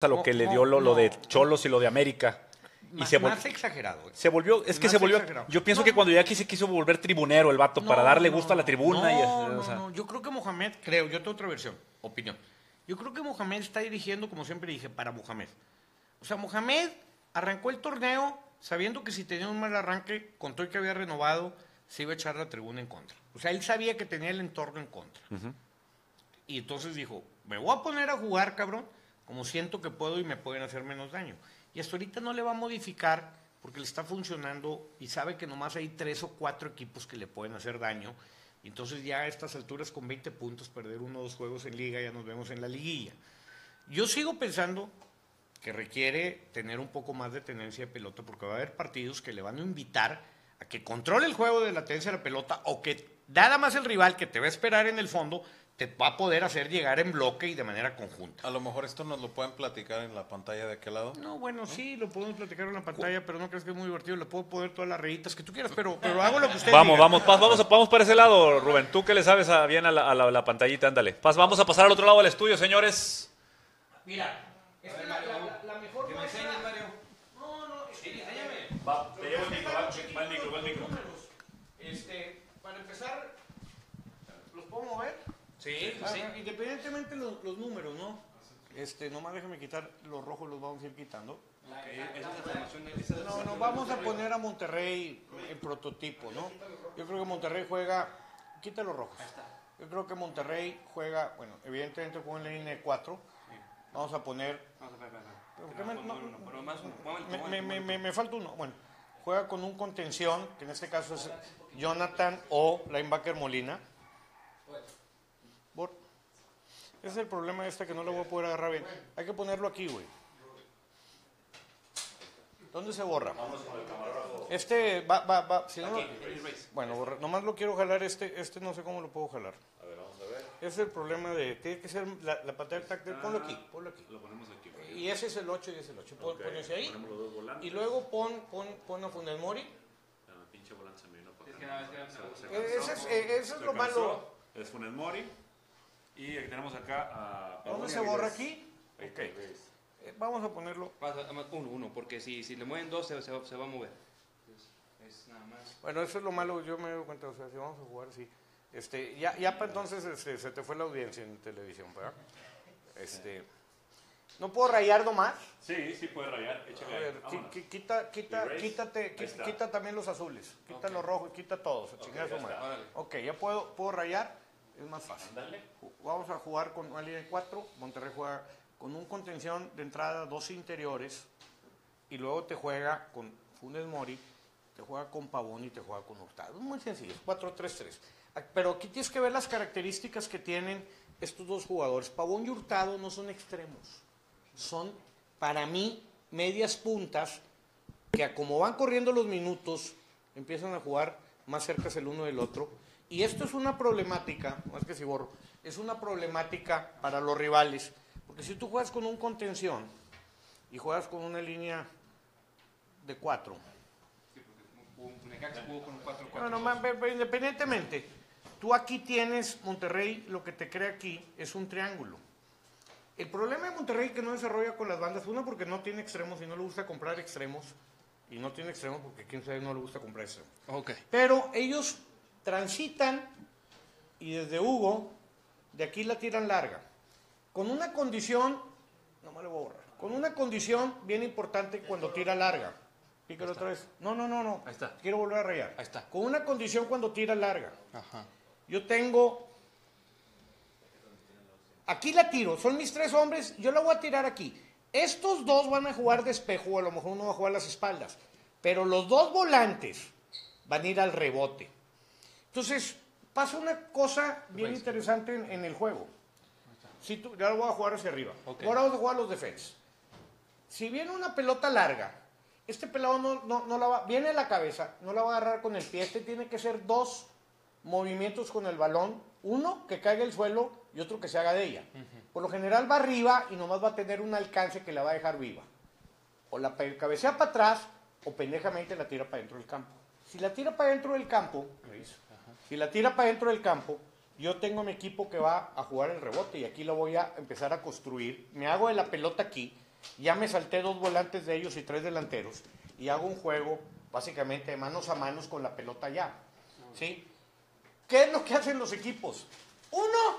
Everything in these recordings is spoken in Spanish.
a lo que le dio lo, lo de Cholos y lo de América. Y se, vol- más exagerado. se volvió, es que se volvió. exagerado. Yo pienso No. que cuando ya aquí se quiso volver tribunero el vato para darle gusto a la tribuna. y, o sea. Yo creo que Mohamed, creo, yo tengo otra versión, opinión. Yo creo que Mohamed está dirigiendo, como siempre dije, para Mohamed. O sea, Mohamed arrancó el torneo sabiendo que si tenía un mal arranque, con todo y que había renovado, se iba a echar la tribuna en contra. O sea, él sabía que tenía el entorno en contra. Y entonces dijo, me voy a poner a jugar, cabrón, como siento que puedo y me pueden hacer menos daño. Y hasta ahorita no le va a modificar porque le está funcionando y sabe que nomás hay tres o cuatro equipos que le pueden hacer daño. Entonces ya a estas alturas con 20 puntos, perder uno o dos juegos en liga, ya nos vemos en la liguilla. Yo sigo pensando que requiere tener un poco más de tenencia de pelota porque va a haber partidos que le van a invitar a que controle el juego de la tenencia de la pelota o que nada más el rival que te va a esperar en el fondo te va a poder hacer llegar en bloque y de manera conjunta. A lo mejor esto nos lo pueden platicar en la pantalla de aquel lado. No, bueno, sí, lo podemos platicar en la pantalla, pero no crees que es muy divertido. Le puedo poner todas las rayitas que tú quieras, pero, pero hago lo que usted Vamos, diga. vamos, pas- vamos, vamos para ese lado, Rubén. Tú que le sabes a- bien a la, a la- la pantallita, ándale. Pas- vamos a pasar al otro lado del estudio, señores. Mira, esta es la, la- la mejor muestra. No, no, es que enséñame. te llevo el micro, va el micro, va el micro. Números. Este, para empezar, ¿los puedo mover? Sí, Ah, Independientemente los, los números, ¿no? Este, nomás déjame quitar los rojos, los vamos a ir quitando. No, no, vamos a poner a Monterrey en prototipo, ¿no? Yo creo que Monterrey juega. Quita los rojos. Yo creo que Monterrey juega, bueno, evidentemente juega en la línea de 4. Vamos a poner. ¿Por qué me- no- me, me- me- me- me falta uno. Bueno, juega con un contención, que en este caso es Jonathan o linebacker Molina. Por- Ese es el problema este que no lo voy a poder agarrar bien. Hay que ponerlo aquí, güey. ¿Dónde se borra? Este va, va, va. si no bueno, borra- nomás lo quiero jalar. Este, este no sé cómo lo puedo jalar. A ver, vamos a ver. Ese es el problema de. Tiene que ser la, la pantalla táctil. Ponlo aquí, ponlo aquí. Lo ponemos aquí. Y ese es el 8 y ese es el 8. Pon, pon ese ahí. Y luego pon, pon, pon a Funes Mori. Eh, Ese es, eh, ese es lo malo. Es Funes Mori. Y aquí tenemos acá a. ¿Dónde se borra aquí? Ok. Eh, Vamos a ponerlo. Pasa, además, uno, uno, porque si, si le mueven dos se, se, se va a mover. Es, es nada más. Bueno, eso es lo malo, yo me doy cuenta, o sea, si vamos a jugar así. Este, ya, ya para entonces este, se te fue la audiencia en televisión, ¿verdad? Este, ¿No puedo rayar nomás? Sí, sí puede rayar. A ver, qui- quita, quita, quítate, Ahí qui- está. quita también los azules, quita los rojos, quita todos, chingada su madre. Ok, ya puedo, puedo rayar, es más fácil. Vamos a jugar con una línea de 4, Monterrey juega con un contención de entrada, dos interiores, y luego te juega con Funes Mori, te juega con Pavón y te juega con Hurtado. Es muy sencillo, es 4-3-3. Ah, Pero aquí tienes que ver las características que tienen estos dos jugadores. Pavón y Hurtado no son extremos, son para mí medias puntas que a como van corriendo los minutos empiezan a jugar más cerca el uno del otro. Y esto es una problemática, más que si borro, es una problemática para los rivales. Porque si tú juegas con un contención y juegas con una línea de cuatro, Necaxa jugó con un 4 4 bueno, ma- pe- pe- independientemente, tú aquí tienes Monterrey, lo que te crea aquí es un triángulo. El problema de Monterrey es que no desarrolla con las bandas, uno porque no tiene extremos y no le gusta comprar extremos, y no tiene extremos porque quién sabe no le gusta comprar extremos. Ok. Pero ellos transitan y desde Hugo, de aquí la tiran larga. Con una condición, no me lo voy a borrar, con una condición bien importante cuando tira larga. Pícalo otra vez. No, no, no, no. Ahí está. Quiero volver a rayar. Ahí está. Con una condición cuando tira larga. Ajá. Yo tengo. Aquí la tiro. Son mis tres hombres. Yo la voy a tirar aquí. Estos dos van a jugar de espejo. A lo mejor uno va a jugar las espaldas. Pero los dos volantes van a ir al rebote. Entonces, pasa una cosa bien interesante en, en el juego. Si tú, ya lo voy a jugar hacia arriba. Ok. Ahora vamos a jugar los defensas. Si viene una pelota larga, este pelado no, no, no la va, viene a la cabeza, no la va a agarrar con el pie. Este tiene que ser dos movimientos con el balón. Uno que caiga al suelo y otro que se haga de ella. Por lo general va arriba y nomás va a tener un alcance que la va a dejar viva. O la cabecea para atrás o pendejamente la tira para dentro del campo. Si la tira para dentro del campo, Luis, si la tira para dentro del campo, yo tengo mi equipo que va a jugar el rebote y aquí lo voy a empezar a construir. Me hago de la pelota aquí Ya me salté dos volantes de ellos y tres delanteros y hago un juego básicamente de manos a manos con la pelota ya. ¿Sí? ¿Qué es lo que hacen los equipos? Uno,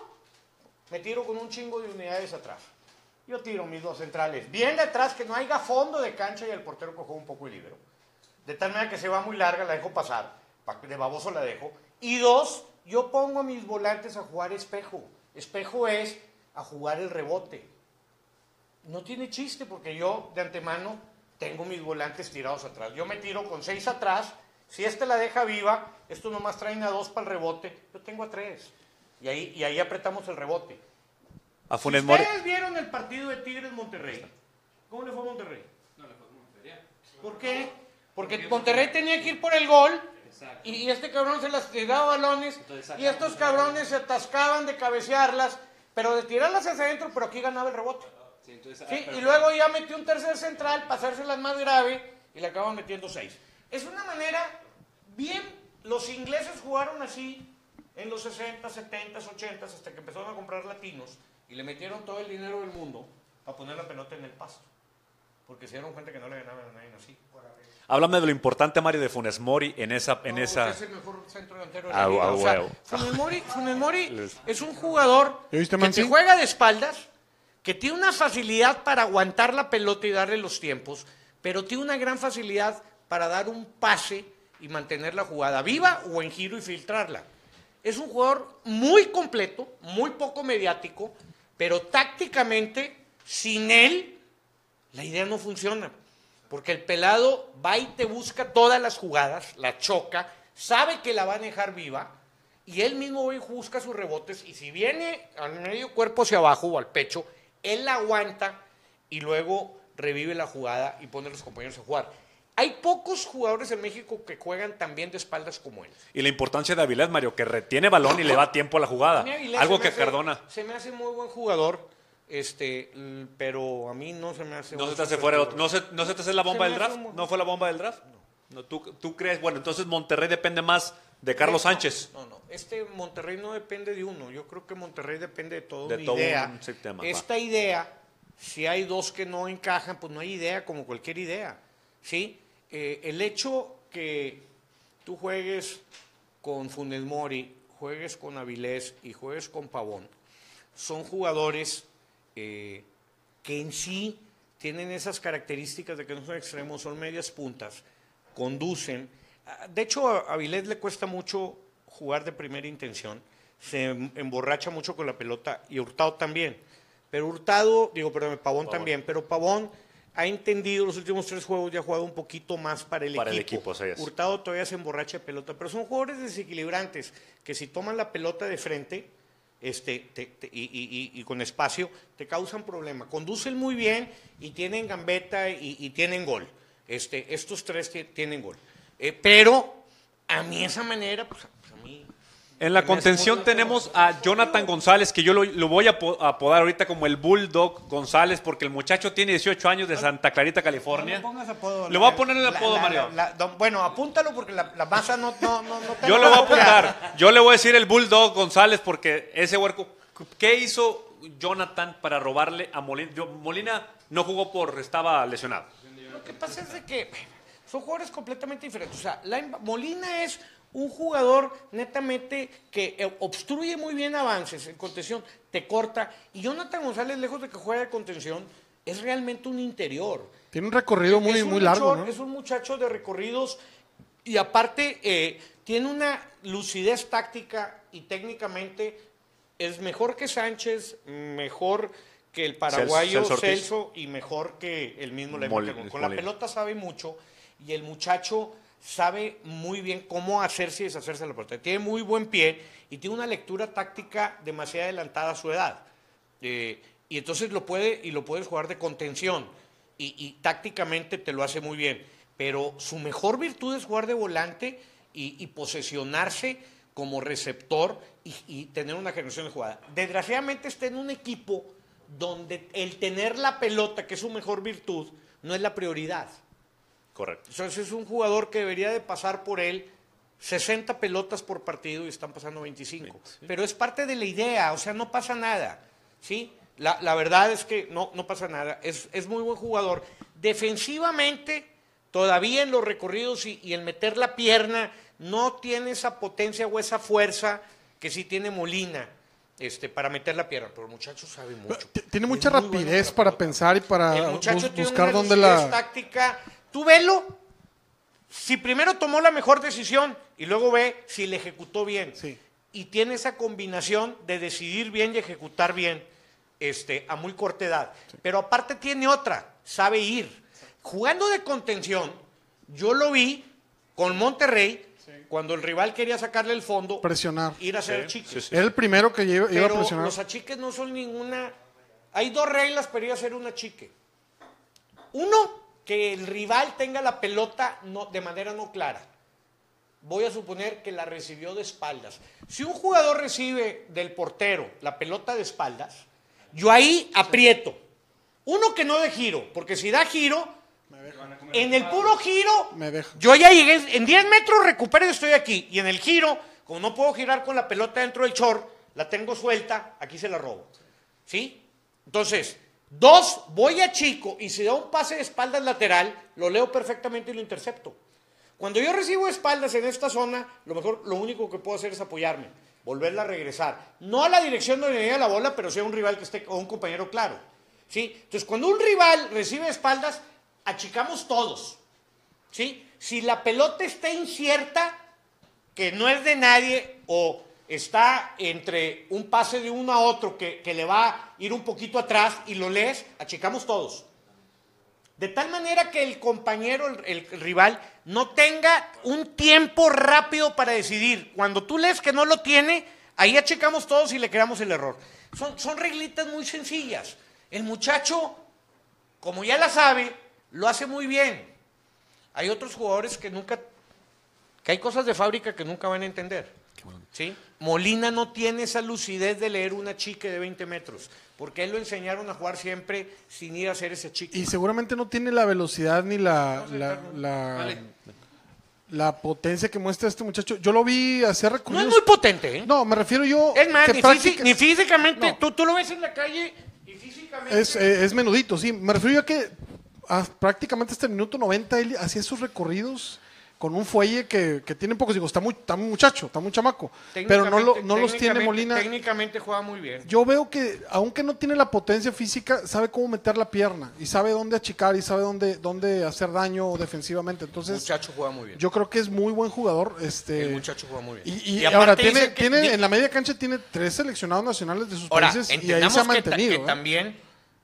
me tiro con un chingo de unidades atrás. Yo tiro mis dos centrales. Bien detrás, que no haya fondo de cancha y el portero cojo un poco el libero. De tal manera que se va muy larga, la dejo pasar. pa- De baboso la dejo. Y dos, yo pongo mis volantes a jugar espejo. Espejo es a jugar el rebote. No tiene chiste porque yo de antemano tengo mis volantes tirados atrás. Yo me tiro con seis atrás. Si este la deja viva, estos nomás traen a dos para el rebote. Yo tengo a tres. Y ahí, y ahí apretamos el rebote. A Si Funes Mori. ustedes vieron el partido de Tigres Monterrey, ¿cómo le fue a Monterrey? No le fue como feria. ¿Por qué? Porque Monterrey tenía que ir por el gol Exacto. y, y este cabrón se las tiraba balones Entonces, y estos cabrones se atascaban de cabecearlas, pero de tirarlas hacia adentro, pero aquí ganaba el rebote. Sí, entonces, Sí, ah, y luego ya metió un tercer central, pasárselas más grave y le acaban metiendo seis. Es una manera bien, los ingleses jugaron así en los 60, 70, 80 hasta que empezaron a comprar latinos y le metieron todo el dinero del mundo para poner la pelota en el pasto. Porque se dieron cuenta que no le ganaban a nadie así. Háblame de lo importante, Mario, de Funes Mori en esa. En No, esa... es el mejor centro delantero de Ah, la liga. ah, O sea. Funes Mori, Funes Mori es un jugador ¿Ya viste, que te juega de espaldas, que tiene una facilidad para aguantar la pelota y darle los tiempos, pero tiene una gran facilidad para dar un pase y mantener la jugada viva o en giro y filtrarla. Es un jugador muy completo, muy poco mediático, pero tácticamente, sin él, la idea no funciona. Porque el pelado va y te busca todas las jugadas, la choca, sabe que la va a dejar viva, y él mismo va y busca sus rebotes, y si viene al medio cuerpo hacia abajo o al pecho, él la aguanta y luego revive la jugada y pone a los compañeros a jugar. Hay pocos jugadores en México que juegan tan bien de espaldas como él. Y la importancia de Avilés, Mario, que retiene balón y le va tiempo a la jugada. Algo que hace- Cardona. Se me hace muy buen jugador, este, pero a mí no se me hace. No se te hace fuera jugador. ¿No se, no se te hace la bomba del draft? un- ¿No fue la bomba del draft? No. ¿tú, ¿Tú crees? Bueno, entonces Monterrey depende más de Carlos No, Sánchez. No, no, este Monterrey no depende de uno. Yo creo que Monterrey depende de todo De una todo idea. un sistema, Esta idea, si hay dos que no encajan, pues no hay idea como cualquier idea. ¿Sí? Eh, el hecho que tú juegues con Funes Mori, juegues con Avilés y juegues con Pavón, son jugadores eh, que en sí tienen esas características de que no son extremos, son medias puntas, conducen. Ah, De hecho, a Avilés le cuesta mucho jugar de primera intención, se em- emborracha mucho con la pelota y Hurtado también. Pero Hurtado, digo, perdón, Pavón, también, pero Pavón ha entendido los últimos tres juegos y ha jugado un poquito más para el Para el equipo. equipo, así es. Hurtado todavía se emborracha de pelota, pero son jugadores desequilibrantes que si toman la pelota de frente este, te- te- y, y- y- y con espacio, te causan problema. Conducen muy bien y tienen gambeta y, tienen gol. Este, estos tres ti- tienen gol. Eh, pero a mí esa manera, pues. En la contención tenemos a Jonathan González, que yo lo, lo voy a apo- apodar ahorita como el Bulldog González, porque el muchacho tiene 18 años de Santa Clarita, California. No pongas apodo, Le voy a poner el apodo, la- Mario. la- la- bueno, apúntalo porque la, masa no, no, no, no te Yo le voy a apuntar. Yo le voy a decir el Bulldog González porque ese huerco. ¿Qué hizo Jonathan para robarle a Molina? Yo- Molina no jugó por. estaba lesionado. Lo que pasa es de que son jugadores completamente diferentes. O sea, Molina es un jugador netamente que eh, obstruye muy bien avances en contención, te corta. Y Jonathan González, lejos de que juegue de contención, es realmente un interior. Tiene un recorrido muy, un muy largo, mucho- ¿no? Es un muchacho de recorridos y aparte eh, tiene una lucidez táctica y técnicamente es mejor que Sánchez, mejor que el paraguayo Celso Celso, y mejor que el mismo Mol-. Con la pelota sabe mucho y el muchacho sabe muy bien cómo hacerse y deshacerse de la pelota. Tiene muy buen pie y tiene una lectura táctica demasiado adelantada a su edad. Eh, y entonces lo puede y lo puedes jugar de contención y, tácticamente te lo hace muy bien. Pero su mejor virtud es jugar de volante y, y posesionarse como receptor y, y tener una generación de jugada. Desgraciadamente está en un equipo donde el tener la pelota, que es su mejor virtud, no es la prioridad. Correcto. Entonces es un jugador que debería de pasar por él 60 pelotas por partido y están pasando 25. Pero es parte de la idea, o sea, no pasa nada. ¿sí? La, la verdad es que no, no pasa nada. Es, es muy buen jugador. Defensivamente, todavía en los recorridos y, y el meter la pierna, no tiene esa potencia o esa fuerza que sí tiene Molina este, para meter la pierna. Pero el muchacho sabe mucho. Tiene mucha rapidez para pensar y para El muchacho bus- tiene buscar una dónde la... táctica. Tú velo. Si primero tomó la mejor decisión y luego ve si le ejecutó bien. Sí. Y tiene esa combinación de decidir bien y ejecutar bien este, a muy corta edad. Pero aparte tiene otra, sabe ir. Jugando de contención, yo lo vi con Monterrey cuando el rival quería sacarle el fondo, Presionar. ir a hacer chiques. sí, sí. Era el primero que iba, iba a Pero presionar. los achiques no son ninguna. Hay dos reglas para ir a hacer un achique. Uno, que el rival tenga la pelota no, de manera no clara. Voy a suponer que la recibió de espaldas. Si un jugador recibe del portero la pelota de espaldas, yo ahí aprieto. Uno que no de giro, porque si da giro, en el puro giro, Me yo ya llegué, en 10 metros recupero y estoy aquí. Y en el giro, como no puedo girar con la pelota dentro del short, la tengo suelta, aquí se la robo. ¿Sí? Entonces, dos, voy a chico y si da un pase de espaldas lateral, lo leo perfectamente y lo intercepto. Cuando yo recibo espaldas en esta zona, lo mejor, lo único que puedo hacer es apoyarme, volverla a regresar. No a la dirección donde venía la bola, pero sí a un rival que esté, o un compañero claro. ¿Sí? Entonces, cuando un rival recibe espaldas, achicamos todos. ¿Sí? Si la pelota está incierta, que no es de nadie o está entre un pase de uno a otro que, que le va a ir un poquito atrás y lo lees, achicamos todos. De tal manera que el compañero, el, el rival, no tenga un tiempo rápido para decidir. Cuando tú lees que no lo tiene, ahí achicamos todos y le creamos el error. Son, son reglitas muy sencillas. El muchacho, como ya la sabe, lo hace muy bien. Hay otros jugadores que nunca, que hay cosas de fábrica que nunca van a entender. ¿sí? Molina no tiene esa lucidez de leer una chique de 20 metros, porque él lo enseñaron a jugar siempre sin ir a hacer ese chique. Y seguramente no tiene la velocidad ni la, la, la, la potencia que muestra este muchacho. Yo lo vi hacer No recorridos. es muy potente, ¿eh? No, me refiero yo. es más, que ni, práctica- físi- ni físicamente, No. tú, tú lo ves en la calle y físicamente... es, eh, es menudito, sí. Me refiero yo a que prácticamente hasta el minuto 90 él hacía sus recorridos con un fuelle que, que tiene pocos. Digo, está muy, está muy muchacho, está muy chamaco. Pero no, lo, no los tiene Molina. Técnicamente juega muy bien. Yo veo que, aunque no tiene la potencia física, sabe cómo meter la pierna y sabe dónde achicar y sabe dónde, dónde hacer daño defensivamente. El Entonces, muchacho juega muy bien. yo creo que es muy buen jugador. Este, el muchacho juega muy bien. y, y Y aparte ahora tiene, que- tiene en la media cancha tiene tres seleccionados nacionales de sus Ahora, países y ahí se ha mantenido. que ¿eh? también,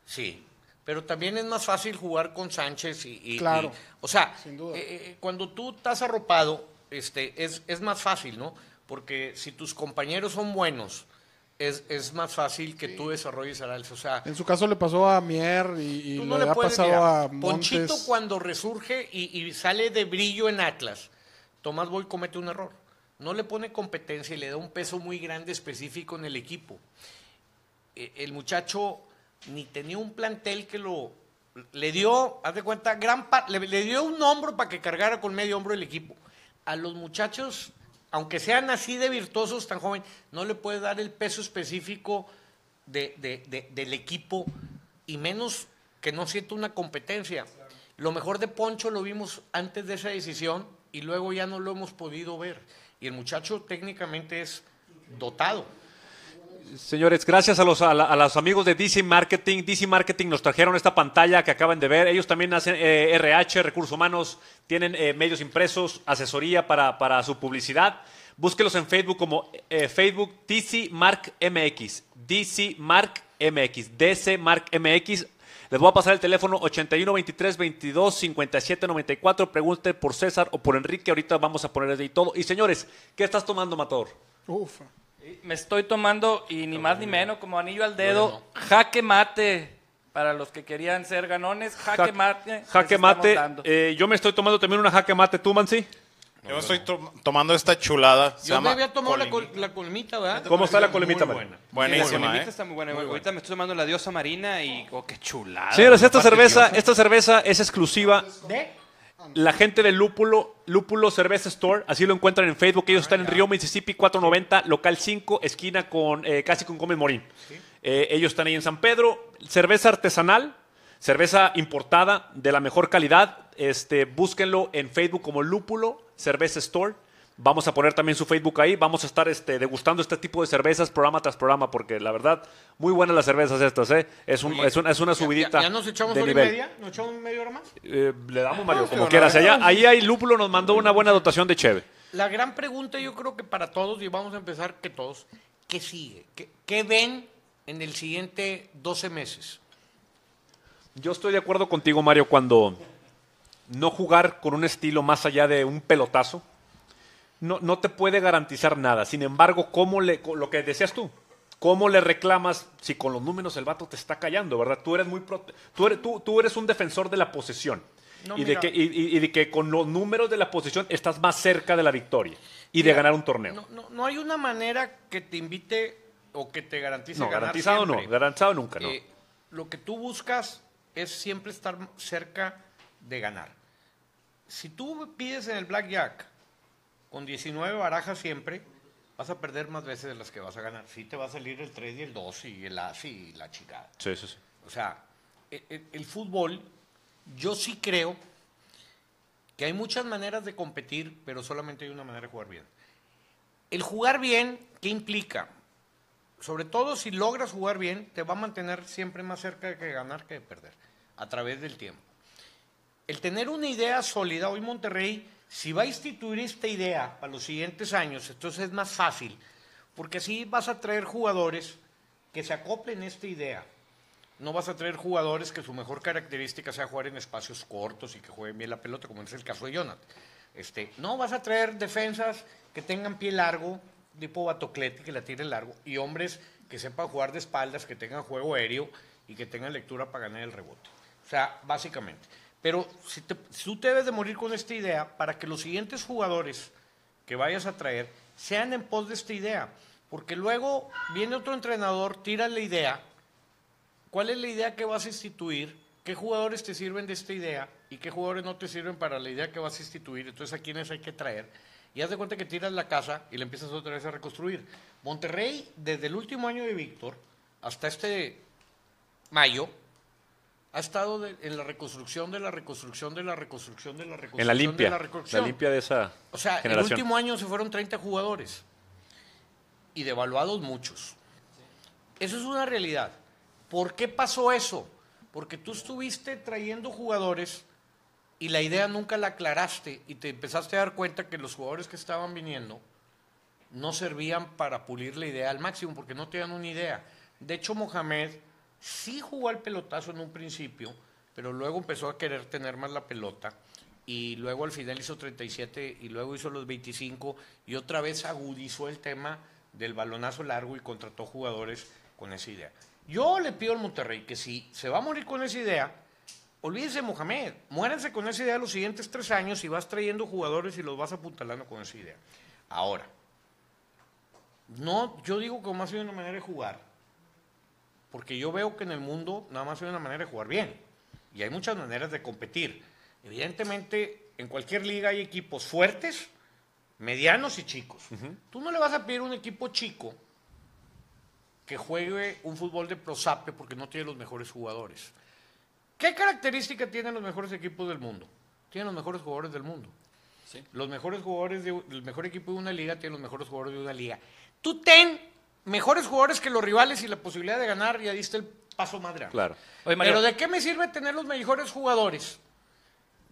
sí, pero también es más fácil jugar con Sánchez y... y- Claro, y- o sea, sin duda. eh, eh, cuando tú estás arropado, este, es, es más fácil, ¿no? Porque si tus compañeros son buenos, es, es más fácil que tú desarrolles al alza. O sea, En su caso le pasó a Mier y, le ha pasado a Montes. Ponchito cuando resurge y, sale de brillo en Atlas, Tomás Boy comete un error. No le pone competencia y le da un peso muy grande específico en el equipo. Eh, el muchacho ni tenía un plantel que lo le dio, haz de cuenta, gran pa- le, dio un hombro para que cargara con medio hombro el equipo. A los muchachos, aunque sean así de virtuosos tan joven, no le puede dar el peso específico de- de- del equipo y menos que no sienta una competencia. Lo mejor de Poncho lo vimos antes de esa decisión y luego ya no lo hemos podido ver. Y el muchacho técnicamente es dotado. Señores, gracias a los, a, la- amigos de DC Marketing. DC Marketing nos trajeron esta pantalla que acaban de ver. Ellos también hacen eh, RH, recursos humanos, tienen eh, medios impresos, asesoría para, su publicidad. Búsquelos en Facebook como eh, Facebook DC Mark MX. DC Mark MX. DC Mark MX. Les voy a pasar el teléfono 81 23 22 57 94. Pregunte por César o por Enrique. Ahorita vamos a poner ahí todo. Y señores, ¿qué estás tomando, Matador? Ufa. Me estoy tomando, y ni más ni menos, como anillo al dedo, jaque mate. Para los que querían ser ganones, jaque Ja- mate. Jaque mate. Eh, yo me estoy tomando también una jaque mate. ¿Tú, Mansi? Yo estoy to- tomando esta chulada. Se Yo me llama había tomado la, col- la colmita, ¿verdad? ¿Cómo está la colimita, Muy buena. la Buenísima, ¿eh? está muy buena. Ahorita me estoy tomando la diosa marina y oh, qué chulada. Señores, esta cerveza, esta cerveza es exclusiva. ¿De? La gente de Lúpulo, Lúpulo Cerveza Store, así lo encuentran en Facebook. Ellos están en Río Mississippi 490, local 5, esquina con eh, casi con Gómez Morín. Eh, ellos están ahí en San Pedro. Cerveza artesanal, cerveza importada de la mejor calidad. Este, búsquenlo en Facebook como Lúpulo Cerveza Store. Vamos a poner también su Facebook ahí. Vamos a estar este, degustando este tipo de cervezas programa tras programa porque la verdad, muy buenas las cervezas estas. ¿eh? Es, un- Oye, es, una, es una ¿Ya- subidita. ¿Ya, nos echamos de hora nivel. y media? ¿Nos echamos media hora más? Eh, le damos, Mario, como quieras. Allá, ahí hay Lúpulo, nos mandó una buena dotación de Cheve. La gran pregunta yo creo que para todos, y vamos a empezar que todos, ¿qué sigue? ¿Qué, qué ven en el siguiente 12 meses? Yo estoy de acuerdo contigo, Mario, cuando no jugar con un estilo más allá de un pelotazo no, no te puede garantizar nada. Sin embargo, ¿cómo le, lo que decías tú, ¿cómo le reclamas si con los números el vato te está callando, verdad? Tú eres, muy prote- tú eres, tú, tú eres un defensor de la posesión. No, y, de que, y, de que con los números de la posesión estás más cerca de la victoria y de ganar un torneo. No, no, no hay una manera que te invite o que te garantice No, ganar garantizado siempre. no, garantizado nunca, no. Eh, lo que tú buscas es siempre estar cerca de ganar. Si tú pides en el blackjack con 19 barajas siempre, vas a perder más veces de las que vas a ganar. Sí te va a salir el 3 y el 2 y el as y la chingada. Sí, sí, sí. O sea, e- e- el, fútbol, yo sí creo que hay muchas maneras de competir, pero solamente hay una manera de jugar bien. El jugar bien, ¿qué implica? Sobre todo si logras jugar bien, te va a mantener siempre más cerca de que ganar que de perder, a través del tiempo. El tener una idea sólida, hoy Monterrey, si va a instituir esta idea para los siguientes años, entonces es más fácil, porque así vas a traer jugadores que se acoplen a esta idea. No vas a traer jugadores que su mejor característica sea jugar en espacios cortos y que jueguen bien la pelota, como es el caso de Jonathan. Este, no vas a traer defensas que tengan pie largo, tipo Batocleti, que la tiren largo, y hombres que sepan jugar de espaldas, que tengan juego aéreo y que tengan lectura para ganar el rebote. O sea, básicamente. Pero si, te- si tú te debes de morir con esta idea para que los siguientes jugadores que vayas a traer sean en pos de esta idea. Porque luego viene otro entrenador, tira la idea, ¿Cuál es la idea que vas a instituir? ¿Qué jugadores te sirven de esta idea? ¿Y qué jugadores no te sirven para la idea que vas a instituir? Entonces, ¿a quiénes hay que traer? Y haz de cuenta que tiras la casa y la empiezas otra vez a reconstruir. Monterrey, desde el último año de Víctor hasta este mayo, ha estado de- en la reconstrucción de la reconstrucción de la reconstrucción de la reconstrucción En la de limpia, la la reconstrucción. limpia de esa O sea, generación. el último año se fueron 30 jugadores y devaluados muchos. Eso es una realidad. ¿Por qué pasó eso? Porque tú estuviste trayendo jugadores y la idea nunca la aclaraste y te empezaste a dar cuenta que los jugadores que estaban viniendo no servían para pulir la idea al máximo porque no tenían una idea. De hecho, Mohamed sí jugó al pelotazo en un principio, pero luego empezó a querer tener más la pelota y luego al final hizo 37 y luego hizo los 25 y otra vez agudizó el tema del balonazo largo y contrató jugadores con esa idea. Yo le pido al Monterrey que si se va a morir con esa idea, olvídense de Mohamed, muéranse con esa idea los siguientes tres años y vas trayendo jugadores y los vas apuntalando con esa idea. Ahora, no, yo digo que más hay una manera de jugar, porque yo veo que en el mundo nada más hay una manera de jugar bien, y hay muchas maneras de competir. Evidentemente, en cualquier liga hay equipos fuertes, medianos y chicos. Tú no le vas a pedir a un equipo chico que juegue un fútbol de prosape porque no tiene los mejores jugadores. ¿Qué característica tienen los mejores equipos del mundo? Tienen los mejores jugadores del mundo. Los mejores jugadores de, el mejor equipo de una liga tiene los mejores jugadores de una liga. Tú ten mejores jugadores que los rivales y la posibilidad de ganar, ya diste el paso más grande. Claro. Oye, Mario. Pero ¿de qué me sirve tener los mejores jugadores?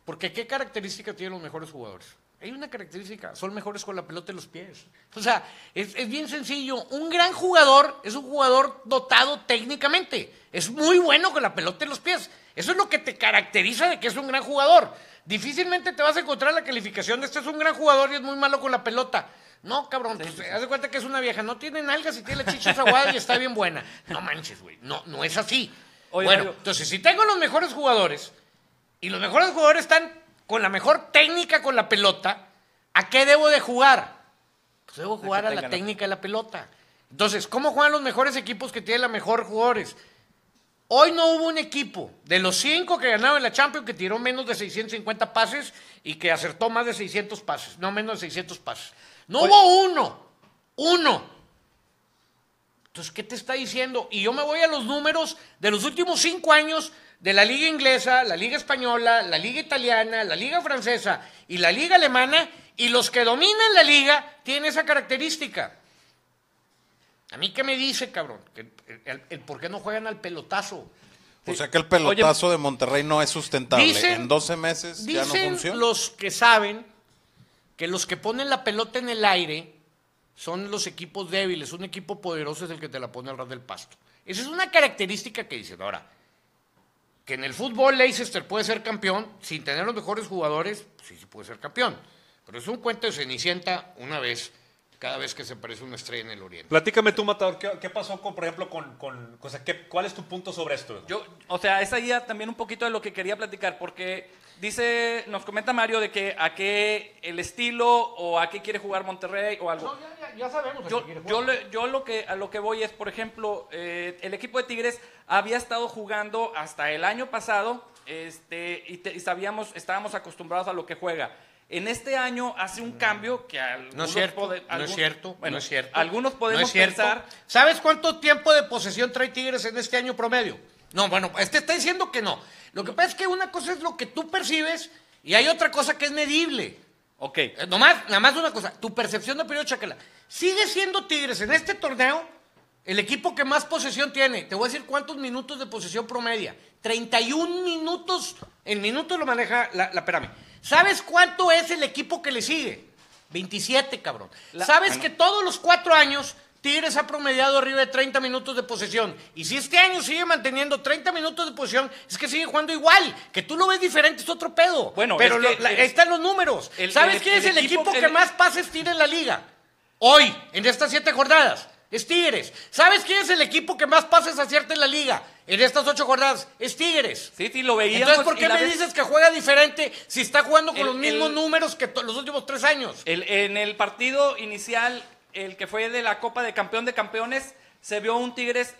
Porque ¿qué característica tienen los mejores jugadores? Hay una característica, son mejores con la pelota en los pies. O sea, es, es bien sencillo. Un gran jugador es un jugador dotado técnicamente. Es muy bueno con la pelota en los pies. Eso es lo que te caracteriza de que es un gran jugador. Difícilmente te vas a encontrar la calificación de este es un gran jugador y es muy malo con la pelota. No, cabrón, pues, haz de cuenta que es una vieja. No tiene nalgas y tiene la chicha aguada y está bien buena. No manches, güey. No, no es así. Oye, bueno, entonces si tengo los mejores jugadores y los mejores jugadores están con la mejor técnica con la pelota, ¿a qué debo de jugar? Pues debo jugar a la técnica de la pelota. Entonces, ¿cómo juegan los mejores equipos que tienen la mejor jugadores? Hoy no hubo un equipo de los cinco que ganaron en la Champions que tiró menos de 650 pases y que acertó más de 600 pases, no menos de 600 pases. No hubo uno, uno Entonces, ¿qué te está diciendo? Y yo me voy a los números de los últimos cinco años de la liga inglesa, la liga española, la liga italiana, la liga francesa y la liga alemana, y los que dominan la liga tienen esa característica. A mí qué me dice, cabrón, que el, el por qué no juegan al pelotazo. O sea que el pelotazo de Monterrey no es sustentable. en 12 meses ya no Dicen funciona. los que saben que los que ponen la pelota en el aire son los equipos débiles. Un equipo poderoso es el que te la pone al ras del pasto. Esa es una característica que dicen. Ahora, que en el fútbol Leicester puede ser campeón sin tener los mejores jugadores, pues sí, sí puede ser campeón. Pero es un cuento de Cenicienta una vez, cada vez que se aparece una estrella en el Oriente. Platícame tú, Matador, ¿qué, qué pasó, con, por ejemplo, con... con o sea, ¿qué- ¿Cuál es tu punto sobre esto? Yo, o sea, es ahí también un poquito de lo que quería platicar, porque dice, nos comenta Mario de que a qué el estilo o a qué quiere jugar Monterrey o algo. No, ya, ya- ya sabemos. Yo, yo, le- yo lo que, a lo que voy es, por ejemplo, eh, el equipo de Tigres había estado jugando hasta el año pasado este, y, te- y sabíamos, estábamos acostumbrados a lo que juega. En este año hace un cambio que algunos No es cierto, pode- no es cierto, bueno, no es cierto. Algunos podemos No es cierto. pensar ¿Sabes cuánto tiempo de posesión trae Tigres en este año promedio? No, bueno, este está diciendo que no. Lo que pasa es que una cosa es lo que tú percibes y hay otra cosa que es medible. Ok. Eh, Nomás, nada más una cosa, tu percepción de periodo Chaquela. Sigue siendo Tigres en este torneo el equipo que más posesión tiene. Te voy a decir cuántos minutos de posesión promedia. 31 minutos. El minuto lo maneja la, la Perame. ¿Sabes cuánto es el equipo que le sigue? 27, cabrón. La- ¿Sabes que todos los cuatro años Tigres ha promediado arriba de 30 minutos de posesión? Y si este año sigue manteniendo 30 minutos de posesión, es que sigue jugando igual. Que tú lo ves diferente es otro pedo. Bueno, pero es lo- que la- el- ahí están los números. el- ¿Sabes quién es el equipo- equipo, que más pases tira en la liga? Hoy, en estas siete jornadas. Es Tigres. ¿Sabes quién es el equipo que más pases acierta en la liga? En estas ocho jornadas. Es Tigres. Sí, sí, lo veíamos. Entonces, ¿por qué me vez- dices que juega diferente si está jugando con El- los mismos el- números que los últimos tres años? El- en el partido inicial, el que fue de la Copa de Campeón de Campeones, se vio un Tigres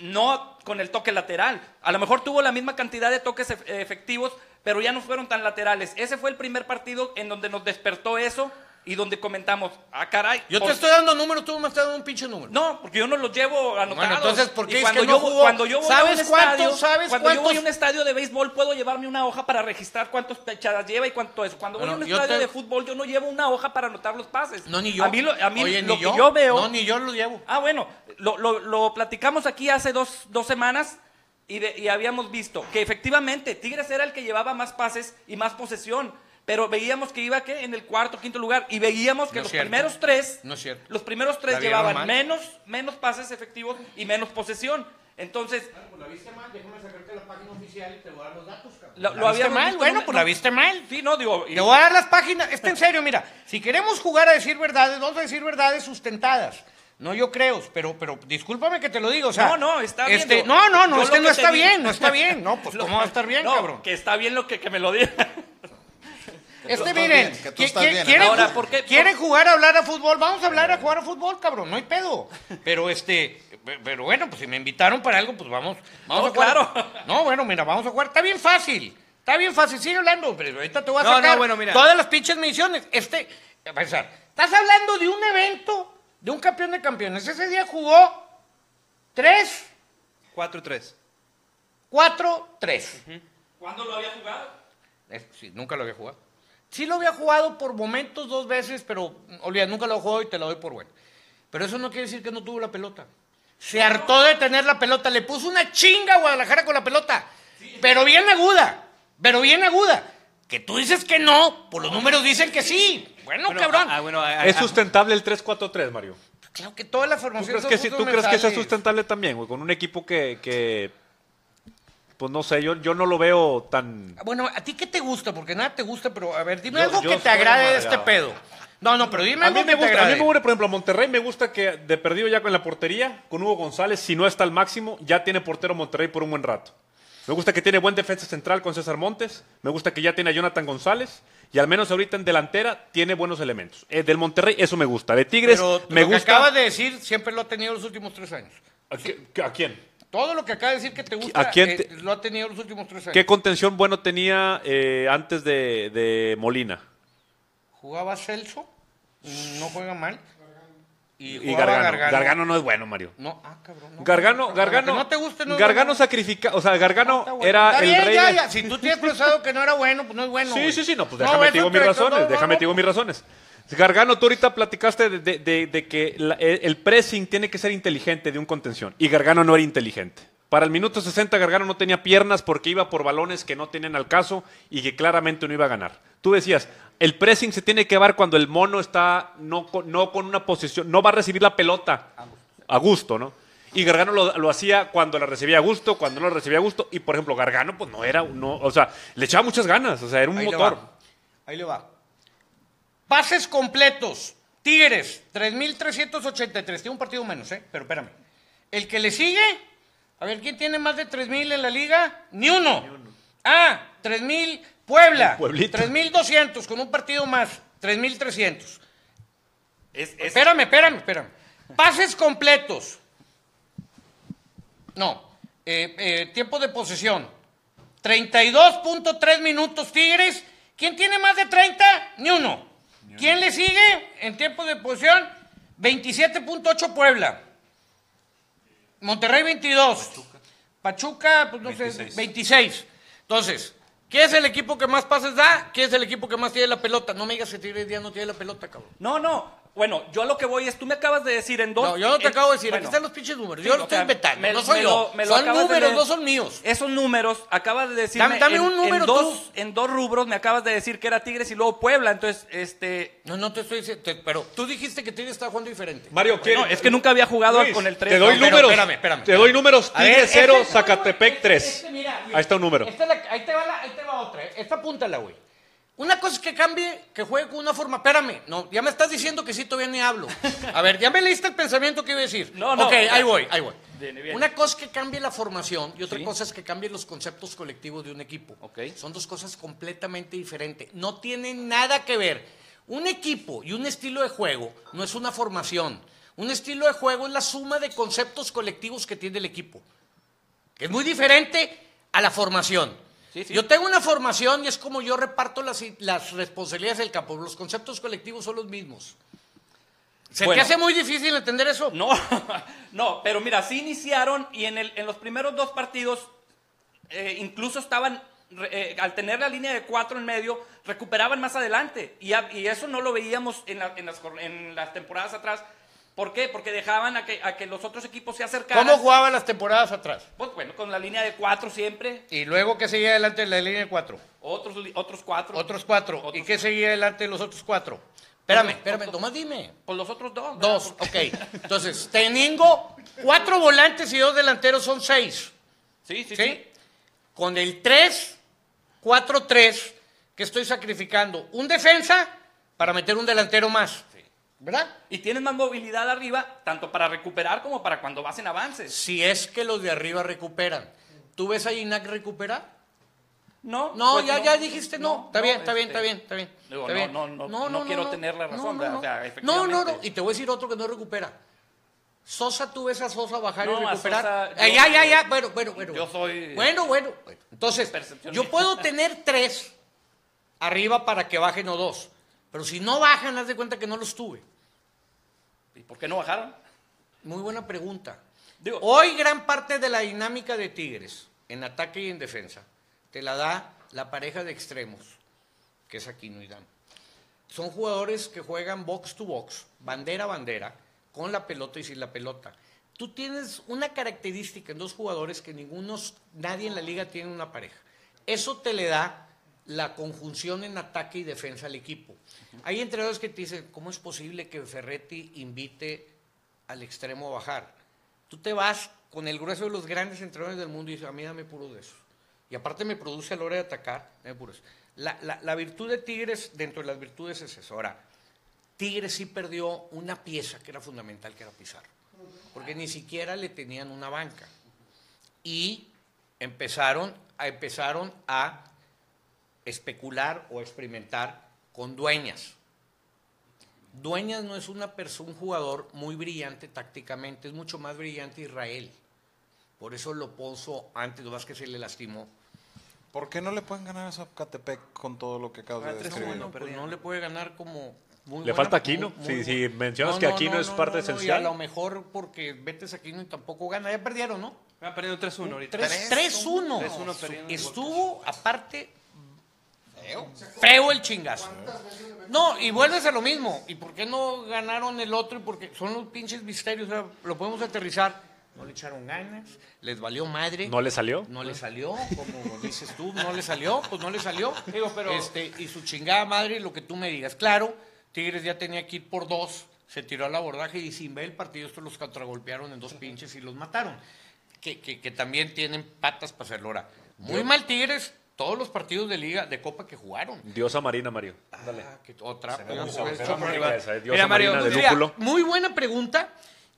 no con el toque lateral. A lo mejor tuvo la misma cantidad de toques ef- efectivos, pero ya no fueron tan laterales. Ese fue el primer partido en donde nos despertó eso y donde comentamos, ah, caray. Yo por- te estoy dando números, tú me estás dando un pinche número. No, porque yo no los llevo anotados. Bueno, entonces, ¿por qué Y es cuando que no yo, jugó? Cuando yo voy ¿Sabes a un cuántos- estadio, sabes cuando yo voy a un estadio de béisbol, puedo llevarme una hoja para registrar cuántas pechadas lleva y cuánto es. Cuando voy a un yo estadio te- de fútbol, yo no llevo una hoja para anotar los pases. No, ni yo. A mí lo, a mí Oye, lo yo veo... No, ni yo lo llevo. Ah, bueno, lo, lo- lo platicamos aquí hace dos, dos semanas y, de- y habíamos visto que efectivamente Tigres era el que llevaba más pases y más posesión, pero veíamos que iba ¿qué? en el cuarto, quinto lugar y veíamos que No los cierto. primeros tres, No es cierto. los primeros tres llevaban mal. menos, menos pases efectivos y menos posesión. Entonces, Pues la viste mal, déjame sacarte la página oficial y te voy a dar los datos, cabrón. lo, ¿La lo habíamos mal? visto Bueno, en- pues no, la viste mal. Sí, no, digo... y- Te voy a dar las páginas. Está en serio, mira. Si queremos jugar a decir verdades, vamos a decir verdades sustentadas. No yo creo, pero, pero discúlpame que te lo digo. O sea, No, no, está este, bien. No, no, no, no que te está bien, no está bien. No, pues Lo- ¿cómo va a estar bien, no, cabrón? Que está bien lo que, que me lo diga. Este, miren, bien, que bien. quieren, Ahora, ju- ¿por qué- quieren jugar a hablar a fútbol, vamos a hablar a jugar a fútbol, cabrón, no hay pedo. Pero este, pe- pero bueno, pues si me invitaron para algo, pues vamos, vamos No, a jugar. claro. No, bueno, mira, vamos a jugar, está bien fácil. Está bien fácil, sigue hablando, pero ahorita te voy a No, sacar no, bueno, mira. todas las pinches mediciones. Este, a pensar, estás hablando de un evento, de un campeón de campeones. Ese día jugó 3, 4-3. 4, 3. ¿Cuándo lo había jugado? Es- Sí, nunca lo había jugado. Sí lo había jugado por momentos dos veces, pero olvida, nunca lo jugó y te lo doy por bueno. Pero eso no quiere decir que no tuvo la pelota. Se hartó de tener la pelota, le puso una chinga a Guadalajara con la pelota. Pero bien aguda, pero bien aguda. Que tú dices que no, por los números dicen que sí. Bueno, Bueno, cabrón. ah, bueno, ah, ¿Es ah, sustentable el 3-4-3, Mario? Claro que toda la ¿Tú formación crees son que, sí- tú crees que sea mensales. sustentable también, güey? Con un equipo que, que, pues no sé, yo, yo no lo veo tan... Bueno, ¿a ti qué te gusta? Porque nada te gusta, pero a ver, dime Yo- algo yo que te agrade de este pedo. No, no, pero dime A algo mí, me que te gusta, a mí agrade. me gusta, por ejemplo, a Monterrey me gusta que de perdido ya con la portería, con Hugo González, si no está al máximo, ya tiene portero Monterrey por un buen rato. Me gusta que tiene buen defensa central con César Montes, me gusta que ya tiene a Jonathan González y al menos ahorita en delantera tiene buenos elementos. Eh, del Monterrey eso me gusta, de Tigres Pero me lo que gusta... acabas de decir siempre lo ha tenido los últimos tres años. ¿A, a quién? Todo lo que acabas de decir que te gusta ¿A quién eh, te- lo ha tenido los últimos tres años. ¿Qué contención bueno tenía eh, antes de, de Molina? Jugaba Celso, no juega mal. y, Gargano. Gargano. no es bueno, Mario. No, ah, cabrón. Gargano, Gargano. no te guste, no Gargano sacrifica, o sea, Gargano era el rey. Ya, ya. Si tú tienes pensado que no era bueno, pues no es bueno. Sí, sí, sí, no, pues déjame digo mis razones, déjame digo mis razones. Gargano, tú ahorita platicaste de, que el pressing tiene que ser inteligente de un contención y Gargano no era inteligente. Para el minuto 60 Gargano no tenía piernas porque iba por balones que no tienen al caso y que claramente no iba a ganar. Tú decías, el pressing se tiene que dar cuando el mono está no, no con una posición, no va a recibir la pelota a gusto, ¿no? Y Gargano lo, hacía cuando la recibía a gusto, cuando no la recibía a gusto. Y por ejemplo, Gargano, pues no era, no, o sea, le echaba muchas ganas, o sea, era un motor. Ahí le va. Pases completos. Tigres, 3.383. Tiene un partido menos, ¿eh? Pero espérame. El que le sigue, a ver, ¿quién tiene más de 3.000 en la liga? Ni uno. Ni uno. Ah, 3.000 Puebla, 3.200 con un partido más, 3.300. Espérame, espérame, espérame. Pases completos. No, eh, eh, tiempo de posesión. 32.3 minutos Tigres. ¿Quién tiene más de 30? Ni uno. ¿Quién le sigue en tiempo de posesión? 27.8 Puebla. Monterrey 22. Pachuca, pues no sé, 26. Entonces, ¿Qué es el equipo que más pases da? ¿Qué es el equipo que más tiene la pelota? No me digas que Tigres día no tiene la pelota, cabrón. No, no. Bueno, yo a lo que voy es, tú me acabas de decir en dos... No, yo no te acabo de decir, aquí están los pinches números. yo lo estoy inventando, no soy yo. son números, no son míos. Esos números, acabas de decir... Dame, un número en dos, En dos rubros me acabas de decir que era Tigres y luego Puebla, entonces, este... No, no te estoy diciendo, pero tú dijiste que Tigres estaba jugando diferente. Mario, ¿qué? No, es que nunca había jugado con el 3. Te doy números, espérame, espérame, Te doy números, Tigres 0, este Zacatepec 3. Este, ahí está un número. ahí, te va la, ahí te va otra, eh. esta apúntala, güey. Una cosa es que cambie, que juegue con una forma. Espérame, no, ya me estás diciendo que sí, todavía ni hablo. A ver, ya me leíste el pensamiento que iba a decir. No, no. Ok, ahí voy, ahí voy. Una cosa es que cambie la formación y otra cosa es que cambie los conceptos colectivos de un equipo. Okay. Son dos cosas completamente diferentes. No tienen nada que ver. Un equipo y un estilo de juego no es una formación. Un estilo de juego es la suma de conceptos colectivos que tiene el equipo. es muy diferente a la formación. Yo tengo una formación y es como yo reparto las, las responsabilidades del campo. Los conceptos colectivos son los mismos. ¿Se te hace muy difícil entender eso? No, no, pero mira, sí iniciaron y en, el, en los primeros dos partidos eh, incluso estaban, eh, al tener la línea de cuatro en medio, recuperaban más adelante. Y, y eso no lo veíamos en, en, las, en las temporadas atrás ¿Por qué? Porque dejaban a que, a que los otros equipos se acercaran. ¿Cómo jugaban las temporadas atrás? Pues bueno, con la línea de cuatro siempre. ¿Y luego qué seguía adelante de la línea de cuatro? Otros, otros cuatro. Otros cuatro. ¿Y qué seguía adelante de los otros cuatro? Espérame, espérame, nomás dime. Por los otros dos. Dos, ok. Entonces, tengo cuatro volantes y dos delanteros son seis. Sí, sí, sí. Con el 3, 4, 3, que estoy sacrificando un defensa para meter un delantero más. ¿Verdad? Y tienes más movilidad arriba, tanto para recuperar como para cuando vas en avances. Si es que los de arriba recuperan. ¿Tú ves a Inac recuperar? No. No, pues ya, ya dijiste no. Está bien, está bien, está bien, está bien. no, no, no, no, quiero tener la razón. No, no, no. Y te voy a decir otro que no recupera. Sosa, tú ves a Sosa bajar y recuperar. Eh, ya, ya, ya. Bueno, bueno, bueno. Yo soy. Bueno, bueno. Entonces, yo puedo tener tres arriba para que bajen o dos. Pero si no bajan, haz de cuenta que no los tuve. ¿Y por qué no bajaron? Muy buena pregunta. Hoy gran parte de la dinámica de Tigres, en ataque y en defensa, te la da la pareja de extremos, que es Aquino y Dan. Son jugadores que juegan box to box, bandera a bandera, con la pelota y sin la pelota. Tú tienes una característica en dos jugadores que ninguno, nadie en la liga tiene una pareja. Eso te le da la conjunción en ataque y defensa al equipo. Hay entrenadores que te dicen, ¿cómo es posible que Ferretti invite al extremo a bajar? Tú te vas con el grueso de los grandes entrenadores del mundo y dices, a mí dame puro de eso. Y aparte me produce a la hora de atacar, dame puro eso. La, virtud de Tigres, dentro de las virtudes es eso. Ahora, Tigres sí perdió una pieza que era fundamental, que era Pizarro. Porque ni siquiera le tenían una banca. Y empezaron a, empezaron a especular o experimentar con Dueñas. Dueñas no es una persona, un jugador muy brillante tácticamente, es mucho más brillante Israel. Por eso lo puso antes, lo más que se le lastimó. ¿Por qué no le pueden ganar a Zacatepec con todo lo que acabas de ah, decir? pues no le puede ganar como Le falta Aquino. si, mencionas que Aquino es parte esencial. Y a lo mejor porque Betes Aquino y tampoco gana. Ya perdieron, ¿no? Han perdido 3-1 ahorita. 3-1. Estuvo, aparte, feo. feo el chingazo. No, y vuelves a lo mismo. ¿Y por qué no ganaron el otro? Y porque son los pinches misterios. lo podemos aterrizar. No le echaron ganas, les valió madre. ¿No le salió? No le salió, como dices tú, no le salió, pues no le salió. Digo, pero... Este, y su chingada madre, lo que tú me digas. Claro, Tigres ya tenía que ir por dos, se tiró al abordaje y sin ver el partido, estos los contragolpearon en dos pinches y los mataron. Que, que, también tienen patas para hacerlo ahora. Muy mal Tigres, todos los partidos de liga, de copa que jugaron. Diosa Marina, Mario. Ah, otra. Mira, Mario, de muy buena pregunta.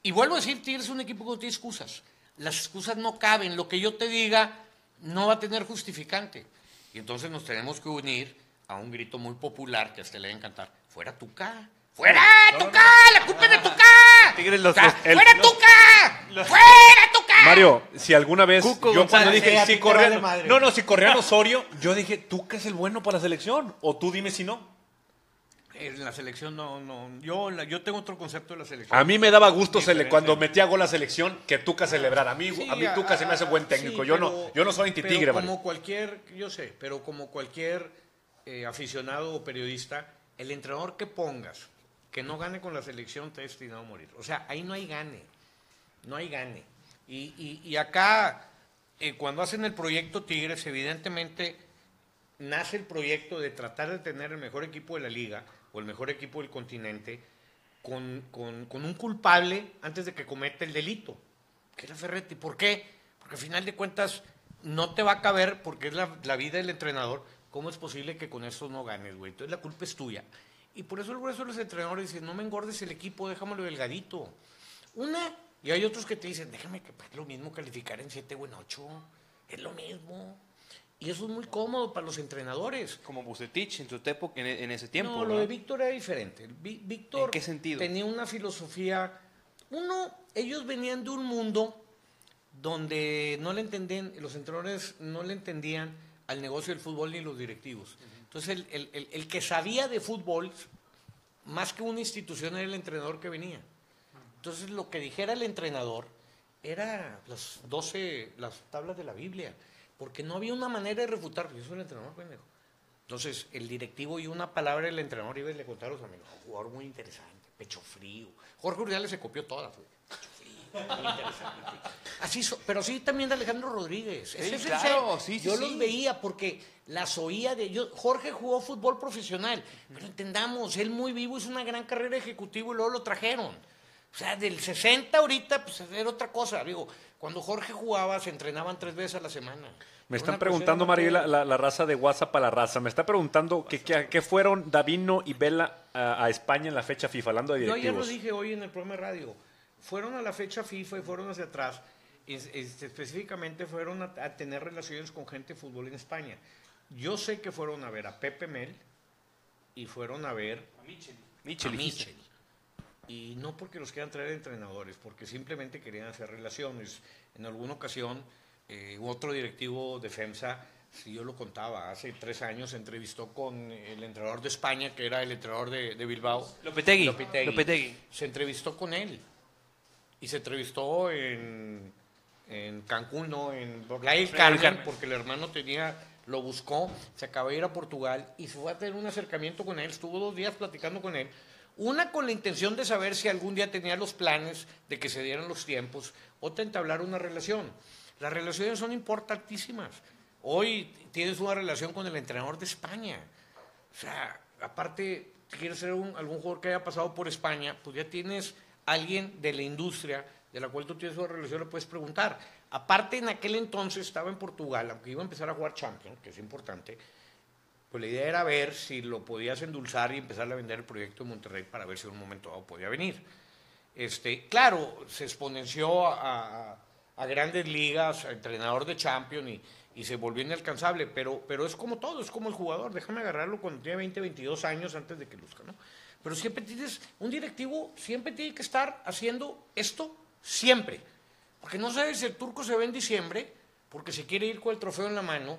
Y vuelvo a decir, Tigres es un equipo que no tiene excusas. Las excusas no caben. Lo que yo te diga no va a tener justificante. Y entonces nos tenemos que unir a un grito muy popular que a usted le va a encantar. Fuera Tuca. ¡Fuera Tuca! ¡La culpa es de Tuca! ¡Fuera Tuca! ¡Fuera Tuca! Mario, si alguna vez yo cuando dije si corría, no, no, si corría Osorio, yo dije, ¿Tuca es el bueno para la selección? O tú dime si no. En la selección no, no. Yo, yo tengo otro concepto de la selección. A mí me daba gusto cuando metía gol la selección que Tuca celebrara. A mí, a mí Tuca se me hace buen técnico. yo, no, yo no soy anti-tigre, Como cualquier, yo sé, pero como cualquier eh, aficionado o periodista, el entrenador que pongas que no gane con la selección te destinado a morir. O sea, ahí no hay gane. No hay gane. Y, y, acá, eh, cuando hacen el proyecto Tigres, evidentemente nace el proyecto de tratar de tener el mejor equipo de la liga o el mejor equipo del continente con, un culpable antes de que cometa el delito, que era Ferretti. ¿Por qué? Porque al final de cuentas no te va a caber, porque es la, la vida del entrenador, ¿cómo es posible que con eso no ganes, güey? Entonces la culpa es tuya. Y por eso el grueso de los entrenadores dicen, no me engordes el equipo, déjamelo delgadito. Una, y hay otros que te dicen, déjame que es lo mismo calificar en 7 o en 8, es lo mismo. Y eso es muy cómodo para los entrenadores. Como Bucetich en, su época, en, ese tiempo. No, lo de Víctor era diferente. Víctor qué sentido? tenía una filosofía. Uno, ellos venían de un mundo donde no le entendían, los entrenadores no le entendían al negocio del fútbol ni los directivos. Entonces, el, que sabía de fútbol, más que una institución, era el entrenador que venía. Entonces, lo que dijera el entrenador era las 12, las tablas de la Biblia porque no había una manera de refutar. Yo soy el entrenador, pendejo. Entonces, el directivo y una palabra del entrenador iba y le contaron a los amigos, un jugador muy interesante, pecho frío. Jorge Urdiales se copió toda, fue. Así, pero sí también de Alejandro Rodríguez. Sí, claro, sí, yo los veía porque las oía de yo, Jorge jugó fútbol profesional, pero entendamos, él muy vivo hizo una gran carrera ejecutiva y luego lo trajeron. O sea, del 60 ahorita, pues era otra cosa. Digo, cuando Jorge jugaba, se entrenaban tres veces a la semana. Me están preguntando, María, la, raza de WhatsApp a la raza. Me está preguntando qué fueron Davino y Vela a, España en la fecha FIFA, hablando de directivos. Yo ayer lo dije hoy en el programa de radio. Fueron a la fecha FIFA y fueron hacia atrás. específicamente fueron a, tener relaciones con gente de fútbol en España. Yo sé que fueron a ver a Pepe Mel y fueron a ver a Michel. Michel. Y no porque los quieran traer entrenadores, porque simplemente querían hacer relaciones. En alguna ocasión, eh, otro directivo de FEMSA, si yo lo contaba, hace tres años se entrevistó con el entrenador de España, que era el entrenador de, Bilbao. Lopetegui. Lopetegui. Se entrevistó con él. Y se entrevistó en, en Cancún, no, en Playa Carmen, porque el hermano tenía lo buscó, se acaba de ir a Portugal y se fue a tener un acercamiento con él, estuvo dos días platicando con él una con la intención de saber si algún día tenía los planes de que se dieran los tiempos, otra entablar una relación. Las relaciones son importantísimas. Hoy tienes una relación con el entrenador de España. O sea, aparte, quieres ser algún jugador que haya pasado por España, pues ya tienes alguien de la industria de la cual tú tienes una relación, le puedes preguntar. Aparte, en aquel entonces estaba en Portugal, aunque iba a empezar a jugar Champions, que es importante, pues la idea era ver si lo podías endulzar y empezar a vender el proyecto de Monterrey para ver si en un momento dado podía venir. Este, claro, se exponenció a, grandes ligas, a entrenador de Champions y, y, se volvió inalcanzable, pero, pero es como todo, es como el jugador, déjame agarrarlo cuando tiene 20, 22 años antes de que luzca, ¿no? Pero siempre tienes, un directivo siempre tiene que estar haciendo esto, siempre, porque no sabes si el turco se ve en diciembre, porque se quiere ir con el trofeo en la mano,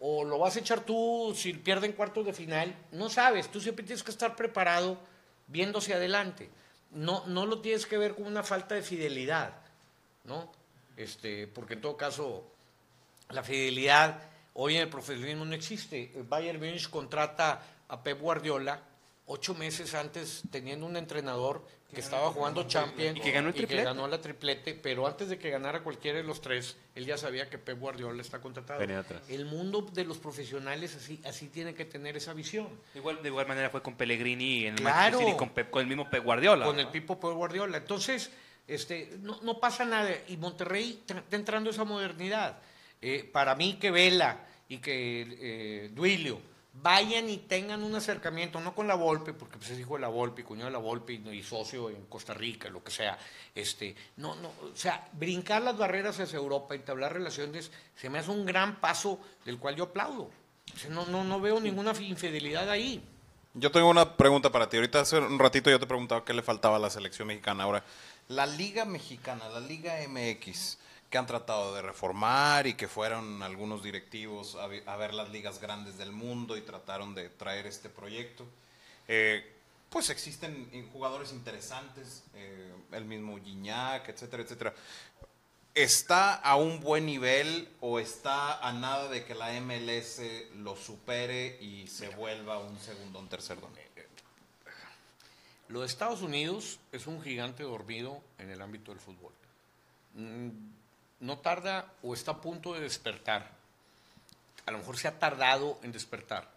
o lo vas a echar tú si pierden cuartos de final, no sabes, tú siempre tienes que estar preparado viéndose adelante. No, no lo tienes que ver como una falta de fidelidad, ¿no? Este, porque en todo caso, la fidelidad hoy en el profesionalismo no existe. Bayern Munich contrata a Pep Guardiola ocho meses antes teniendo un entrenador que estaba jugando Champions y que ganó el triplete. ganó la triplete, pero antes de que ganara cualquiera de los tres, él ya sabía que Pep Guardiola está contratado. El mundo de los profesionales así, así tiene que tener esa visión. Igual, de igual manera fue con Pellegrini en el claro, y con, el mismo Pep Guardiola. Con el Pipo Pep Guardiola. Entonces, este, no, no pasa nada. Y Monterrey está entrando esa modernidad. Eh, para mí que Vela y que eh, Duilio vayan y tengan un acercamiento, no con la Volpe, porque pues es hijo de la Volpe, cuñado de la Volpe y, socio en Costa Rica, lo que sea, este, no, no, o sea, brincar las barreras hacia Europa, entablar relaciones, se me hace un gran paso del cual yo aplaudo. no, no, no veo ninguna infidelidad ahí. Yo tengo una pregunta para ti. Ahorita hace un ratito yo te preguntaba qué le faltaba a la selección mexicana. Ahora, la Liga Mexicana, la Liga MX, que han tratado de reformar y que fueron algunos directivos a, ver las ligas grandes del mundo y trataron de traer este proyecto. Eh, pues existen jugadores interesantes, eh, el mismo Gignac, etcétera, etcétera. ¿Está a un buen nivel o está a nada de que la MLS lo supere y se vuelva un segundo o un tercer don? Lo de Estados Unidos es un gigante dormido en el ámbito del fútbol. No tarda o está a punto de despertar. A lo mejor se ha tardado en despertar.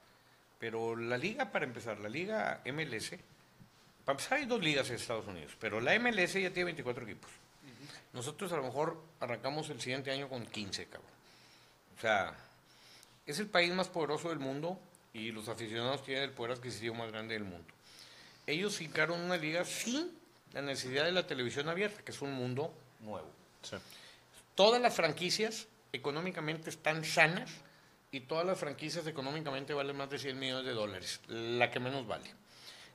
Pero la liga, para empezar, la liga MLS, para empezar hay dos ligas en Estados Unidos, pero la MLS ya tiene 24 equipos. Nosotros a lo mejor arrancamos el siguiente año con 15, cabrón. O sea, es el país más poderoso del mundo y los aficionados tienen el poder adquisitivo más grande del mundo. Ellos hincaron una liga sin la necesidad de la televisión abierta, que es un mundo nuevo. Sí. Todas las franquicias económicamente están sanas y todas las franquicias económicamente valen más de 100 millones de dólares, la que menos vale.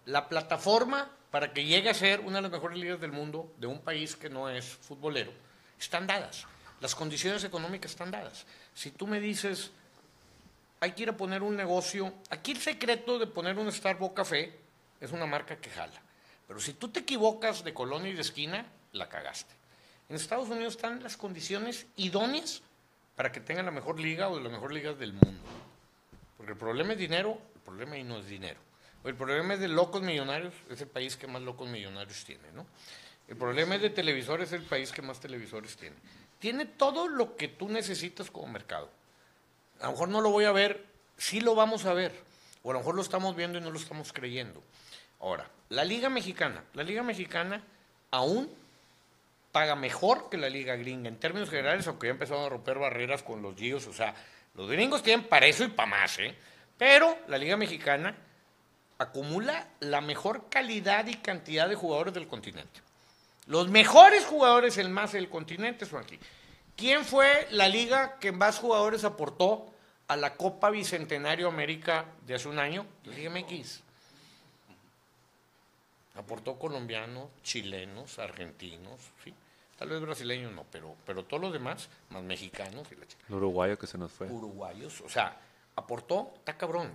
La plataforma para que llegue a ser una de las mejores ligas del mundo de un país que no es futbolero están dadas. Las condiciones económicas están dadas. Si tú me dices, hay que ir a poner un negocio, aquí el secreto de poner un Starbucks Café es una marca que jala. Pero si tú te equivocas de colonia y de esquina, la cagaste. En Estados Unidos están las condiciones idóneas para que tengan la mejor liga o de las mejores ligas del mundo. Porque el problema es dinero, el problema ahí no es dinero. El problema es de locos millonarios, es el país que más locos millonarios tiene, ¿no? El problema es de televisores, es el país que más televisores tiene. Tiene todo lo que tú necesitas como mercado. A lo mejor no lo voy a ver, sí lo vamos a ver. O a lo mejor lo estamos viendo y no lo estamos creyendo. Ahora, la Liga Mexicana. La Liga Mexicana aún paga mejor que la liga gringa en términos generales, aunque ya empezaron a romper barreras con los gios, o sea, los gringos tienen para eso y para más, ¿eh? Pero la liga mexicana acumula la mejor calidad y cantidad de jugadores del continente. Los mejores jugadores el más del continente son aquí. ¿Quién fue la liga que más jugadores aportó a la Copa Bicentenario América de hace un año? La Liga MX. Aportó colombianos, chilenos, argentinos, ¿sí? Tal vez brasileños no, pero, pero todos los demás, más mexicanos. Y la uruguayo que se nos fue. Uruguayos, o sea, aportó, está cabrón.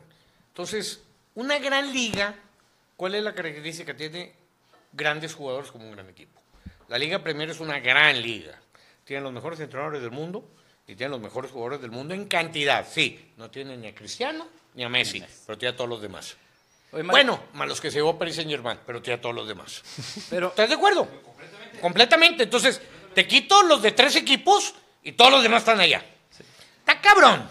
Entonces, una gran liga, ¿cuál es la característica? Tiene grandes jugadores como un gran equipo. La Liga Premier es una gran liga. Tiene los mejores entrenadores del mundo y tiene los mejores jugadores del mundo en cantidad. Sí, no tiene ni a Cristiano ni a Messi, pero tiene a todos los demás. Bueno, más los que se llevó Paris Saint Germain, pero tiene a todos los demás. Pero, ¿Estás de acuerdo? Completamente. Entonces, te quito los de tres equipos y todos los demás están allá. Está cabrón.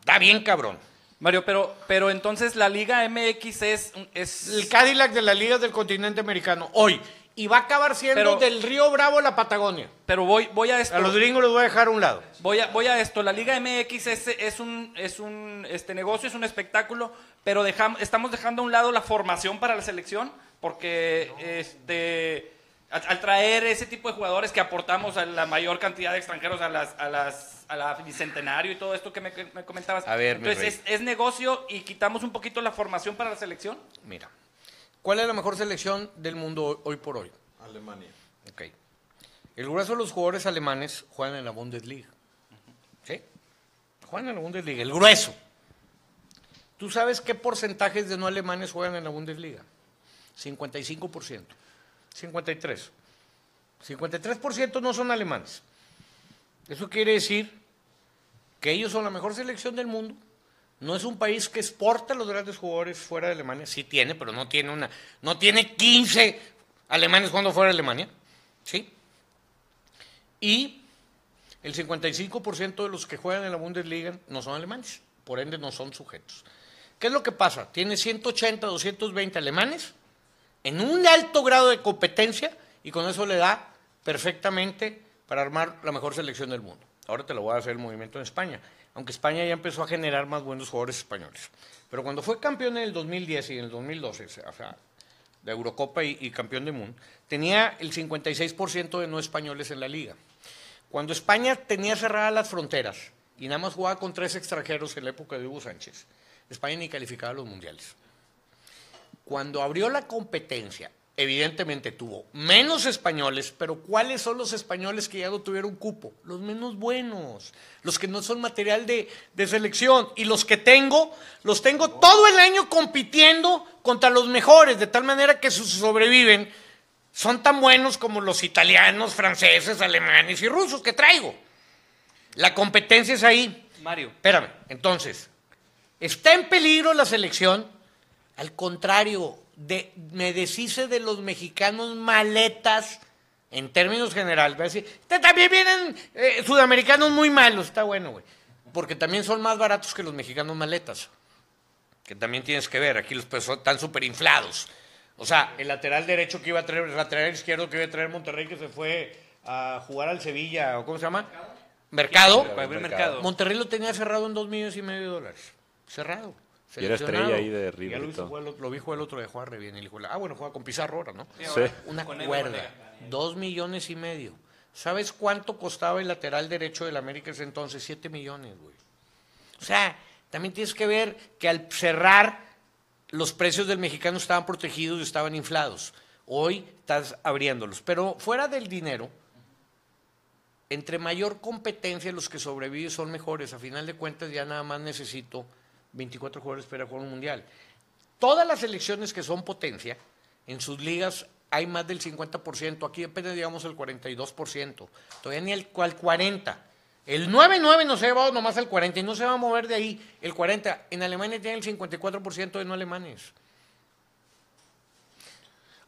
Está bien cabrón. Mario, pero, pero entonces la Liga MX es, es... El Cadillac de la Liga del continente americano, hoy. Y va a acabar siendo del Río Bravo a la Patagonia. Pero voy, voy a esto. A los gringos los voy a dejar a un lado. Voy a, voy a esto. La Liga MX es, es un, es un este negocio, es un espectáculo, pero dejamos, estamos dejando a un lado la formación para la selección, porque este al, traer ese tipo de jugadores que aportamos a la mayor cantidad de extranjeros a las a las a la bicentenario y todo esto que me, comentabas. A ver, Entonces, es, negocio y quitamos un poquito la formación para la selección. Mira, ¿cuál es la mejor selección del mundo hoy por hoy? Alemania. Ok. El grueso de los jugadores alemanes juegan en la Bundesliga. ¿Sí? Juegan en la Bundesliga, el grueso. ¿Tú sabes qué porcentajes de no alemanes juegan en la Bundesliga? 55%. 53. 53% no son alemanes. Eso quiere decir que ellos son la mejor selección del mundo. No es un país que exporta los grandes jugadores fuera de Alemania. Sí tiene, pero no tiene una, no tiene 15 alemanes jugando fuera de Alemania. ¿Sí? Y el 55% de los que juegan en la Bundesliga no son alemanes, por ende no son sujetos. ¿Qué es lo que pasa? Tiene 180, 220 alemanes en un alto grado de competencia y con eso le da perfectamente para armar la mejor selección del mundo. Ahora te lo voy a hacer el movimiento en España, aunque España ya empezó a generar más buenos jugadores españoles. Pero cuando fue campeón en el 2010 y en el 2012, o sea, de Eurocopa y, y campeón de Mundo, tenía el 56% de no españoles en la liga. Cuando España tenía cerradas las fronteras y nada más jugaba con tres extranjeros en la época de Hugo Sánchez, España ni calificaba a los mundiales. Cuando abrió la competencia, evidentemente tuvo menos españoles, pero ¿cuáles son los españoles que ya no tuvieron cupo? Los menos buenos, los que no son material de, de, selección. Y los que tengo, los tengo todo el año compitiendo contra los mejores, de tal manera que sus sobreviven son tan buenos como los italianos, franceses, alemanes y rusos que traigo. La competencia es ahí. Mario. Espérame, entonces, ¿está en peligro la selección? Al contrario, de, me deshice de los mexicanos maletas en términos generales. Va a decir, también vienen eh, sudamericanos muy malos. Está bueno, güey. Porque también son más baratos que los mexicanos maletas. Que también tienes que ver. Aquí los pesos están súper inflados. O sea, el lateral derecho que iba a traer, el lateral izquierdo que iba a traer Monterrey, que se fue a jugar al Sevilla, o ¿cómo se llama? Mercado. Mercado. Mercado. Monterrey lo tenía cerrado en dos millones y medio de dólares. Cerrado. Y era estrella ahí de Ya River lo, y jugar el otro- lo vi jugar el otro de jugar re bien. Y le dijo, ah, bueno, juega con Pizarro ahora, ¿no? Sí. Una cuerda. Dos millones y medio. ¿Sabes cuánto costaba el lateral derecho del América ese entonces? Siete millones, güey. O sea, también tienes que ver que al cerrar, los precios del mexicano estaban protegidos y estaban inflados. Hoy estás abriéndolos. Pero fuera del dinero, entre mayor competencia, los que sobreviven son mejores. A final de cuentas, ya nada más necesito 24 jugadores para jugar un mundial. Todas las selecciones que son potencia, en sus ligas hay más del 50%. Aquí apenas llegamos al 42%. Todavía ni al, al 40%. El 9-9 no se ha llevado nomás al 40% y no se va a mover de ahí el 40%. En Alemania tiene el 54% de no alemanes.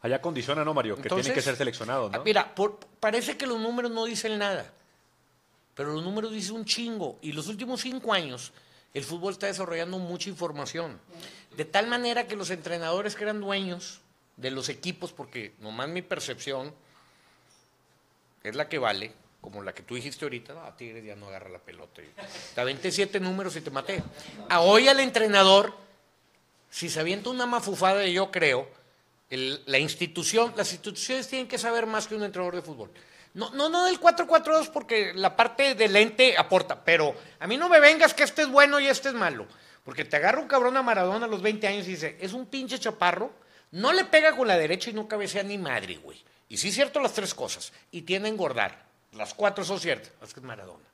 Allá condiciona, ¿no, Mario? Que Entonces, tienen que ser seleccionados, ah, ¿no? Mira, por- parece que los números no dicen nada, pero los números dicen un chingo. Y los últimos cinco años, el fútbol está desarrollando mucha información. De tal manera que los entrenadores que eran dueños de los equipos, porque nomás mi percepción es la que vale, como la que tú dijiste ahorita, no, Tigres ya no agarra la pelota. Te aventé siete números y te maté. Hoy al entrenador, si se avienta una mafufada, yo creo, el- la institución, las instituciones tienen que saber más que un entrenador de fútbol. No, no, no del 4-4-2 porque la parte del ente aporta, pero a mí no me vengas que este es bueno y este es malo. Porque te agarra un cabrón a Maradona a los 20 años y dice, es un pinche chaparro, no le pega con la derecha y no cabecea ni madre, güey. Y sí es cierto las tres cosas, y tiene engordar. Las cuatro son ciertas, es que es Maradona.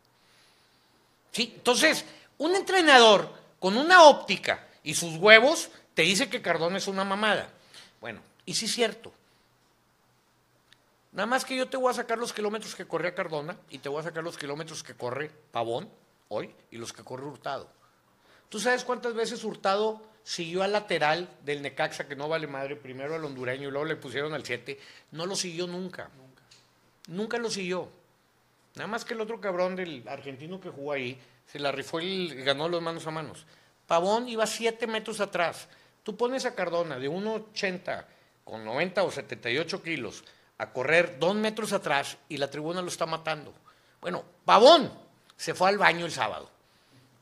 Sí, entonces, un entrenador con una óptica y sus huevos te dice que Cardona es una mamada. Bueno, y sí es cierto. Nada más que yo te voy a sacar los kilómetros que corría Cardona y te voy a sacar los kilómetros que corre Pavón hoy y los que corre Hurtado. ¿Tú sabes cuántas veces Hurtado siguió al lateral del Necaxa, que no vale madre, primero al hondureño y luego le pusieron al 7? No lo siguió nunca. Nunca lo siguió. Nada más que el otro cabrón del argentino que jugó ahí se la rifó y ganó los manos a manos. Pavón iba siete metros atrás. Tú pones a Cardona de 1,80 con 90 o 78 kilos a correr dos metros atrás y la tribuna lo está matando. Bueno, Pavón se fue al baño el sábado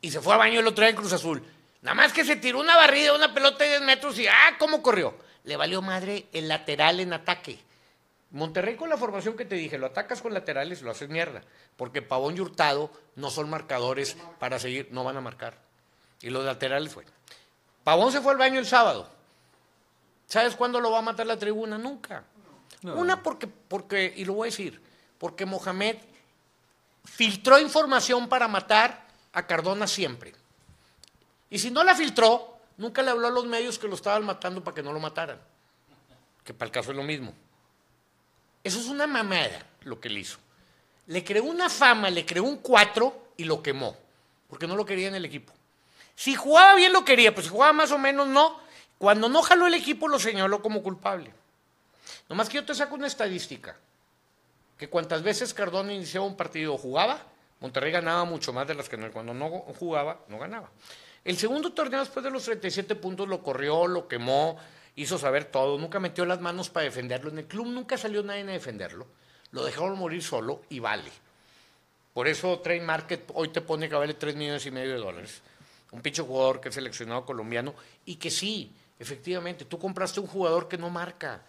y se fue al baño el otro día en Cruz Azul. Nada más que se tiró una barrida, una pelota de 10 metros y ¡ah! ¿Cómo corrió? Le valió madre el lateral en ataque. Monterrey con la formación que te dije, lo atacas con laterales, lo haces mierda. Porque Pavón y Hurtado no son marcadores para seguir, no van a marcar. Y los laterales fue. Pavón se fue al baño el sábado. ¿Sabes cuándo lo va a matar la tribuna? Nunca. Una porque, porque, y lo voy a decir, porque Mohamed filtró información para matar a Cardona siempre. Y si no la filtró, nunca le habló a los medios que lo estaban matando para que no lo mataran. que para el caso es lo mismo. Eso es una mamada lo que él hizo. Le creó una fama, le creó un 4 y lo quemó, porque no lo quería en el equipo. Si jugaba bien lo quería, pues si jugaba más o menos no. Cuando no jaló el equipo lo señaló como culpable. Nomás que yo te saco una estadística, que cuantas veces Cardona iniciaba un partido jugaba, Monterrey ganaba mucho más de las que cuando no jugaba, no ganaba. El segundo torneo después de los 37 puntos lo corrió, lo quemó, hizo saber todo, nunca metió las manos para defenderlo. En el club nunca salió nadie a defenderlo. Lo dejaron morir solo y vale. Por eso Train Market hoy te pone que vale 3 millones y medio de dólares. Un pinche jugador que es seleccionado colombiano y que sí, efectivamente, tú compraste un jugador que no marca,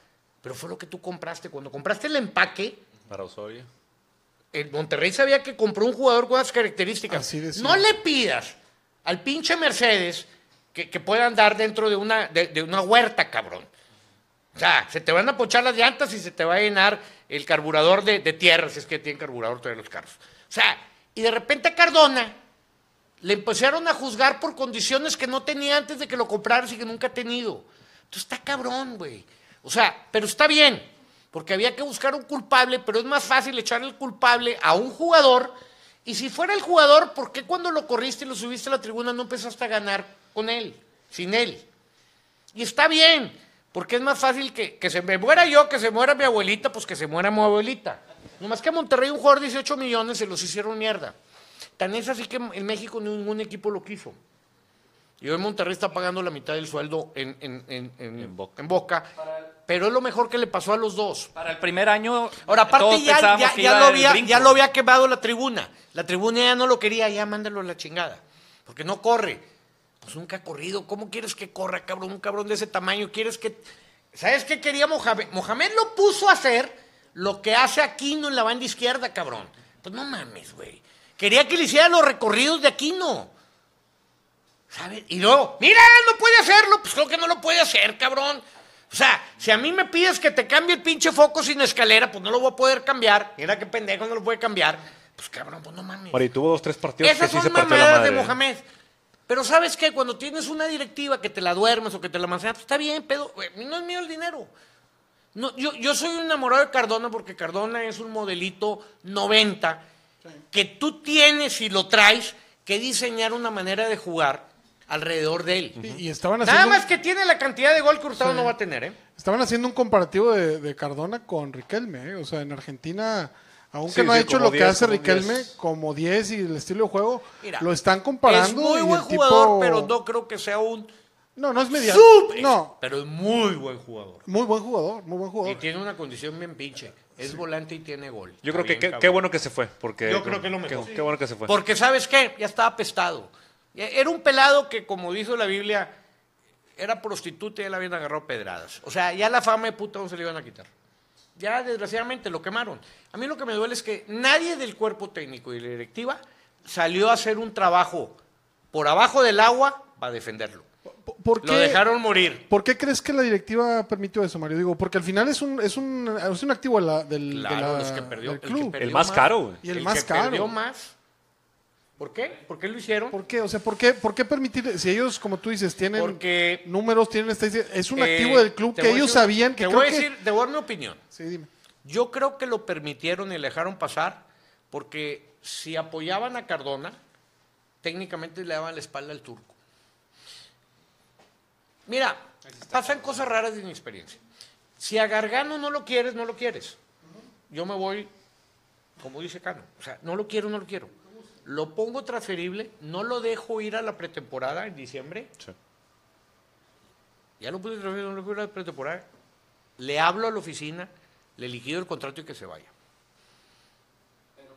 pero fue lo que tú compraste. Cuando compraste el empaque, Para Osorio. el Monterrey sabía que compró un jugador con esas características. Así no le pidas al pinche Mercedes que, que pueda andar dentro de una, de, de una huerta, cabrón. O sea, se te van a pochar las llantas y se te va a llenar el carburador de, de tierra, si es que tienen carburador todos los carros. O sea, y de repente a Cardona le empezaron a juzgar por condiciones que no tenía antes de que lo compraras y que nunca ha tenido. Entonces está cabrón, güey. O sea, pero está bien, porque había que buscar un culpable, pero es más fácil echarle el culpable a un jugador. Y si fuera el jugador, ¿por qué cuando lo corriste y lo subiste a la tribuna no empezaste a ganar con él, sin él? Y está bien, porque es más fácil que, que se me muera yo, que se muera mi abuelita, pues que se muera mi abuelita. Nomás que a Monterrey un jugador de 18 millones se los hicieron mierda. Tan es así que en México ningún equipo lo quiso. Y hoy Monterrey está pagando la mitad del sueldo en, en- en- en- En Boca. en Boca. Pero es lo mejor que le pasó a los dos. Para el primer año, Ahora, aparte todos ya, ya, que ya lo había, ya lo había quemado la tribuna. La tribuna ya no lo quería, ya mándalo a la chingada. Porque no corre. Pues nunca ha corrido. ¿Cómo quieres que corra, cabrón? Un cabrón de ese tamaño. ¿Quieres que...? ¿Sabes qué quería Mohamed? Mohamed lo puso a hacer lo que hace Aquino en la banda izquierda, cabrón. Pues no mames, güey. Quería que le hiciera los recorridos de Aquino. ¿Sabes? Y luego, mira, no puede hacerlo. Pues creo que no lo puede hacer, cabrón. O sea, si a mí me pides que te cambie el pinche foco sin escalera, pues no lo voy a poder cambiar. Mira qué pendejo no lo puede cambiar. Pues cabrón, pues no mames. Y tuvo dos, tres partidos Esas que sí se partió la de. Mohamed. Pero ¿sabes qué? Cuando tienes una directiva que te la duermes o que te la mancenas, pues está bien, pero güey, a mí no es mío el dinero. No, yo, yo soy un enamorado de Cardona porque Cardona es un modelito 90 que tú tienes y lo traes que diseñar una manera de jugar alrededor de él. Y, y estaban haciendo, Nada más que tiene la cantidad de gol que Hurtado no va a tener, ¿eh? estaban haciendo un comparativo de, de Cardona con Riquelme. ¿eh? O sea, en Argentina, aunque Sí, no ha sí, hecho como lo que 10, hace como Riquelme 10. como 10 y el estilo de juego, Mira, lo están comparando. Es muy y buen jugador, tipo- pero no creo que sea un No, no es media. sub. No, Pero es muy buen jugador. muy buen jugador, muy buen Y jugador. tiene una condición bien pinche. Es volante y tiene gol. Yo creo Está que bien, qué- cabrón. bueno que se fue. Porque, Yo creo que es lo mejor. Qué, qué bueno que se fue. Porque, ¿sabes qué? Ya estaba apestado. Era un pelado que, como dice la Biblia, era prostituta y ya la habían agarrado pedradas. O sea, ya la fama de puta no se le iban a quitar. Ya, desgraciadamente, lo quemaron. A mí lo que me duele es que nadie del cuerpo técnico y de la directiva salió a hacer un trabajo por abajo del agua para defenderlo. ¿Por- ¿Por Lo qué, dejaron morir. ¿Por qué crees que la directiva permitió eso, Mario? Digo, porque al final es un, es un, es un activo de la- del, de Claro, la- los que perdió, del el que club. perdió El más caro. Y el más que caro. perdió más. ¿Por qué? ¿Por qué lo hicieron? ¿Por qué? O sea, ¿por qué, ¿por qué permitir, si ellos, como tú dices, tienen Porque números, tienen estadísticas, es un Eh, activo del club te que ellos decir- sabían que Te creo voy a que- decir, te voy a dar mi opinión. Sí, dime. Yo creo que lo permitieron y le dejaron pasar porque si apoyaban a Cardona, técnicamente le daban la espalda al turco. Mira, pasan cosas raras de mi experiencia. Si a Gargano no lo quieres, no lo quieres. Yo me voy, como dice Cano, o sea, no lo quiero, no lo quiero. Lo pongo transferible, no lo dejo ir a la pretemporada en diciembre. Sí. Ya lo puse transferible, no lo dejo ir a la pretemporada. Le hablo a la oficina, le liquido el contrato y que se vaya.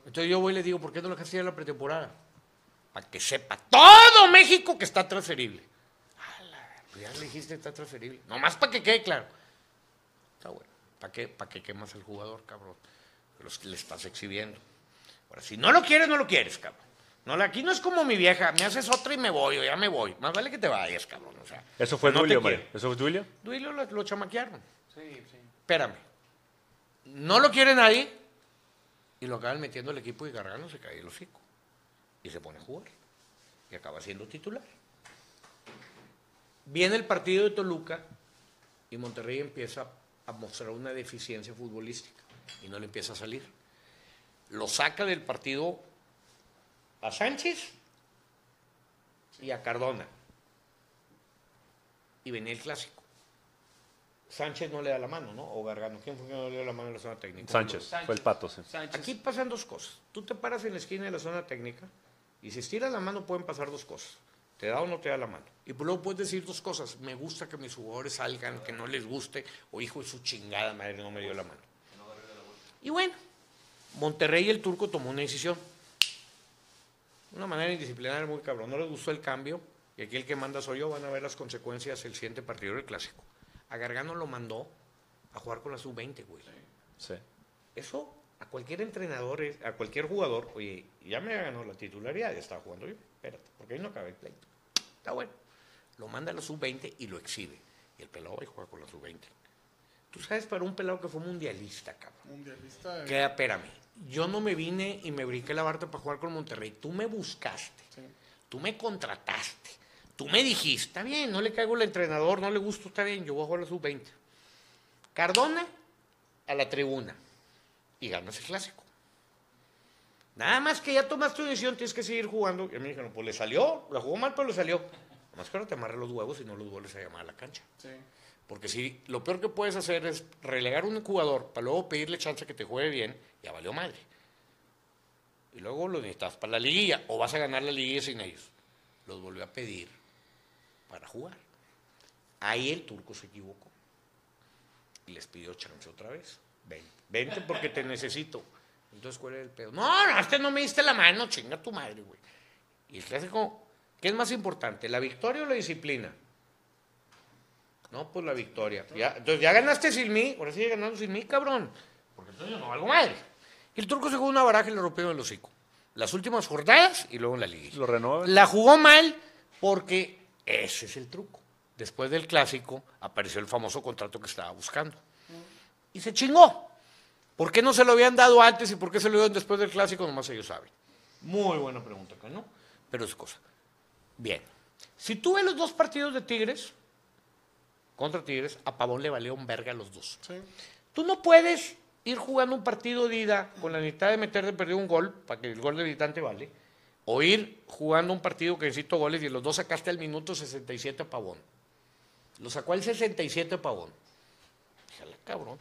Entonces yo voy y le digo, ¿por qué no lo dejaste ir a la pretemporada? Para que sepa todo México que está transferible. Ala, pues ya le dijiste que está transferible. Nomás para que quede claro. Está bueno. ¿Para qué, para qué quemas al jugador, cabrón? Los, le estás exhibiendo. Ahora, si no lo quieres, no lo quieres, cabrón. No, aquí no es como mi vieja, me haces otra y me voy, o ya me voy. Más vale que te vayas, cabrón. O sea, Eso fue no Duilio. ¿Eso fue Duilio? Duilio lo, lo chamaquearon. Sí, sí. Espérame. No lo quiere nadie. Y lo acaban metiendo el equipo y Gargano se cae el hocico. Y se pone a jugar. Y acaba siendo titular. Viene el partido de Toluca y Monterrey empieza a mostrar una deficiencia futbolística y no le empieza a salir. Lo saca del partido a Sánchez y a Cardona. Y venía el clásico. Sánchez no le da la mano, ¿no? O Gargano. ¿Quién fue que no le dio la mano en la zona técnica? Sánchez, fue el pato, sí. Sánchez. Aquí pasan dos cosas. Tú te paras en la esquina de la zona técnica y si estiras la mano pueden pasar dos cosas. Te da o no te da la mano. Y luego puedes decir dos cosas. Me gusta que mis jugadores salgan, que no les guste, o hijo de su chingada madre no me dio la mano. Y bueno, Monterrey y el turco tomó una decisión. Una manera indisciplinaria muy cabrón. No les gustó el cambio y aquí el que manda soy yo. Van a ver las consecuencias el siguiente partido del clásico. A Gargano lo mandó a jugar con la sub-20, güey. Sí. Eso a cualquier entrenador, a cualquier jugador, oye, ya me ganó la titularidad, ya estaba jugando yo. Espérate, porque ahí no acaba el pleito. Está bueno. Lo manda a la sub-20 y lo exhibe. Y el pelado va y juega con la sub-20. Tú sabes, para un pelado que fue mundialista, cabrón. Mundialista. eh, Que, espérame, yo no me vine y me brinqué la barta para jugar con Monterrey. Tú me buscaste, tú me contrataste, tú me dijiste, está bien, no le caigo al entrenador, no le gusto, está bien, yo voy a jugar a la sub-20. Cardona a la tribuna y ganas el clásico. Nada más que ya tomaste tu decisión, tienes que seguir jugando. Y a mí me dijeron, pues le salió, la jugó mal, pero le salió. Más que ahora te amarra los huevos y no los vuelves a llamar a la cancha. sí. Porque si lo peor que puedes hacer es relegar a un jugador para luego pedirle chance que te juegue bien, ya valió madre. Y luego lo necesitas para la liguilla, o vas a ganar la liguilla sin ellos. Los volvió a pedir para jugar. Ahí el turco se equivocó. Y les pidió chance otra vez. Vente, vente porque te necesito. Entonces, ¿cuál era el pedo? No, no, este no me diste la mano, chinga tu madre, güey. Y el clásico, ¿qué es más importante, la victoria o la disciplina? No, pues la victoria. Ya, entonces ya ganaste sin mí, ahora sigue ganando sin mí, cabrón. Porque entonces yo no valgo madre. Y el turco se jugó una baraja y le rompió el hocico. Las últimas jornadas y luego en la liguilla. Lo renuevan. La jugó mal porque ese es el truco. Después del clásico apareció el famoso contrato que estaba buscando. Y se chingó. ¿Por qué no se lo habían dado antes y por qué se lo dieron después del clásico? Nomás ellos saben. Muy buena pregunta, ¿no? Pero es cosa. Bien. Si tú ves los dos partidos de Tigres, contra Tigres, a Pavón le valió un verga a los dos. Sí. Tú no puedes ir jugando un partido de ida con la necesidad de meter de perder un gol, para que el gol de visitante vale, o ir jugando un partido que necesito goles y los dos sacaste al minuto 67 a Pavón. Lo sacó al 67 a Pavón. Déjala, cabrón.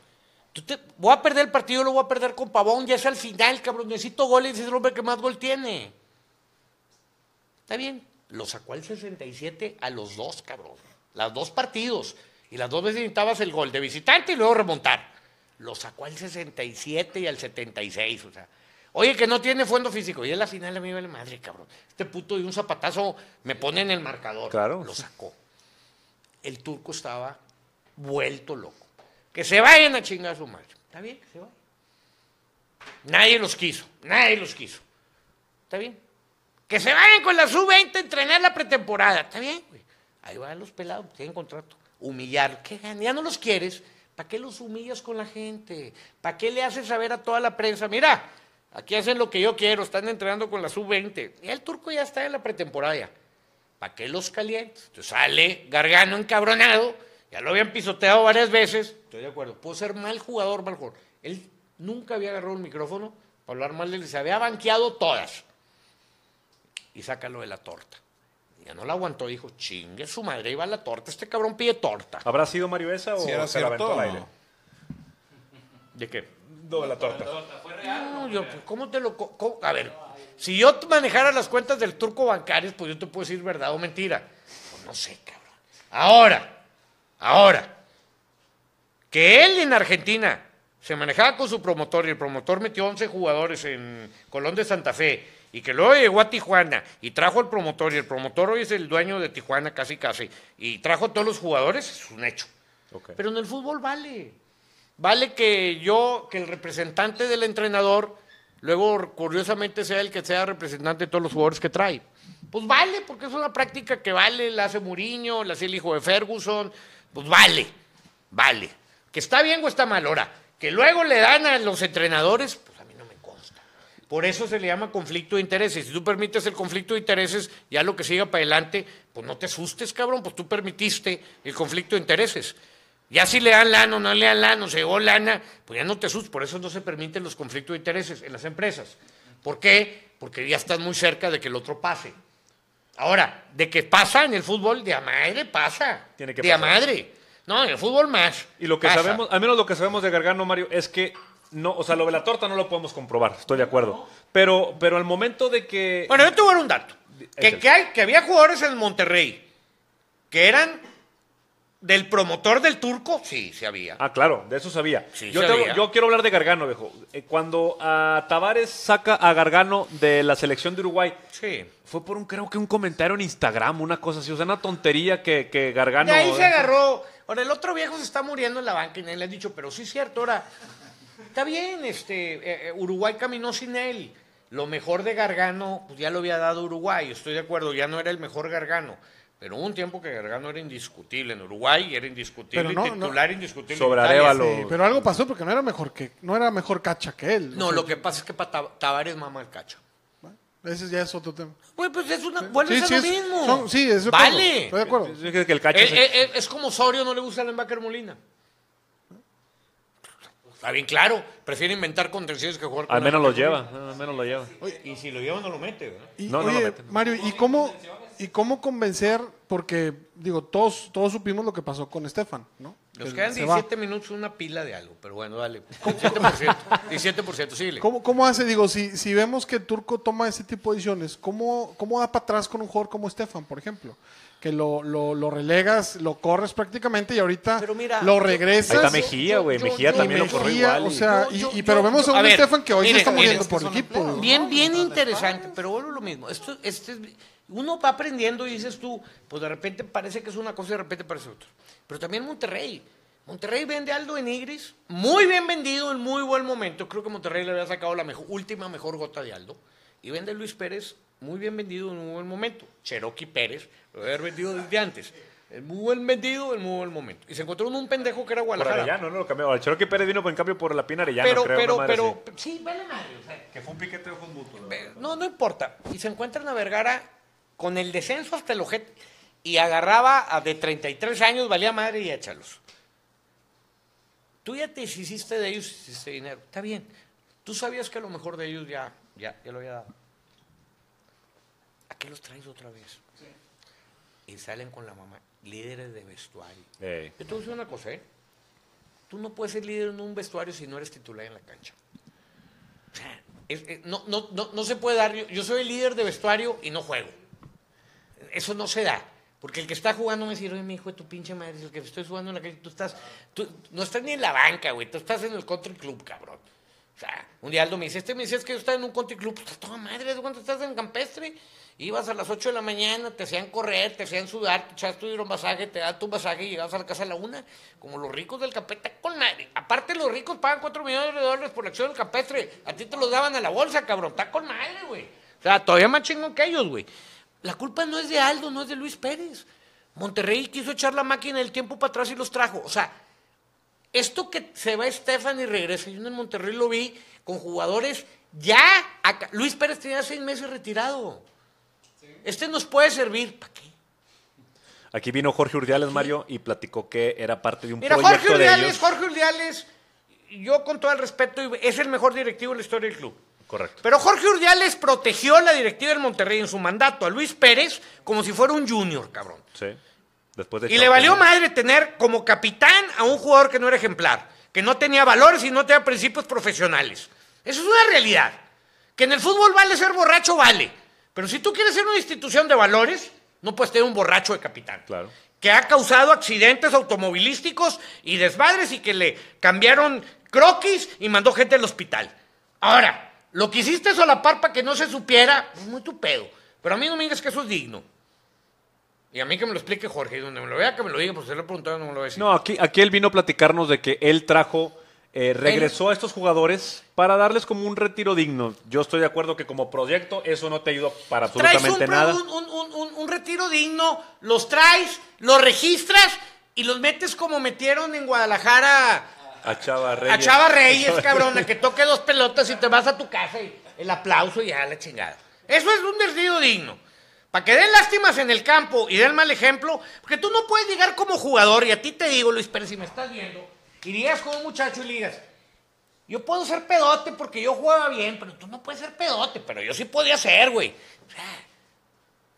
Tú te- voy a perder el partido, lo voy a perder con Pavón, ya es al final, cabrón. Necesito goles, es el hombre que más gol tiene. Está bien. Lo sacó al 67 a los dos, cabrón. Los dos partidos. Y las dos veces necesitabas el gol de visitante y luego remontar. Lo sacó al 67 y al 76. O sea, oye, que no tiene fondo físico. Y en la final a mí me vale madre, cabrón. Este puto de un zapatazo me pone en el marcador. Claro. Lo sacó. El turco estaba vuelto loco. Que se vayan a chingar a su madre. Está bien, que se vayan. Nadie los quiso. Nadie los quiso. Está bien. Que se vayan con la sub-20 a entrenar la pretemporada. Está bien, güey. Ahí van los pelados, tienen contrato. Humillar. ¿Qué Ya no los quieres. ¿Para qué los humillas con la gente? ¿Para qué le haces saber a toda la prensa? Mira, aquí hacen lo que yo quiero, están entrenando con la sub-20. Y el turco ya está en la pretemporada. ¿Para qué los calientes? Entonces sale Gargano encabronado. Ya lo habían pisoteado varias veces. Estoy de acuerdo. Puedo ser mal jugador, mal jugador. Él nunca había agarrado un micrófono para hablar mal de él. Se había banqueado todas y sácalo de la torta. Ya no la aguantó, dijo, chingue su madre, iba la torta, este cabrón pide torta. ¿Habrá sido Mario esa o Si era se la aventó al aire? no. ¿De qué? No, de la torta. No, yo, pues, ¿cómo te lo...? A ver, si yo manejara las cuentas del turco bancarios, pues yo te puedo decir verdad o mentira. Pues no sé, cabrón. Ahora, ahora, que él en Argentina se manejaba con su promotor y el promotor metió 11 jugadores en Colón de Santa Fe y que luego llegó a Tijuana y trajo al promotor y el promotor hoy es el dueño de Tijuana casi casi y trajo a todos los jugadores, es un hecho. Pero en el fútbol vale. Vale que yo, que el representante del entrenador, luego curiosamente sea el que sea representante de todos los jugadores que trae. Pues vale, porque es una práctica que vale, la hace Mourinho, la hace el hijo de Ferguson, pues vale, vale. Que está bien o está mal, ahora, que luego le dan a los entrenadores, pues a mí no me consta. Por eso se le llama conflicto de intereses. Si tú permites el conflicto de intereses, ya lo que siga para adelante, pues no te asustes, cabrón, pues tú permitiste el conflicto de intereses. Ya si le dan lana o no le dan lana, o se llegó lana, pues ya no te asustes. Por eso no se permiten los conflictos de intereses en las empresas. ¿Por qué? Porque ya estás muy cerca de que el otro pase. Ahora, de que pasa en el fútbol, de a madre pasa. Tiene que de a madre. No, en el fútbol más. Y lo que Pasa. sabemos, al menos lo que sabemos de Gargano, Mario, es que no, o sea, lo de la torta no lo podemos comprobar, estoy de acuerdo. Pero, pero al momento de que. Bueno, yo te voy a dar un dato. Que, que hay, que había jugadores en Monterrey que eran del promotor del turco, sí, sí había. Ah, claro, de eso sabía. Sí, yo, tengo- yo quiero hablar de Gargano, viejo. Eh, Cuando a Tavares saca a Gargano de la selección de Uruguay, Sí. fue por un, creo que un comentario en Instagram, una cosa así, o sea, una tontería que, que Gargano. De ahí se agarró. Ahora, el otro viejo se está muriendo en la banca y nadie le ha dicho, pero sí es cierto, ahora, está bien, este, eh, eh, Uruguay caminó sin él. Lo mejor de Gargano, pues ya lo había dado Uruguay, estoy de acuerdo, ya no era el mejor Gargano. Pero hubo un tiempo que Gargano era indiscutible en Uruguay, y era indiscutible, no, titular indiscutible. Sobre. Arevalo. Sí, pero algo pasó porque no era mejor que no era mejor cacha que él. No, lo que pasa es que para Tavares mama el cacho. Ese ya es otro tema. Güey, pues es una, vuelve Sí, a sí, lo es- mismo. son- sí, es de acuerdo, Vale. Estoy de acuerdo. Es que el cacho Eh, se- eh, eh, es como Osorio no le gusta a Lembacher Molina. Está bien claro, prefiere inventar contenciones que jugar con al menos lo lleva, al menos lo lleva. Y si lo lleva no lo mete, ¿verdad? Y, No, no lo oye, meten. Mario, ¿y cómo, ¿y cómo convencer? Porque, digo, todos, todos supimos lo que pasó con Estefan, ¿no? Nos Que quedan se va. 17 minutos, una pila de algo, pero bueno, dale. 17%, 17%, síguele. ¿Cómo, ¿Cómo hace? Digo, si, si vemos que Turco toma ese tipo de decisiones, ¿cómo, cómo da para atrás con un jugador como Estefan, por ejemplo? Que lo, lo, lo relegas, lo corres prácticamente y ahorita Pero mira, lo regresas. Ahí está Mejía, güey. Mejía yo- también lo corrió igual. O sea, Yo- y, yo- y- pero yo- vemos a yo- un Estefan que hoy se está muriendo por el equipo. Bien, bien interesante, pero vuelvo a lo mismo. Esto, este, es- uno va aprendiendo y dices tú, pues de repente parece que es una cosa y de repente parece otra. Pero también Monterrey. Monterrey vende Aldo en Igris, muy bien vendido en muy buen momento. Creo que Monterrey le había sacado la mejor- última mejor gota de Aldo. Y vende Luis Pérez, muy bien vendido en muy buen momento. Cherokee Pérez, lo debe haber vendido desde antes. Es muy buen vendido en muy buen momento. Y se encontró en un pendejo que era Por Guadalajara. Arellano, no lo cambió. El Cherokee Pérez vino en cambio por la Pina Arellano, pero, creo. pero, pero, sí, vale madre. o sea, Que fue un piquete de ojos mutuos. Ve- No, no importa. Y se encuentran a Vergara con el descenso hasta el ojete y agarraba a de 33 años, valía madre y échalos. Tú ya te hiciste de ellos, hiciste dinero. Está bien. Tú sabías que lo mejor de ellos ya, ya, ya lo había dado. ¿A qué los traes otra vez? Y salen con la mamá, líderes de vestuario. Ey. Yo te voy a decir una cosa, ¿eh? Tú no puedes ser líder en un vestuario si no eres titular en la cancha. O sea, es- es- no, no, no, no se puede dar. Yo, yo soy el líder de vestuario y no juego. Eso no se da. Porque el que está jugando me dice, oye, mi hijo de tu pinche madre, el que estoy jugando en la calle, tú estás, tú no estás ni en la banca, güey, tú estás en el country club, cabrón. O sea, un día Aldo me dice, este me dice, es que yo estaba en un country club, pues toda madre, ¿de cuánto estás en campestre? Ibas a las 8 de la mañana, te hacían correr, te hacían sudar, te echabas tu hidromasaje, te daban tu masaje y llegabas a la casa a la una, como los ricos del campestre, con madre. Aparte, los ricos pagan 4 millones de dólares por la acción del campestre, a ti te los daban a la bolsa, cabrón, está con madre, güey. O sea, todavía más chingón que ellos, güey. La culpa no es de Aldo, no es de Luis Pérez. Monterrey quiso echar la máquina del tiempo para atrás y los trajo. O sea, esto que se va Estefan y regresa, yo en Monterrey lo vi con jugadores ya. acá- Luis Pérez tenía seis meses retirado. Este nos puede servir. ¿Para qué? Aquí vino Jorge Urdiales, Mario, y platicó que era parte de un Mira, proyecto Jorge de Urdiales, ellos. Jorge Urdiales, yo con todo el respeto, es el mejor directivo de la historia del club. Correcto. Pero Jorge Urdiales protegió la directiva del Monterrey en su mandato a Luis Pérez como si fuera un junior, cabrón. Sí. Después de Y le valió madre tener como capitán a un jugador que no era ejemplar, que no tenía valores y no tenía principios profesionales. Eso es una realidad. Que en el fútbol vale ser borracho, vale. Pero si tú quieres ser una institución de valores, no puedes tener un borracho de capitán. Claro. Que ha causado accidentes automovilísticos y desmadres y que le cambiaron croquis y mandó gente al hospital. Ahora, lo que hiciste solapar para que no se supiera, es muy tu pedo. Pero a mí no me digas que eso es digno. Y a mí que me lo explique Jorge, y donde me lo vea que me lo diga, pues se lo he preguntado, no me lo voy a decir. No, aquí, aquí él vino a platicarnos de que él trajo, eh, regresó a estos jugadores para darles como un retiro digno. Yo estoy de acuerdo que como proyecto eso no te ayudó para traes un, absolutamente nada. un, un- un- un- un retiro digno, los traes, los registras y los metes como metieron en Guadalajara A Chava Reyes. a Chava Reyes, cabrón, a que toque dos pelotas y te vas a tu casa y el aplauso y ya la chingada. Eso es un retiro digno. Para que den lástimas en el campo y den mal ejemplo, porque tú no puedes llegar como jugador, y a ti te digo, Luis Pérez, si me estás viendo, y digas con un muchacho y digas, yo puedo ser pedote porque yo jugaba bien, pero tú no puedes ser pedote, pero yo sí podía ser, güey. O sea,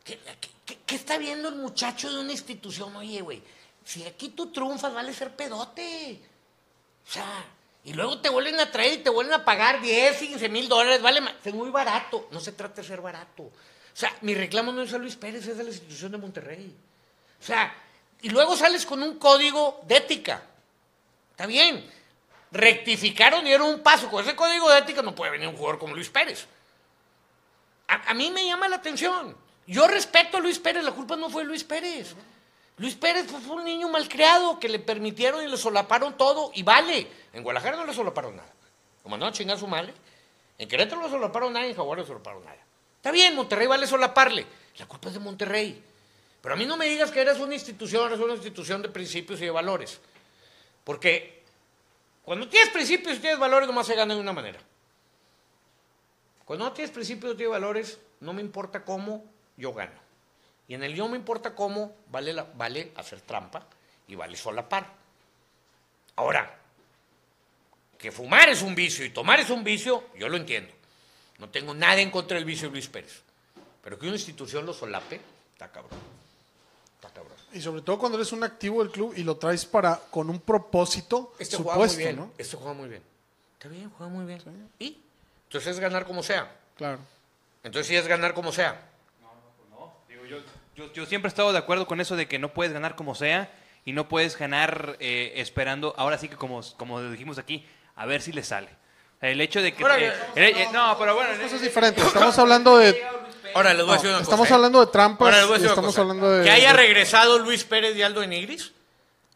¿qué, qué- qué está viendo el muchacho de una institución? Oye, güey, si aquí tú triunfas, vale ser pedote. O sea, y luego te vuelven a traer y te vuelven a pagar 10, 15 mil dólares, vale, es muy barato. No se trata de ser barato. O sea, mi reclamo no es a Luis Pérez, es de la institución de Monterrey. O sea, y luego sales con un código de ética. Está bien. Rectificaron y dieron un paso. Con ese código de ética no puede venir un jugador como Luis Pérez. A, mí me llama la atención. Yo respeto a Luis Pérez, la culpa no fue Luis Pérez. Luis Pérez fue, fue un niño malcriado que le permitieron y le solaparon todo y vale. En Guadalajara no le solaparon nada. Lo mandaron a chingar su madre. En Querétaro no le solaparon nada y en Jaguar no le solaparon nada. Está bien, Monterrey vale solaparle. La culpa es de Monterrey. Pero a mí no me digas que eres una institución, eres una institución de principios y de valores. Porque cuando tienes principios y tienes valores, nomás se gana de una manera. Cuando no tienes principios y tienes valores, no me importa cómo, yo gano. Y en el yo me importa cómo, vale, la- vale hacer trampa y vale solapar. Ahora, que fumar es un vicio y tomar es un vicio, yo lo entiendo. No tengo nada en contra del vicio de Luis Pérez. Pero que una institución lo solape, está cabrón. Está cabrón. Y sobre todo cuando eres un activo del club y lo traes para con un propósito Este juega supuesto, muy bien. ¿no? Este juega muy bien. Está bien, juega muy bien. ¿Y? Entonces es ganar como sea. Claro. Entonces sí es ganar como sea. Yo, siempre he estado de acuerdo con eso de que no puedes ganar como sea y no puedes ganar eh, esperando, ahora sí que como, como dijimos aquí, a ver si le sale. El hecho de que... Ahora, eh, eh, eh, no, pero bueno... Cosas diferentes. Estamos hablando de Ahora les voy a no, decir una estamos cosa, ¿eh? hablando de trampas Ahora les voy a y decir una estamos cosa. hablando de Que haya regresado Luis Pérez y Aldo de Nigris.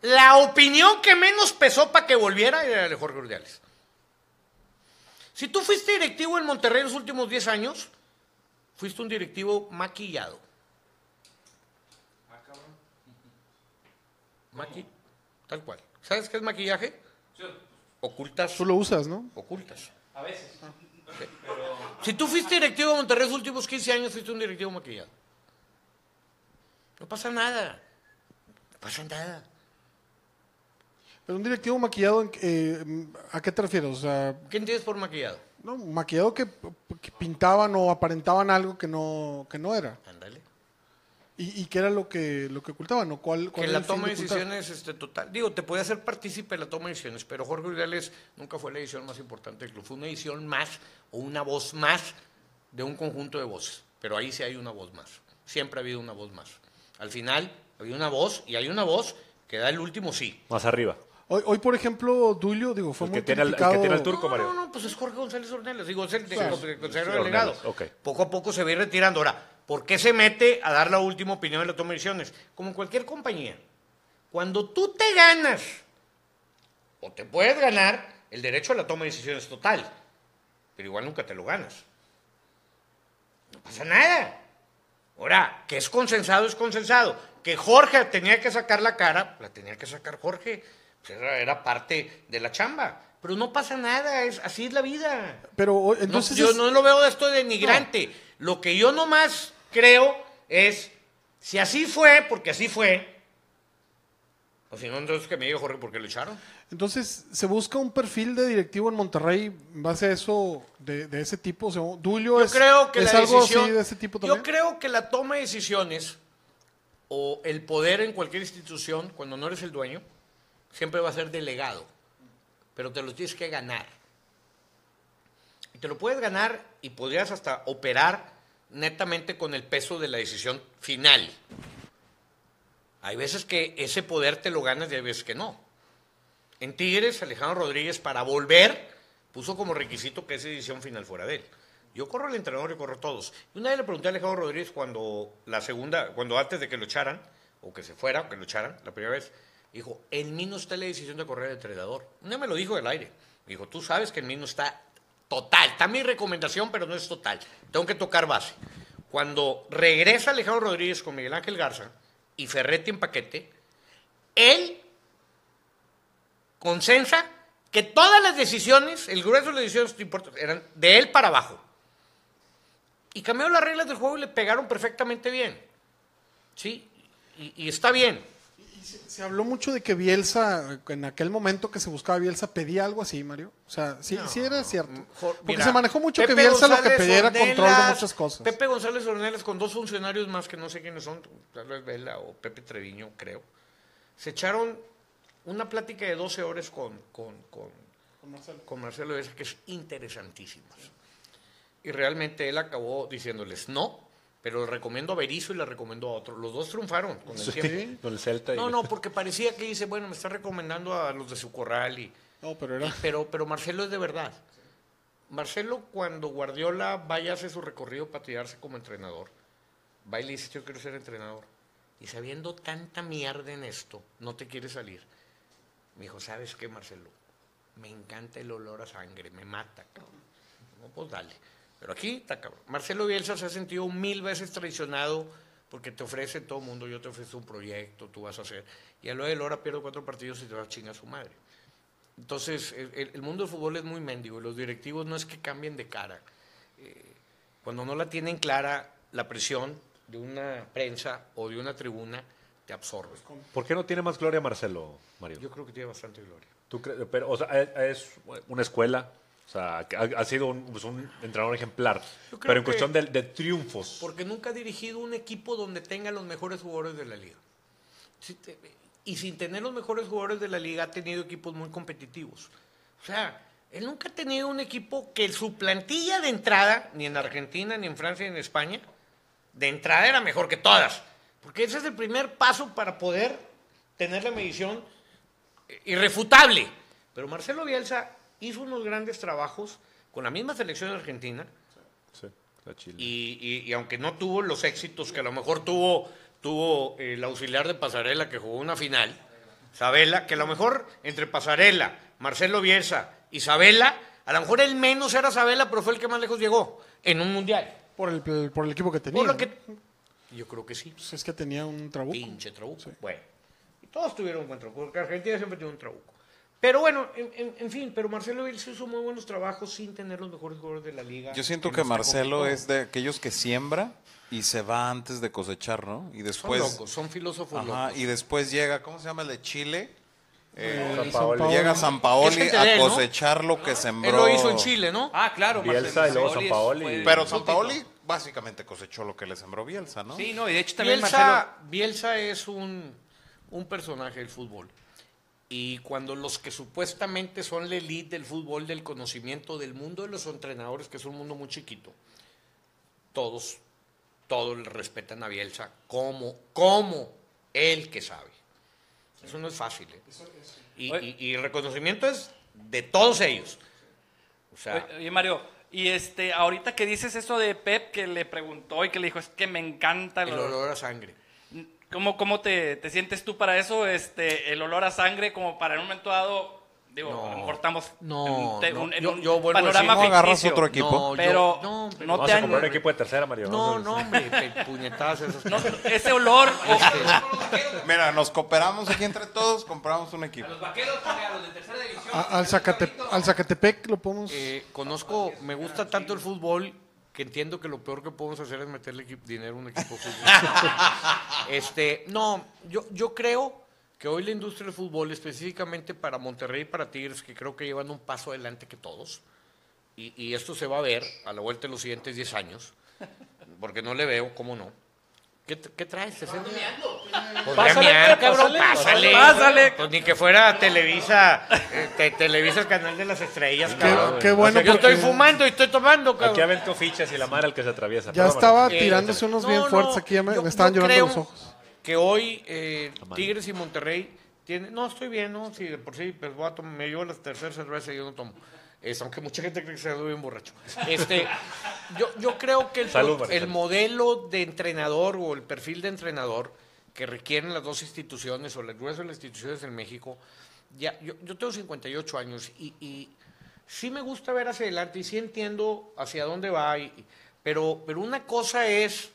La opinión que menos pesó para que volviera era de Jorge Urdiales. Si tú fuiste directivo en Monterrey los últimos 10 años, fuiste un directivo maquillado. Maqui, tal cual. ¿Sabes qué es maquillaje? Ocultas. Tú lo usas, ¿no? Ocultas. A veces. Si tú fuiste directivo de Monterrey los últimos 15 años, fuiste un directivo maquillado. No pasa nada. No pasa nada. Pero un directivo maquillado, en- eh, ¿a qué te refieres? O sea, ¿Qué entiendes por maquillado? no, maquillado que, que pintaban o aparentaban algo que no, que no era. Ándale. ¿Y, y qué era lo que, lo que ocultaban? ¿O cuál, cuál Que la toma de decisiones este, total. Digo, te puede hacer partícipe de la toma de decisiones, pero Jorge Urdiales nunca fue la edición más importante del club. Fue una edición más o una voz más de un conjunto de voces. Pero ahí sí hay una voz más. Siempre ha habido una voz más. Al final, había una voz y hay una voz que da el último sí. Más arriba. Hoy, hoy, por ejemplo, Dulio, digo, fue El muy que tiene el- el que tiene el turco, No, Mario. no, no, pues es Jorge González Ornelas. Digo, es el de- Claro. el consejero delegado. Ornelas, ok. Poco a poco se va a ir retirando. Ahora, ¿por qué se mete a dar la última opinión en la toma de decisiones? Como cualquier compañía. Cuando tú te ganas, o te puedes ganar, el derecho a la toma de decisiones total. Pero igual nunca te lo ganas. No pasa nada. Ahora, que es consensado, es consensado. Que Jorge tenía que sacar la cara, la tenía que sacar Jorge. Pues era, era parte de la chamba. Pero no pasa nada, es, así es la vida. Pero No, entonces yo es- no lo veo de esto de denigrante. Lo que yo nomás creo es, si así fue, porque así fue, o si no, entonces que me diga Jorge por qué lo echaron. Entonces, ¿se busca un perfil de directivo en Monterrey en base a eso, de, de ese tipo? O sea, Dulio Yo es, creo que es la algo decisión, así de ese tipo yo también. creo que la toma de decisiones o el poder en cualquier institución, cuando no eres el dueño, siempre va a ser delegado, pero te lo tienes que ganar. Y te lo puedes ganar y podrías hasta operar netamente con el peso de la decisión final. Hay veces que ese poder te lo ganas y hay veces que no. En Tigres, Alejandro Rodríguez, para volver, puso como requisito que esa decisión final fuera de él. Yo corro al entrenador y corro todos. Y una vez le pregunté a Alejandro Rodríguez cuando la segunda, cuando antes de que lo echaran, o que se fuera, o que lo echaran, la primera vez, dijo, en mí no está la decisión de correr al entrenador. Una me lo dijo del aire. Dijo, tú sabes que en mí no está total. Está mi recomendación, pero no es total. Tengo que tocar base. Cuando regresa Alejandro Rodríguez con Miguel Ángel Garza y Ferretti en paquete, él consensa que todas las decisiones, el grueso de las decisiones eran de él para abajo. Y cambió las reglas del juego y le pegaron perfectamente bien. ¿Sí? Y, y está bien. Se habló mucho de que Bielsa, en aquel momento que se buscaba Bielsa, pedía algo así, Mario. O sea, sí, sí era cierto. Porque mira, se manejó mucho que Bielsa lo que pedía era control de muchas cosas. Pepe González Ornelas con dos funcionarios más que no sé quiénes son, tal vez Vela o Pepe Treviño, creo. Se echaron una plática de 12 horas con, con, con, con Marcelo Bielsa que es interesantísima. Y realmente él acabó diciéndoles no, pero le recomiendo a Berizzo y le recomiendo a otro. Los dos triunfaron con el. Sí, con el Celta. y- No, no, porque parecía que dice, bueno, me está recomendando a los de su corral y... No, pero era. Pero, pero Marcelo es de verdad. Marcelo, cuando Guardiola vaya a hacer su recorrido para tirarse como entrenador, va y le dice, yo quiero ser entrenador. Y sabiendo tanta mierda en esto, no te quiere salir. Me dijo, ¿sabes qué, Marcelo? Me encanta el olor a sangre, me mata, cabrón. No, pues dale. Pero aquí está cabrón. Marcelo Bielsa se ha sentido mil veces traicionado porque te ofrece todo el mundo, yo te ofrezco un proyecto, tú vas a hacer. Y a lo de hora pierde cuatro partidos y te va a chingar a su madre. Entonces, el, mundo del fútbol es muy mendigo y los directivos no es que cambien de cara. Eh, cuando no la tienen clara, la presión de una prensa o de una tribuna te absorbe. ¿Por qué no tiene más gloria Marcelo, Mario? Yo creo que tiene bastante gloria. ¿Tú crees? Pero, o sea, es una escuela. O sea, ha, ha sido un, pues, un entrenador ejemplar. Pero en cuestión de, de triunfos. Porque nunca ha dirigido un equipo donde tenga los mejores jugadores de la liga. Y sin tener los mejores jugadores de la liga ha tenido equipos muy competitivos. O sea, él nunca ha tenido un equipo que su plantilla de entrada, ni en Argentina, ni en Francia, ni en España, de entrada era mejor que todas. Porque ese es el primer paso para poder tener la medición irrefutable. Pero Marcelo Bielsa hizo unos grandes trabajos con la misma selección argentina, Sí, está Chile. y, y- y aunque no tuvo los éxitos que a lo mejor tuvo, tuvo eh, el auxiliar de Pasarela que jugó una final, Sabela, que a lo mejor entre Pasarela, Marcelo Bielsa y Sabela, a lo mejor el menos era Sabela, pero fue el que más lejos llegó en un mundial. Por el, por el equipo que tenía. Por lo que, yo creo que sí. Pues es que tenía un trabuco. Pinche trabuco. Bueno, y todos tuvieron un buen trabuco, porque Argentina siempre tiene un trabuco. Pero bueno, en, en- en fin, pero Marcelo Bielsa hizo muy buenos trabajos sin tener los mejores jugadores de la liga. Yo siento en que nuestra Marcelo es de aquellos que siembra y se va antes de cosechar, ¿no? Y Son después. locos, son filósofos Ajá, locos. y después llega, ¿cómo se llama el de Chile? Eh, San Paolo. llega San Paoli a cosechar lo que sembró. Él lo hizo en Chile, ¿no? Ah, claro. Bielsa Marcelo y luego Sampaoli. fue- Pero San Paoli básicamente cosechó lo que le sembró Bielsa, ¿no? Sí, no, y de hecho también Bielsa, Marcelo... Bielsa es un, un personaje del fútbol. Y cuando los que supuestamente son la elite del fútbol, del conocimiento del mundo de los entrenadores, que es un mundo muy chiquito, todos, todos le respetan a Bielsa como, como el que sabe. Eso no es fácil. ¿eh? Y, y- y el reconocimiento es de todos ellos. O sea, Oye, oye, Mario, y este, ahorita que dices eso de Pep, que le preguntó y que le dijo, es que me encanta el el olor a sangre. ¿Cómo, cómo te, te sientes tú para eso? Este, el olor a sangre, como para en un momento dado, digo, No. a estamos No, en un, te- no, un- en yo- un yo vuelvo a decir, panorama ¿no agarras otro equipo? No, yo- Pero no, hombre, no no. te a han... comprar un equipo de tercera, Mario. No, a- no, hombre, puñetadas esas cosas. ese olor... o- Mira, nos cooperamos aquí entre todos, compramos un equipo. Los vaqueros, a los de tercera división. A- al, Zacate- al Zacatepec lo podemos. Eh, conozco, me gusta tanto el fútbol que entiendo que lo peor que podemos hacer es meterle dinero a un equipo fútbol. este, no, yo, yo creo que hoy la industria del fútbol, específicamente para Monterrey y para Tigres, que creo que llevan un paso adelante que todos, y, y esto se va a ver a la vuelta de los siguientes 10 años, porque no le veo, ¿cómo no? ¿Qué, qué traes? ¿Te sientes? Pues Pásale, mear, cabrón, pásale. Pues ni que fuera Televisa, eh, te- Televisa el canal de las estrellas, cabrón. qué bueno Yo estoy fumando y estoy tomando, Aquí cabrón. aventó fichas y la madre al que se atraviesa. ya estaba. Eh, tirándose unos no, bien fuertes aquí, ya me, yo- me estaban llorando creo los ojos. Que hoy eh, Tigres y Monterrey tienen. No, estoy bien, ¿no? Sí, de por sí, pues voy a tomar. Me llevo las terceras cervezas y yo no tomo. Es, aunque mucha gente cree que se bien borracho. Este, yo, yo creo que el, Salud, modelo de entrenador o el perfil de entrenador que requieren las dos instituciones o el grueso de las instituciones en México, ya, yo, yo tengo 58 años y, y sí me gusta ver hacia adelante y sí entiendo hacia dónde va, y- pero, pero una cosa es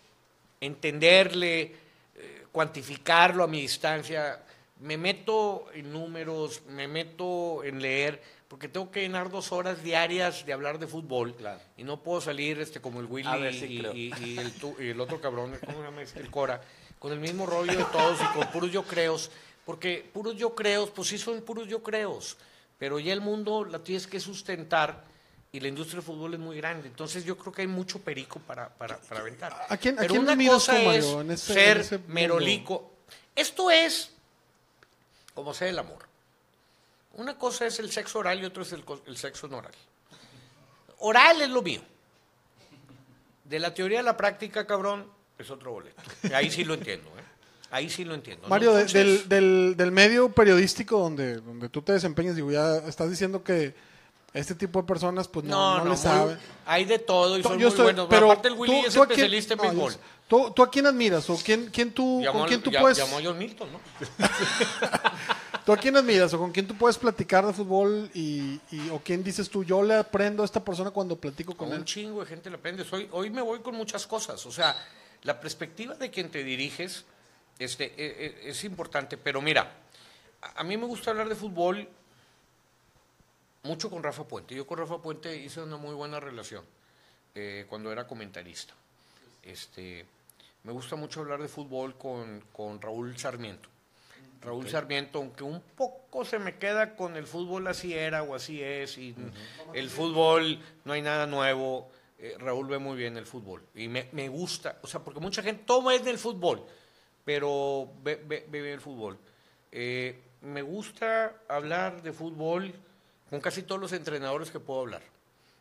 entenderle, eh, cuantificarlo a mi distancia. me meto en números, me meto en leer, porque tengo que llenar dos horas diarias de hablar de fútbol. Claro. Y no puedo salir este como el Willy A ver, sí, y, creo. y- y el, tu- y el otro cabrón, ¿cómo se llama este? El Cora, con el mismo rollo de todos y con puros yo creos, porque puros yo creos, pues sí son puros yo creos, pero ya el mundo la tienes que sustentar y la industria del fútbol es muy grande. Entonces yo creo que hay mucho perico para, para, para aventar. ¿A quién- a Pero quién una miras cosa tú, Mario, es en ese- ser en ese mundo? merolico. Esto es como sea el amor. Una cosa es el sexo oral y otra es el, el sexo no oral. Oral es lo mío. De la teoría a la práctica, cabrón, es otro boleto. Ahí sí lo entiendo, ¿eh? Ahí sí lo entiendo. Mario, Entonces, del, del, del medio periodístico donde, donde tú te desempeñas, digo, ya estás diciendo que este tipo de personas, pues no, No, no, no, le muy- sabe. hay de todo y son yo muy estoy- buenos. pero Aparte el Willy tú- es tú a quién- especialista en yo béisbol. ¿Tú, ¿Tú a quién admiras? ¿O quién, quién tú, Llamó, con quién tú ya- puedes... llamó a John Milton, ¿no? ¿Tú a quién admiras o con quién tú puedes platicar de fútbol y, y- o quién dices tú, yo le aprendo a esta persona cuando platico con Con un él? chingo de gente le aprendes. Hoy, hoy me voy con muchas cosas. O sea, la perspectiva de quien te diriges este, e- e- es, importante. Pero mira, a mí me gusta hablar de fútbol mucho con Rafa Puente. Yo con Rafa Puente hice una muy buena relación eh, cuando era comentarista. Este, me gusta mucho hablar de fútbol con, con Raúl Sarmiento. Raúl Sarmiento, aunque un poco se me queda con el fútbol así era o así es, y el fútbol no hay nada nuevo, eh, Raúl ve muy bien el fútbol. Y me, me gusta, o sea, porque mucha gente, todo es del fútbol, pero ve, ve- ve bien el fútbol. Eh, me gusta hablar de fútbol con casi todos los entrenadores que puedo hablar.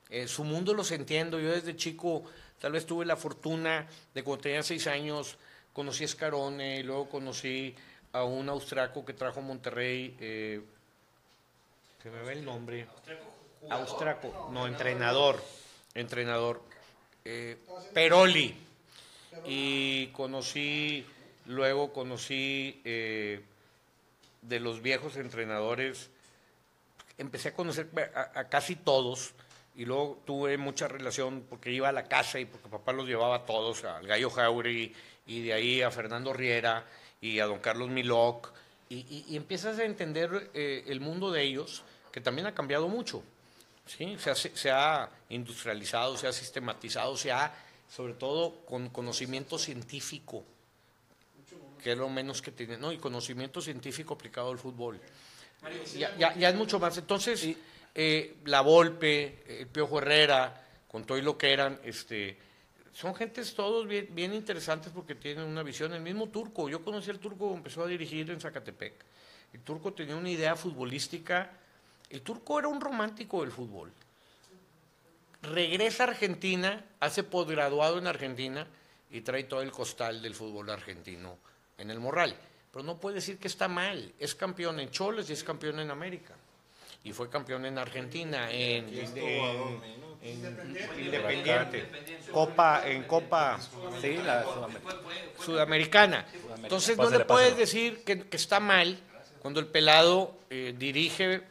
Eh, su mundo los entiendo. Yo desde chico tal vez tuve la fortuna de cuando tenía seis años conocí a Scarone, y luego conocí a un austraco que trajo a Monterrey. eh, se me ve el nombre. Austraco, no, entrenador. Entrenador. eh, Peroli. Y conocí, luego conocí de los viejos entrenadores empecé a conocer a, casi todos y luego tuve mucha relación porque iba a la casa y porque papá los llevaba a todos, al Gallo Jauregui y de ahí a Fernando Riera y a don Carlos Miloc y, empiezas a entender eh, el mundo de ellos que también ha cambiado mucho. ¿sí? Se, ha, se ha industrializado, se ha sistematizado, se ha, sobre todo, con conocimiento científico, que es lo menos que tiene, ¿no? Y conocimiento científico aplicado al fútbol. Ya, ya, ya es mucho más. Entonces, eh, La Volpe, el Piojo Herrera, con todo y lo que eran, este, son gentes todos bien, bien interesantes porque tienen una visión. El mismo Turco, yo conocí al Turco, empezó a dirigir en Zacatepec. El Turco tenía una idea futbolística. El Turco era un romántico del fútbol. Regresa a Argentina, hace posgraduado en Argentina y trae todo el costal del fútbol argentino en el morral. Pero no puede decir que está mal. Es campeón en Choles y es campeón en América. Y fue campeón en Argentina, en, en- en Independiente. Copa, en Copa Sí, la. Sudamericana. Entonces no le puedes decir que, que está mal cuando el pelado eh, dirige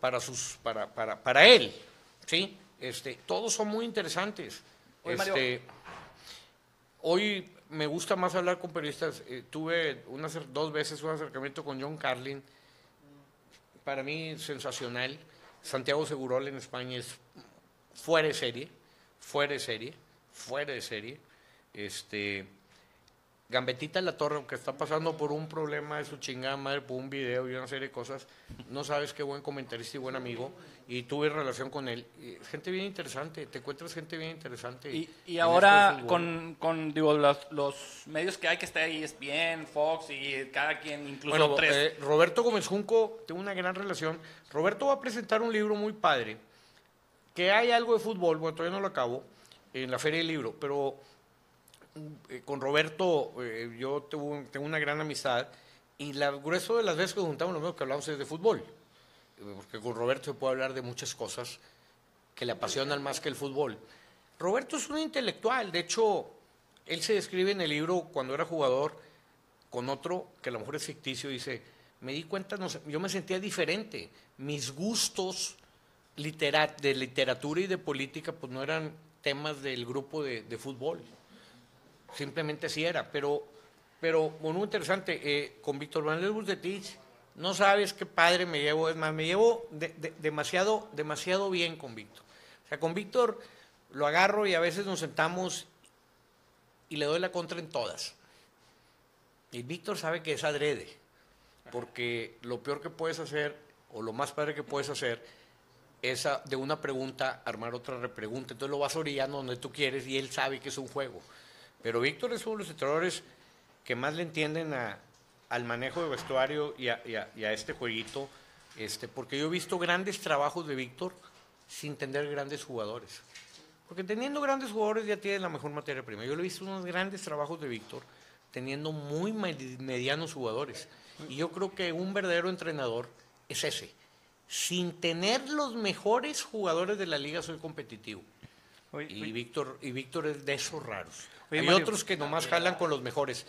para sus para, para, para él. ¿sí? Este, todos son muy interesantes. Oye. Este, hoy me gusta más hablar con periodistas. Eh, tuve un acer- dos veces un acercamiento con John Carlin. Para mí sensacional. Santiago Segurol en España es fuera de serie, fuera de serie, fuera de serie. Este, Gambetita La Torre, que está pasando por un problema de su chingada madre, por un video y una serie de cosas, no sabes qué buen comentarista y buen amigo, y tuve relación con él. Gente bien interesante, te encuentras gente bien interesante. Y, esto ahora con, con digo, los, los medios que hay que estar ahí, ESPN, Fox y cada quien, incluso Bueno, tres. eh, Roberto Gómez Junco, tengo una gran relación. Roberto va a presentar un libro muy padre, que hay algo de fútbol, bueno, todavía no lo acabo, en la Feria del Libro, pero eh, con Roberto eh, yo tengo, una gran amistad y la grueso de las veces que juntamos lo mismo que hablamos es de fútbol, Eh, porque con Roberto se puede hablar de muchas cosas que le apasionan más que el fútbol. Roberto es un intelectual, de hecho, él se describe en el libro cuando era jugador con otro que a lo mejor es ficticio, dice, me di cuenta, no sé, yo me sentía diferente, mis gustos de literatura y de política pues no eran temas del grupo de, de fútbol, simplemente así era, pero pero muy interesante, eh, con Víctor Manuel Bucetich, no sabes qué padre me llevo, es más, me llevo de- de- demasiado, demasiado bien con Víctor. O sea, con Víctor lo agarro y a veces nos sentamos y le doy la contra en todas. Y Víctor sabe que es adrede, porque lo peor que puedes hacer, o lo más padre que puedes hacer, es de una pregunta armar otra repregunta. Entonces lo vas orillando donde tú quieres y él sabe que es un juego. Pero Víctor es uno de los entrenadores que más le entienden a- al manejo de vestuario y a, y a- y a este jueguito, este, porque yo he visto grandes trabajos de Víctor sin tener grandes jugadores. Porque teniendo grandes jugadores ya tienes la mejor materia prima. Yo le he visto unos grandes trabajos de Víctor teniendo muy med- medianos jugadores. Y yo creo que un verdadero entrenador es ese. Sin tener los mejores jugadores de la liga soy competitivo. Y Víctor, y Víctor es de esos raros. Oye, Hay Mario. otros que nomás jalan con los mejores.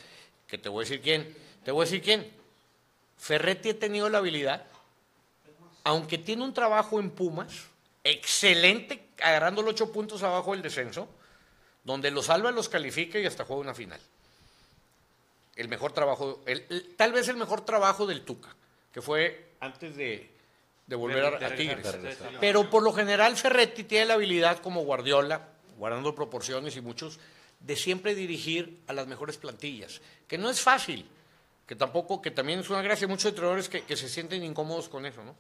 Que te voy a decir quién. Te voy a decir quién. Ferretti ha tenido la habilidad, aunque tiene un trabajo en Pumas, excelente, agarrando los ocho puntos abajo del descenso, donde los salva, los califica y hasta juega una final. El mejor trabajo, el- el- tal vez el mejor trabajo del Tuca, que fue antes de, de volver a- de a, Tigres. Pero por lo general Ferretti tiene la habilidad como Guardiola, guardando proporciones y muchos, de siempre dirigir a las mejores plantillas, que no es fácil, que tampoco, que también es una gracia, muchos entrenadores que, que se sienten incómodos con eso, ¿no?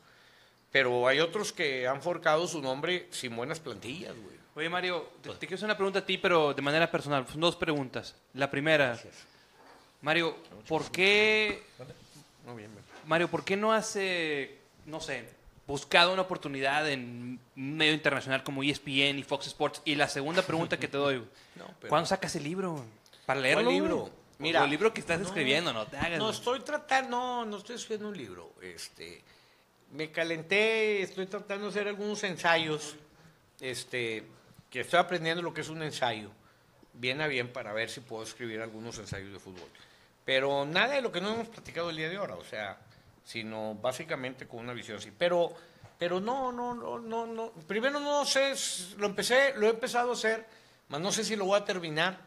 Pero hay otros que han forcado su nombre sin buenas plantillas, güey. Oye, Mario, te, te quiero hacer una pregunta a ti, pero de manera personal. Son dos preguntas. La primera, Mario, ¿por qué, No, bien, bien. Mario, ¿por qué no has, eh, no sé, buscado una oportunidad en un medio internacional como ESPN y Fox Sports? Y la segunda pregunta que te doy, No, pero- ¿cuándo sacas el libro? Para leerlo. ¿Cuál libro? Mira, Mira, el libro que estás escribiendo, no te hagas. No estoy tratando, no, no estoy escribiendo un libro. Este, me calenté, estoy tratando de hacer algunos ensayos, este, que estoy aprendiendo lo que es un ensayo, bien a bien para ver si puedo escribir algunos ensayos de fútbol. Pero nada de lo que no hemos platicado el día de ahora, o sea, sino básicamente con una visión así. Pero, pero no, no, no, no, no. Primero no sé, lo empecé, lo he empezado a hacer, mas no sé si lo voy a terminar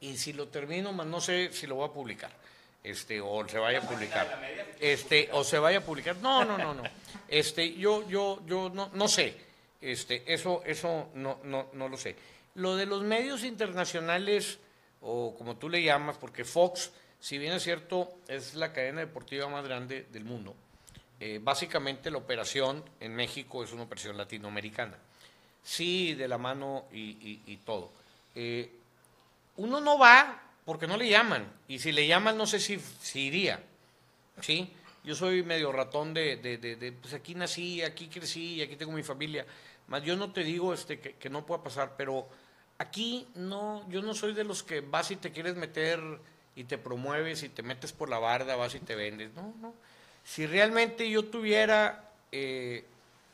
y si lo termino, más no sé si lo voy a publicar, este, o se vaya a publicar, este, o se vaya a publicar. No, no, no, no. Este, yo, yo, yo no, no sé. Este, eso, eso no, no, no lo sé. Lo de los medios internacionales, o como tú le llamas, porque Fox, si bien es cierto, es la cadena deportiva más grande del mundo. eh, básicamente la operación en México es una operación latinoamericana. Sí, de la mano y, todo. Eh, uno no va porque no le llaman. Y si le llaman, no sé si, iría. ¿Sí? Yo soy medio ratón de, de- de- de, pues aquí nací, aquí crecí, aquí tengo mi familia. Más yo no te digo este, que, que no pueda pasar, pero aquí no, yo no soy de los que vas y te quieres meter y te promueves y te metes por la barda, vas y te vendes. No, no. Si realmente yo tuviera, eh,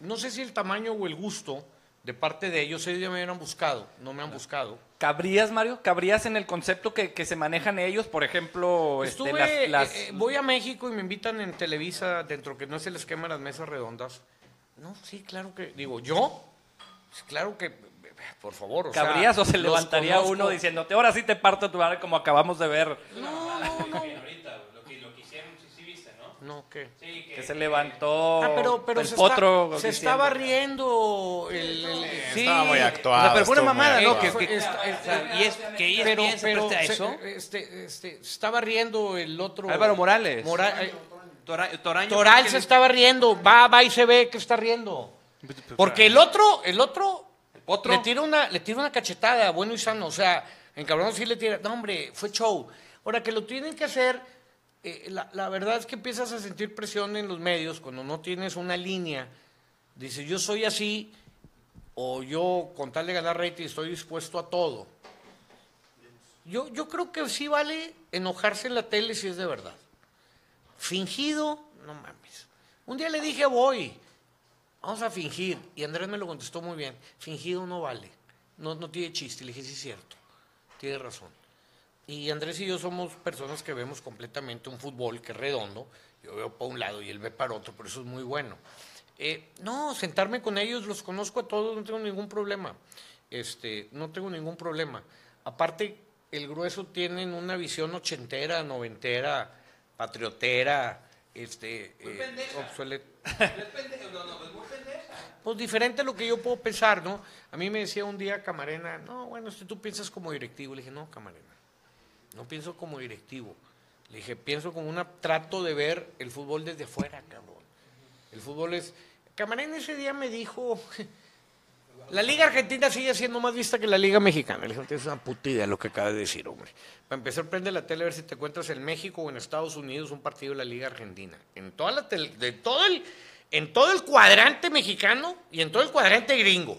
no sé si el tamaño o el gusto de parte de ellos, ellos ya me hubieran buscado, no me han buscado. ¿Cabrías, Mario? ¿Cabrías en el concepto que, que se manejan ellos? Por ejemplo, este, Estuve, las, las- eh, eh, voy a México y me invitan en Televisa, dentro que no es el esquema de las mesas redondas. No, sí, claro que, digo, ¿yo? Pues claro que, por favor, o sea, ¿Cabrías o se levantaría conozco. uno diciéndote, ahora sí te parto tu madre como acabamos de ver? No, no, no, Ahorita, lo que, lo que hicieron, sí, sí viste, ¿no? no, ¿qué? Sí, Que se levantó Ah, pero, pero el se, potro. está- se estaba riendo el... el- sí, Estaba muy O actuado. sea, pero fue una mamada, ¿no? Que, que- sea, y es que pero, pero se- eso. este, este, estaba riendo el otro... Álvaro Morales. Mora- eh, Toraño. Toral que se le- estaba riendo, va, va y se ve que está riendo. Porque el otro, el otro, Le tira una, le tira una cachetada, bueno y sano, o sea, en cabrón sí le tira, no hombre, fue show. Ahora que lo tienen que hacer, eh, la, la verdad es que empiezas a sentir presión en los medios cuando no tienes una línea. Dices, yo soy así, o yo con tal de ganar rating estoy dispuesto a todo. Yo, yo creo que sí vale enojarse en la tele si es de verdad. Fingido, no mames. Un día le dije, voy, vamos a fingir. Y Andrés me lo contestó muy bien. Fingido no vale. No, no tiene chiste. Le dije, sí es cierto. Tiene razón. Y Andrés y yo somos personas que vemos completamente un fútbol que es redondo. Yo veo para un lado y él ve para otro, pero eso es muy bueno. Eh, no, sentarme con ellos, los conozco a todos, no tengo ningún problema. Este, no tengo ningún problema. Aparte, el grueso tienen una visión ochentera, noventera, patriotera, este, eh, obsoleta. Pues diferente a lo que yo puedo pensar, ¿no? A mí me decía un día Camarena, no, bueno, este, tú piensas como directivo. Le dije, no, Camarena, no pienso como directivo. Le dije, pienso como un trato de ver el fútbol desde afuera, cabrón. El fútbol es... Camarena ese día me dijo, la Liga Argentina sigue siendo más vista que la Liga Mexicana. Dije, no tienes una puta idea de lo que acaba de decir, hombre. Para empezar, prende la tele a ver si te encuentras en México o en Estados Unidos un partido de la Liga Argentina. En toda la tele, de todo el en todo el cuadrante mexicano y en todo el cuadrante gringo.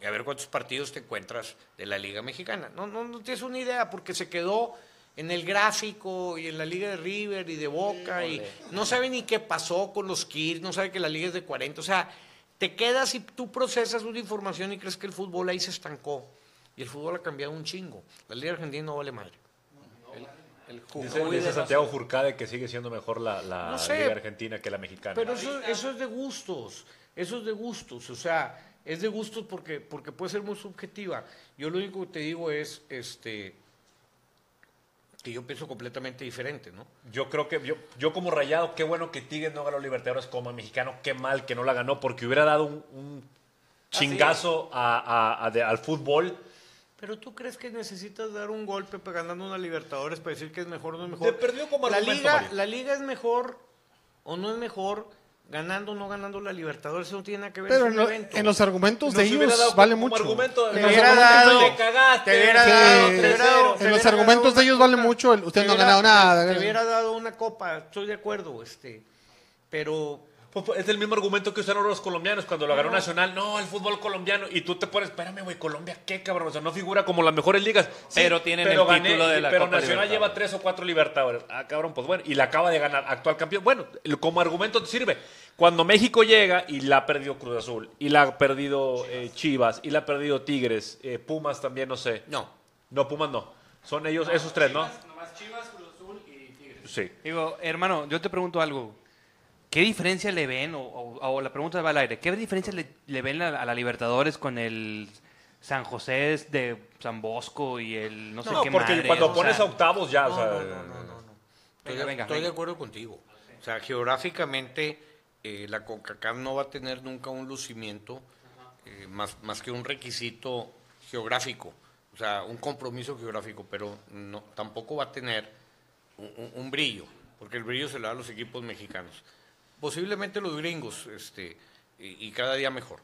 Y a ver cuántos partidos te encuentras de la Liga Mexicana. No, no, no tienes una idea porque se quedó en el gráfico y en la Liga de River y de Boca y no sabe ni qué pasó con los Kids, no sabe que la Liga es de 40. O sea, te quedas y tú procesas una información y crees que el fútbol ahí se estancó. Y el fútbol ha cambiado un chingo. La Liga Argentina no vale madre. Dice, dice Santiago Furcade que sigue siendo mejor la, la Liga Argentina que la mexicana. Pero eso, eso es de gustos, eso es de gustos, o sea, es de gustos porque, porque puede ser muy subjetiva. Yo lo único que te digo es este que yo pienso completamente diferente, ¿no? Yo creo que yo, yo como rayado, qué bueno que Tigres no ganó Libertadores como mexicano, qué mal que no la ganó, porque hubiera dado un, chingazo al fútbol pero tú crees que necesitas dar un golpe ganando una Libertadores para decir que es mejor o no es mejor. Te perdió como la liga, la liga es mejor o no es mejor ganando o no ganando la Libertadores, eso no tiene nada que ver Pero en, evento. en, los argumentos de ellos vale mucho. Argumento, te hubiera dado, te cagaste, te hubiera dado, en los argumentos de ellos vale mucho, usted no ha ganado nada. Te hubiera dado una copa, estoy de acuerdo, este, pero pues, pues, es el mismo argumento que usaron los colombianos cuando lo agarró Nacional. No, el fútbol colombiano. Y tú te pones, espérame, güey, Colombia, ¿qué cabrón? O sea, no figura como las mejores ligas. pero tienen el título de la Pero Nacional lleva tres o cuatro Libertadores. Ah, cabrón, pues bueno. Y la acaba de ganar actual campeón. Bueno, como argumento te sirve. Cuando México llega y la ha perdido Cruz Azul, y la ha perdido eh, Chivas, y la ha perdido Tigres, eh, Pumas también, no sé. No. No, Pumas no. Son ellos, esos tres, ¿no? Nomás Chivas, Cruz Azul y Tigres. Sí. Digo, hermano, yo te pregunto algo. ¿Qué diferencia le ven, o, la pregunta va al aire, qué diferencia le, ven a, la Libertadores con el San José de San Bosco y el no sé qué porque cuando pones a octavos ya, no, no, no, no, Estoy, de acuerdo contigo. O sea, geográficamente eh, la CONCACAF no va a tener nunca un lucimiento eh, más, más que un requisito geográfico, o sea, un compromiso geográfico, pero no, tampoco va a tener un brillo, porque el brillo se lo da a los equipos mexicanos posiblemente los gringos, este, y, cada día mejor.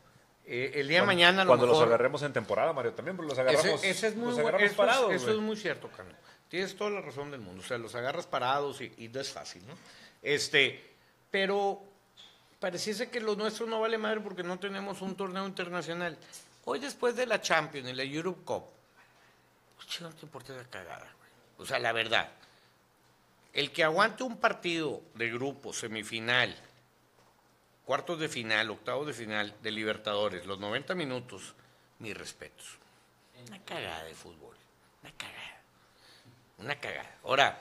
Eh, el día de mañana, cuando los agarremos en temporada, Mario, también los agarramos, ese, es muy, eso parados. Es, eso es muy cierto, Carlos. Tienes toda la razón del mundo. O sea, los agarras parados y, no es fácil, ¿no? Este, pero pareciese que lo nuestro no vale madre porque no tenemos un torneo internacional. Hoy, después de la Champions y la Europe Cup, pues, no te importa la cagada, güey. O sea, la verdad. El que aguante un partido de grupo, semifinal, cuartos de final, octavos de final de Libertadores, los 90 minutos, mis respetos. Una cagada de fútbol. Una cagada. Una cagada. Ahora,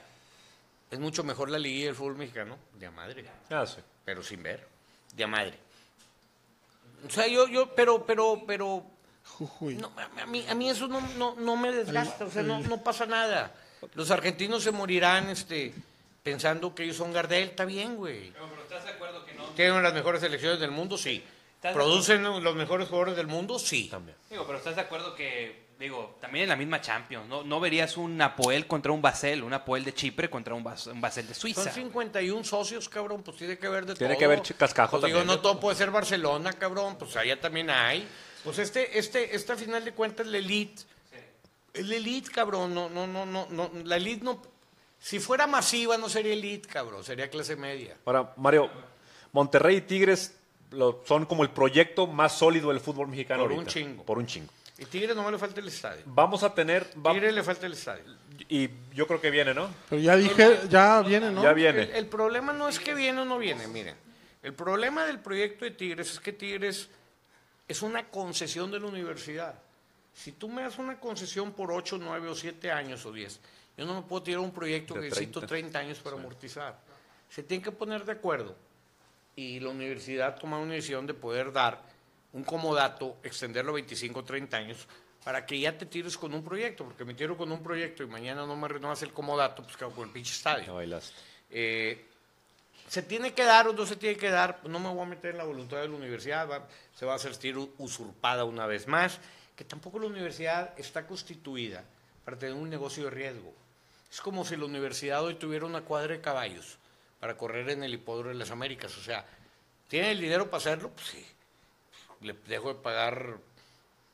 es mucho mejor la liguilla del fútbol mexicano, de a madre. Ah, sí. Pero sin ver, de a madre. O sea, yo, yo, pero, pero, pero. No, a, mí, a mí eso no, no, no me desgasta, o sea, no, no pasa nada. Los argentinos se morirán este, pensando que ellos son Gardel, está bien, güey. pero ¿estás de acuerdo que? ¿Tienen las mejores selecciones del mundo? Sí. ¿Producen los mejores jugadores del mundo? Sí. También. Digo, pero ¿estás de acuerdo que, digo, también en la misma Champions, ¿no, no verías un Apoel contra un Basel, un Apoel de Chipre contra un, Basel de Suiza? Son 51 socios, cabrón, pues tiene que haber de todo. Tiene que haber cascajo pues Digo, no todo puede ser Barcelona, cabrón, pues allá también hay. Pues este, este, esta final de cuentas, la elite, es la elite, cabrón, no, no, no, no, no, la elite no si fuera masiva no sería elite, cabrón, sería clase media. Ahora, Mario, Monterrey y Tigres son como el proyecto más sólido del fútbol mexicano Por un chingo. Por un chingo. Y Tigres no le falta el estadio. Vamos a tener... Tigres le falta el estadio. Y yo creo que viene, ¿no? Pero ya dije, ya viene, ¿no? Ya viene. El, problema no es que viene o no viene, miren. El problema del proyecto de Tigres es que Tigres es una concesión de la universidad. Si tú me das una concesión por 8, 9 o 7 años o 10 yo no me puedo tirar un proyecto que necesito 30 años para amortizar. Se tienen que poner de acuerdo y la universidad toma una decisión de poder dar un comodato, extenderlo a 25 o 30 años para que ya te tires con un proyecto, porque me tiro con un proyecto y mañana no me renovas el comodato, pues quedo con el pinche estadio. Bailaste. Eh, ¿Se tiene que dar o no se tiene que dar? Pues no me voy a meter en la voluntad de la universidad, va- se va a sentir usurpada una vez más, que tampoco la universidad está constituida para tener un negocio de riesgo. Es como si la universidad hoy tuviera una cuadra de caballos para correr en el hipódromo de las Américas. O sea, ¿tiene el dinero para hacerlo? Pues sí. Le dejo de pagar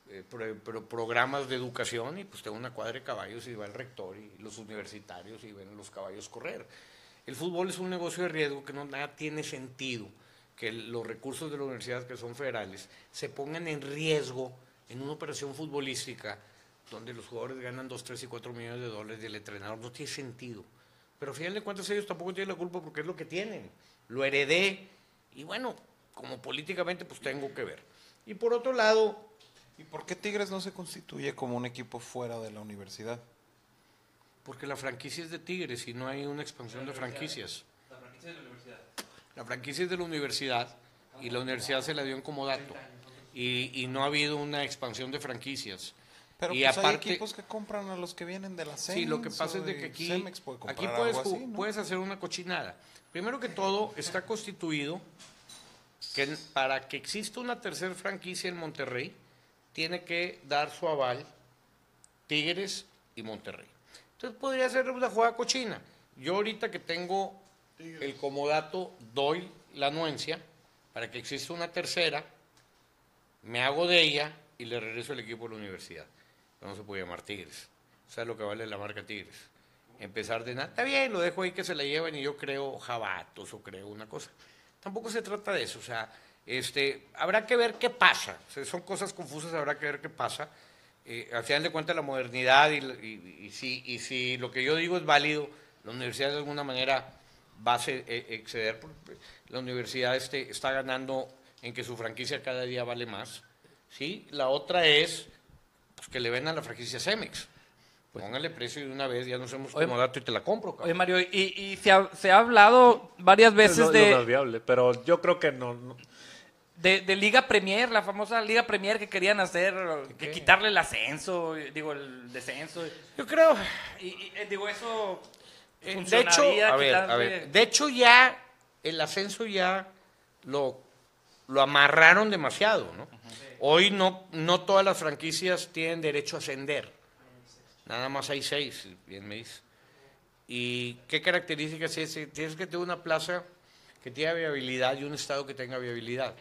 eh, pro- pro- programas de educación y pues tengo una cuadra de caballos y va el rector y los universitarios y ven los caballos correr. El fútbol es un negocio de riesgo que no nada tiene sentido que los recursos de la universidad que son federales se pongan en riesgo en una operación futbolística donde los jugadores ganan 2, 3 y 4 millones de dólares y el entrenador no tiene sentido. Pero al final de cuentas ellos tampoco tienen la culpa porque es lo que tienen. Lo heredé y bueno, como políticamente pues tengo que ver. Y por otro lado, ¿Y por qué Tigres no se constituye como un equipo fuera de la universidad? Porque la franquicia es de Tigres y no hay una expansión de franquicias. La franquicia es de la universidad y la universidad se la dio en comodato. Y, y no ha habido una expansión de franquicias. Pero y pues aparte, hay equipos que compran a los que vienen de la CEMEX. sí, lo que pasa es de que aquí, puede aquí puedes, algo ju- así, ¿no? puedes hacer una cochinada. Primero que todo, está constituido que para que exista una tercera franquicia en Monterrey, tiene que dar su aval Tigres y Monterrey. Entonces podría ser una jugada cochina. Yo ahorita que tengo el comodato, doy la anuencia para que exista una tercera, me hago de ella y le regreso el equipo a la universidad. No se puede llamar Tigres. ¿Sabes lo que vale la marca Tigres? Empezar de nada. Está bien, lo dejo ahí que se la lleven y yo creo jabatos o creo una cosa. Tampoco se trata de eso. O sea, este, habrá que ver qué pasa. O sea, son cosas confusas, habrá que ver qué pasa. Eh, al final de cuentas, la modernidad y, y- si, y si lo que yo digo es válido, la universidad de alguna manera va a eh, exceder. porque La universidad este, está ganando en que su franquicia cada día vale más. ¿sí? La otra es pues, que le ven a la franquicia Cemex. Póngale precio y de una vez ya nos hemos Oye, comodato y te la compro. Oye, cabrón. Mario, y, y se, ha, se ha hablado varias Es veces lo, de, lo más viable, pero yo creo que no. no. de, de Liga Premier, la famosa Liga Premier que querían hacer, que quitarle el ascenso, digo, el descenso. Yo creo, Y, y, eh, digo, eso Eh, de hecho, a ver, a ver, de hecho ya el ascenso ya lo, lo amarraron demasiado, ¿no? Hoy no, no todas las franquicias tienen derecho a ascender. Nada más hay seis, bien me dice. ¿Y qué características es? Tienes que tener una plaza que tenga viabilidad y un estado que tenga viabilidad.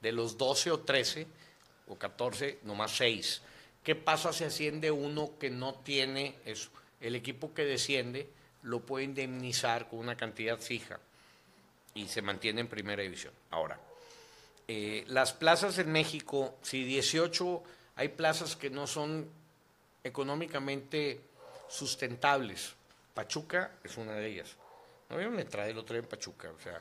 De los 12 o 13 o 14, nomás 6. ¿Qué pasa si asciende uno que no tiene eso? El equipo que desciende lo puede indemnizar con una cantidad fija y se mantiene en primera división. Ahora, eh, las plazas en México, si 18 hay plazas que no son económicamente sustentables, Pachuca es una de ellas. ¿No vieron la entrada del otro día en Pachuca? O sea,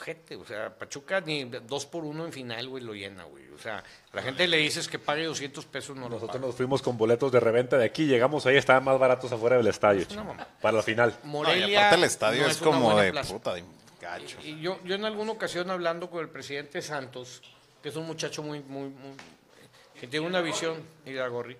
gente, o sea, Pachuca ni dos por uno en final, güey, lo llena, güey. O sea, a la gente le dices que pague 200 pesos, no lo Nosotros paga. nos fuimos con boletos de reventa de aquí, llegamos ahí, estaban más baratos afuera del estadio, una mamá. para la final. No, y Morelia aparte el estadio no es, como de plaza. puta, de gacho. Y yo, yo en alguna ocasión hablando con el presidente Santos, que es un muchacho muy, muy, muy- que tiene una visión, Gorri,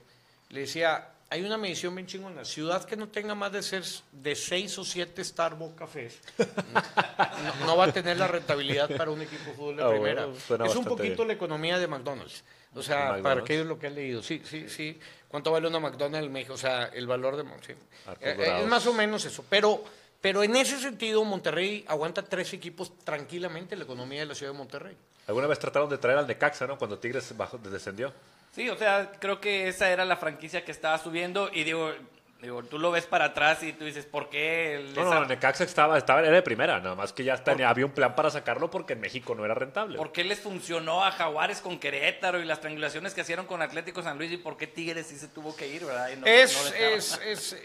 le decía, hay una medición bien chingona, ciudad que no tenga más de ser de seis o siete Starbucks cafés, no, no va a tener la rentabilidad para un equipo de fútbol de Ah, primera. bueno, es un poquito bien. la economía de McDonald's. O sea, McDonald's. para aquellos lo que han leído, sí, sí, sí. ¿Cuánto vale una McDonald's en México? O sea, el valor de... sí. Eh, eh, es más o menos eso. Pero, pero en ese sentido, Monterrey aguanta tres equipos tranquilamente la economía de la ciudad de Monterrey. Alguna vez trataron de traer al Necaxa, ¿no? Cuando Tigres bajó, descendió. Sí, o sea, creo que esa era la franquicia que estaba subiendo y digo, digo tú lo ves para atrás y tú dices, ¿por qué? No, no, Necaxa estaba, estaba, era de primera, nada más que ya tenía, había un plan para sacarlo porque en México no era rentable. ¿Por qué les funcionó a Jaguares con Querétaro y las triangulaciones que hicieron con Atlético San Luis y por qué Tigres sí se tuvo que ir, verdad? Y no- es, no es, es, eh,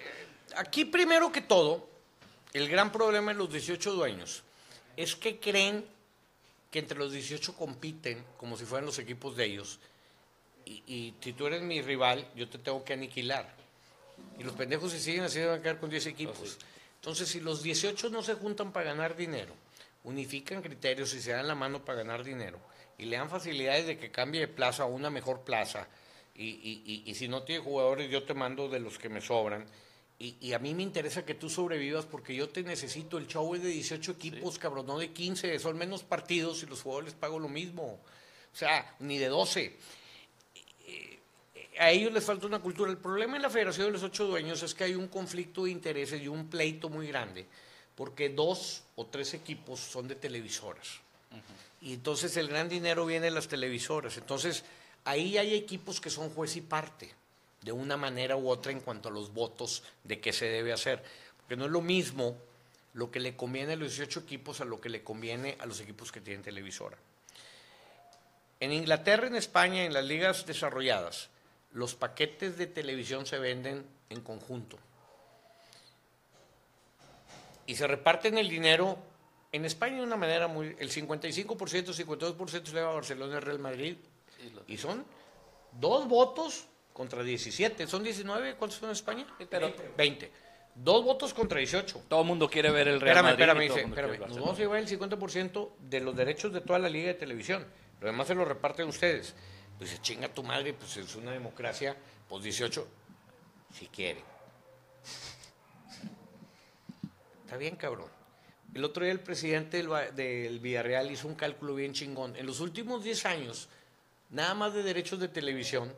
aquí primero que todo, el gran problema de los 18 dueños es que creen que entre los 18 compiten como si fueran los equipos de ellos. Y, y si tú eres mi rival, yo te tengo que aniquilar. Y los pendejos se siguen así, van a quedar con 10 equipos. Entonces, si los 18 no se juntan para ganar dinero, unifican criterios y se dan la mano para ganar dinero, y le dan facilidades de que cambie de plaza a una mejor plaza, Y, y- y- y si no tiene jugadores, yo te mando de los que me sobran. Y, y a mí me interesa que tú sobrevivas porque yo te necesito. El show es de 18 equipos, cabrón, no de 15. Son menos partidos y los jugadores les pago lo mismo. O sea, ni de 12 a ellos les falta una cultura. El problema en la Federación de los Ocho Dueños es que hay un conflicto de intereses y un pleito muy grande, porque dos o tres equipos son de televisoras. Y entonces el gran dinero viene de las televisoras. Entonces ahí hay equipos que son juez y parte, de una manera u otra en cuanto a los votos de qué se debe hacer. Porque no es lo mismo lo que le conviene a los 18 equipos a lo que le conviene a los equipos que tienen televisora. En Inglaterra, en España, en las ligas desarrolladas, los paquetes de televisión se venden en conjunto. Y se reparten el dinero en España de una manera muy... El 55%, 52% se le va a Barcelona y Real Madrid. Y son dos votos contra 17. ¿Son 19? ¿Cuántos son en España? pero- 20. Dos votos contra 18. Todo el mundo quiere ver el Real Espérame, Madrid. espérame, espérame. el Nos vamos a llevar el 50% de los derechos de toda la liga de televisión. Lo demás se lo reparten ustedes. Pues dice, chinga tu madre, pues es una democracia, pues 18, si quiere. Está bien, cabrón. El otro día el presidente del Villarreal hizo un cálculo bien chingón. En los últimos 10 años, nada más de derechos de televisión,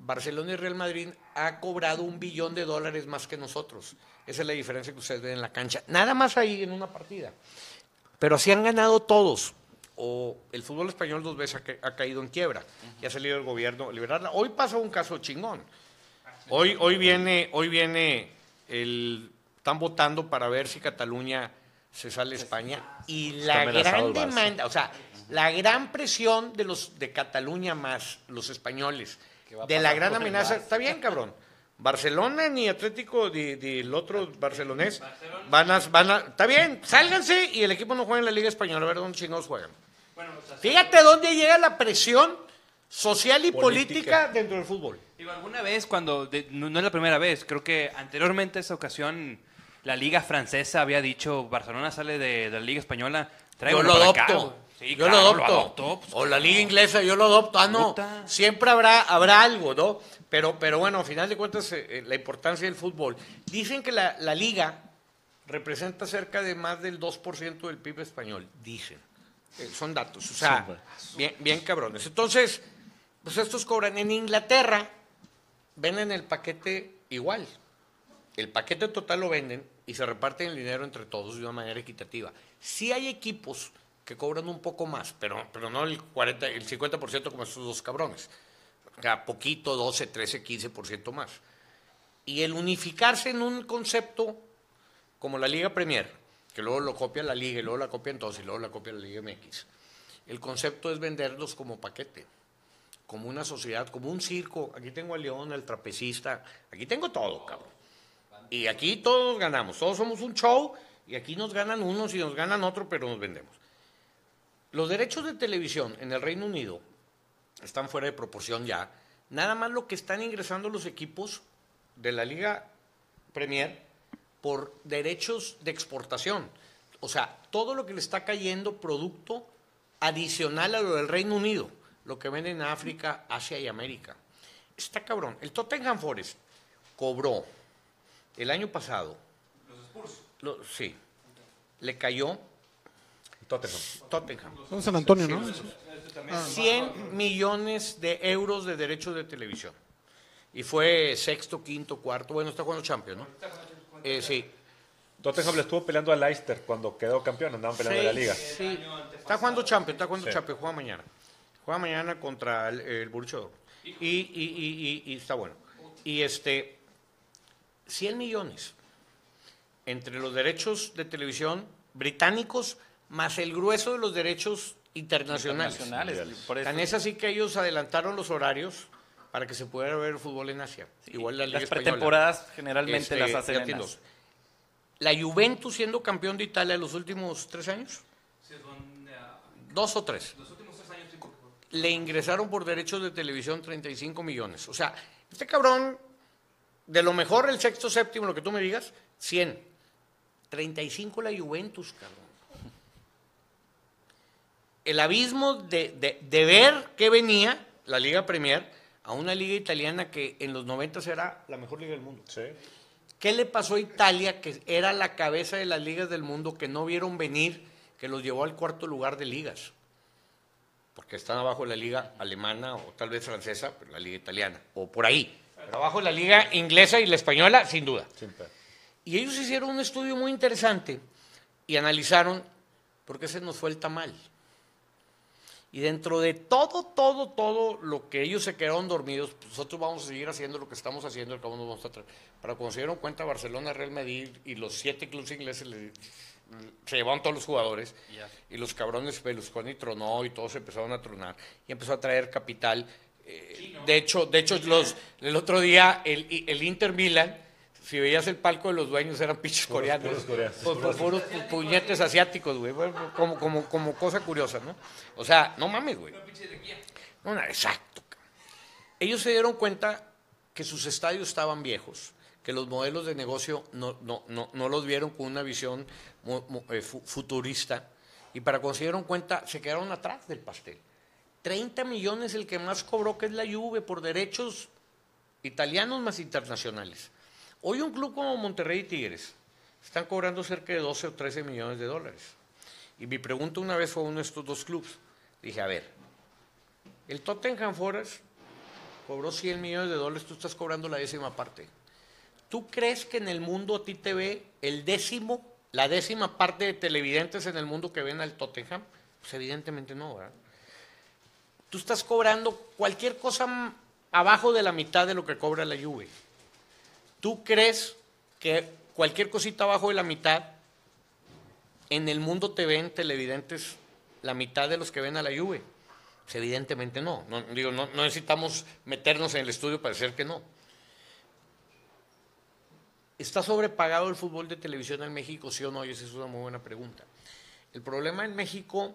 Barcelona y Real Madrid ha cobrado un billón de dólares más que nosotros. Esa es la diferencia que ustedes ven en la cancha. Nada más ahí en una partida. Pero así han ganado todos. O el fútbol español dos veces ha, ca- ha caído en quiebra. Y ha salido el gobierno a liberarla. Hoy pasó un caso chingón. Hoy, hoy viene, hoy viene el. Están votando para ver si Cataluña se sale a España. Y la gran demanda, o sea, la gran presión de los de Cataluña más los españoles, de la gran amenaza, está bien, cabrón. Barcelona ni Atlético ni, ni el otro barcelonés van a, van a, está bien, sálganse y el equipo no juega en la Liga Española, a ver dónde chingados juegan. Fíjate dónde llega la presión social y política, dentro del fútbol. Digo, alguna vez cuando, de- no, no es la primera vez, creo que anteriormente a esa ocasión la liga francesa había dicho Barcelona sale de, de la liga española, tráiganlo lo adopto. acá. Sí, yo claro, lo adopto. pues, o la liga inglesa, yo lo adopto. Ah, no. Puta. Siempre habrá, habrá algo, ¿no? Pero, pero bueno, al final de cuentas, eh, eh, la importancia del fútbol. Dicen que la, la liga representa cerca de más del 2% del PIB español. Dicen. Eh, son datos. O sea, bien, bien cabrones. Entonces, pues estos cobran. En Inglaterra, venden el paquete igual. El paquete total lo venden y se reparten el dinero entre todos de una manera equitativa. Sí hay equipos que cobran un poco más, pero, pero no el, 40, el 50% como estos dos cabrones. O sea, poquito, 12, 13, 15% más. Y el unificarse en un concepto como la Liga Premier, que luego lo copia la Liga y luego la copian todos y luego la copia la Liga MX, el concepto es venderlos como paquete como una sociedad, como un circo. Aquí tengo al león, al trapecista, aquí tengo todo, cabrón. Y aquí todos ganamos, todos somos un show y aquí nos ganan unos y nos ganan otros, pero nos vendemos. Los derechos de televisión en el Reino Unido están fuera de proporción ya. Nada más lo que están ingresando los equipos de la Liga Premier por derechos de exportación. O sea, todo lo que le está cayendo producto adicional a lo del Reino Unido, lo que venden en África, Asia y América. Está cabrón. El Tottenham Forest cobró el año pasado. Los Spurs. sí. Le cayó Tottenham. Tottenham. Son San Antonio, ¿no? 100 millones de euros de derechos de televisión. Y fue sexto, quinto, cuarto. Bueno, está jugando Champions, ¿no? Eh, sí. Tottenham le estuvo peleando al Leicester cuando quedó campeón, andaban peleando en la liga. Sí, Está jugando Champions, está jugando Champions, juega mañana. Juega mañana contra el, el. Y, y, y, y- y está bueno. Y este, 100 millones entre los derechos de televisión británicos más el grueso de los derechos internacionales. Internacionales, por eso. Tan es así que ellos adelantaron los horarios para que se pudiera ver fútbol en Asia. Igual la Liga Las Española. pretemporadas generalmente Este, las hacen en Asia. La Juventus siendo campeón de Italia los últimos tres años. Dos o tres. Le ingresaron por derechos de televisión 35 millones. O sea, este cabrón, de lo mejor el sexto, séptimo, lo que tú me digas, 100. 35 la Juventus, cabrón. El abismo de, de- de ver qué venía la Liga Premier a una liga italiana que en los 90 era la mejor liga del mundo. ¿Qué le pasó a Italia, que era la cabeza de las ligas del mundo, que no vieron venir, que los llevó al cuarto lugar de ligas? Porque están abajo de la liga alemana o tal vez francesa, pero la liga italiana, o por ahí. Pero abajo de la liga inglesa y la española, sin duda. Y ellos hicieron un estudio muy interesante y analizaron por qué se nos fue el tamal. Y dentro de todo, todo, todo lo que ellos se quedaron dormidos, pues nosotros vamos a seguir haciendo lo que estamos haciendo, el cabo nos vamos a traer. Para cuando se dieron cuenta, Barcelona, Real Madrid y los siete clubes ingleses le- se llevaron todos los jugadores y los cabrones Berlusconi tronó y todos empezaron a tronar y empezó a traer capital. Eh, de hecho, de hecho los, el otro día el, el Inter Milan, si veías el palco de los dueños eran pinches coreanos. Pu- pu- puros pu- puñetes asiáticos, güey. Como, como, como cosa curiosa, ¿no? O sea, no mames, güey. No, exacto. Ellos se dieron cuenta que sus estadios estaban viejos, que los modelos de negocio no, no, no, no los vieron con una visión eh, fu- futurista, y para cuando se dieron cuenta, se quedaron atrás del pastel. 30 millones el que más cobró, que es la Juve, por derechos italianos más internacionales. Hoy un club como Monterrey y Tigres están cobrando cerca de 12 o 13 millones de dólares. Y mi pregunta una vez fue a uno de estos dos clubes. Dije, a ver, el Tottenham Forest cobró 100 millones de dólares, tú estás cobrando la décima parte. ¿Tú crees que en el mundo a ti te ve el décimo, la décima parte de televidentes en el mundo que ven al Tottenham? Pues evidentemente no, ¿verdad? Tú estás cobrando cualquier cosa abajo de la mitad de lo que cobra la Juve. ¿Tú crees que cualquier cosita abajo de la mitad en el mundo te ven televidentes la mitad de los que ven a la Juve? Pues evidentemente no. no digo, no, no necesitamos meternos en el estudio para decir que no. ¿Está sobrepagado el fútbol de televisión en México, sí o no? Y esa es una muy buena pregunta. El problema en México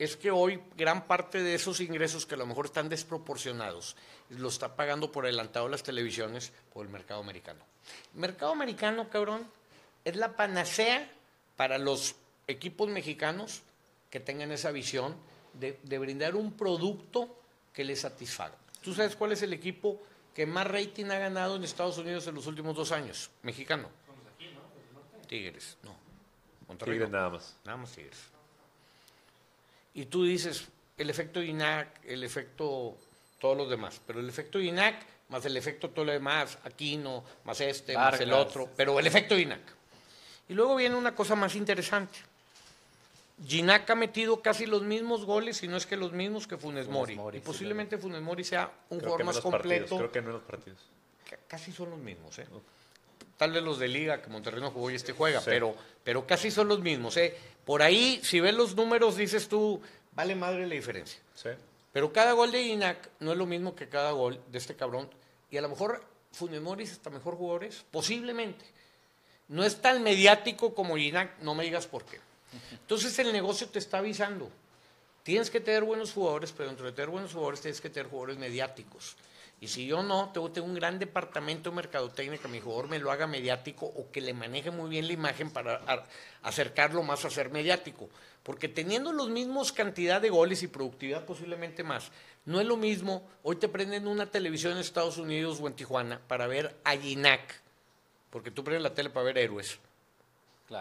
es que hoy gran parte de esos ingresos que a lo mejor están desproporcionados lo está pagando por adelantado las televisiones por el mercado americano. El mercado americano, cabrón, es la panacea para los equipos mexicanos que tengan esa visión de, de brindar un producto que les satisfaga. ¿Tú sabes cuál es el equipo que más rating ha ganado en Estados Unidos en los últimos dos años? Mexicano. Tigres, no. Monterrey Tigres no. nada más. Nada más Tigres. Y tú dices, el efecto INAC, el efecto todos los demás, pero el efecto INAC más el efecto todo lo demás, Aquino, más este, más el otro, pero el efecto INAC. Y luego viene una cosa más interesante. Ginac ha metido casi los mismos goles, si no es que los mismos que Funes Mori. Mori, y sí, posiblemente Funes Mori sea un Creo jugador más partidos, completo. Creo que en menos partidos. Ca- casi son los mismos, ¿eh? Tal vez los de Liga, que Monterrey no jugó y este juega, Sí. pero, pero casi son los mismos, ¿eh? Por ahí, si ves los números, dices tú, vale madre la diferencia. Sí. Pero cada gol de Inac no es lo mismo que cada gol de este cabrón. Y a lo mejor Funes Mori es hasta mejor jugador es, posiblemente. No es tan mediático como Inac, no me digas por qué. Entonces el negocio te está avisando. Tienes que tener buenos jugadores, pero dentro de tener buenos jugadores tienes que tener jugadores mediáticos. Y si yo no, tengo, tengo un gran departamento de mercadotecnia que mi jugador me lo haga mediático o que le maneje muy bien la imagen para acercarlo más a ser mediático. Porque teniendo los mismos cantidad de goles y productividad posiblemente más, no es lo mismo, hoy te prenden una televisión en Estados Unidos o en Tijuana para ver a Ginac, porque tú prendes la tele para ver héroes,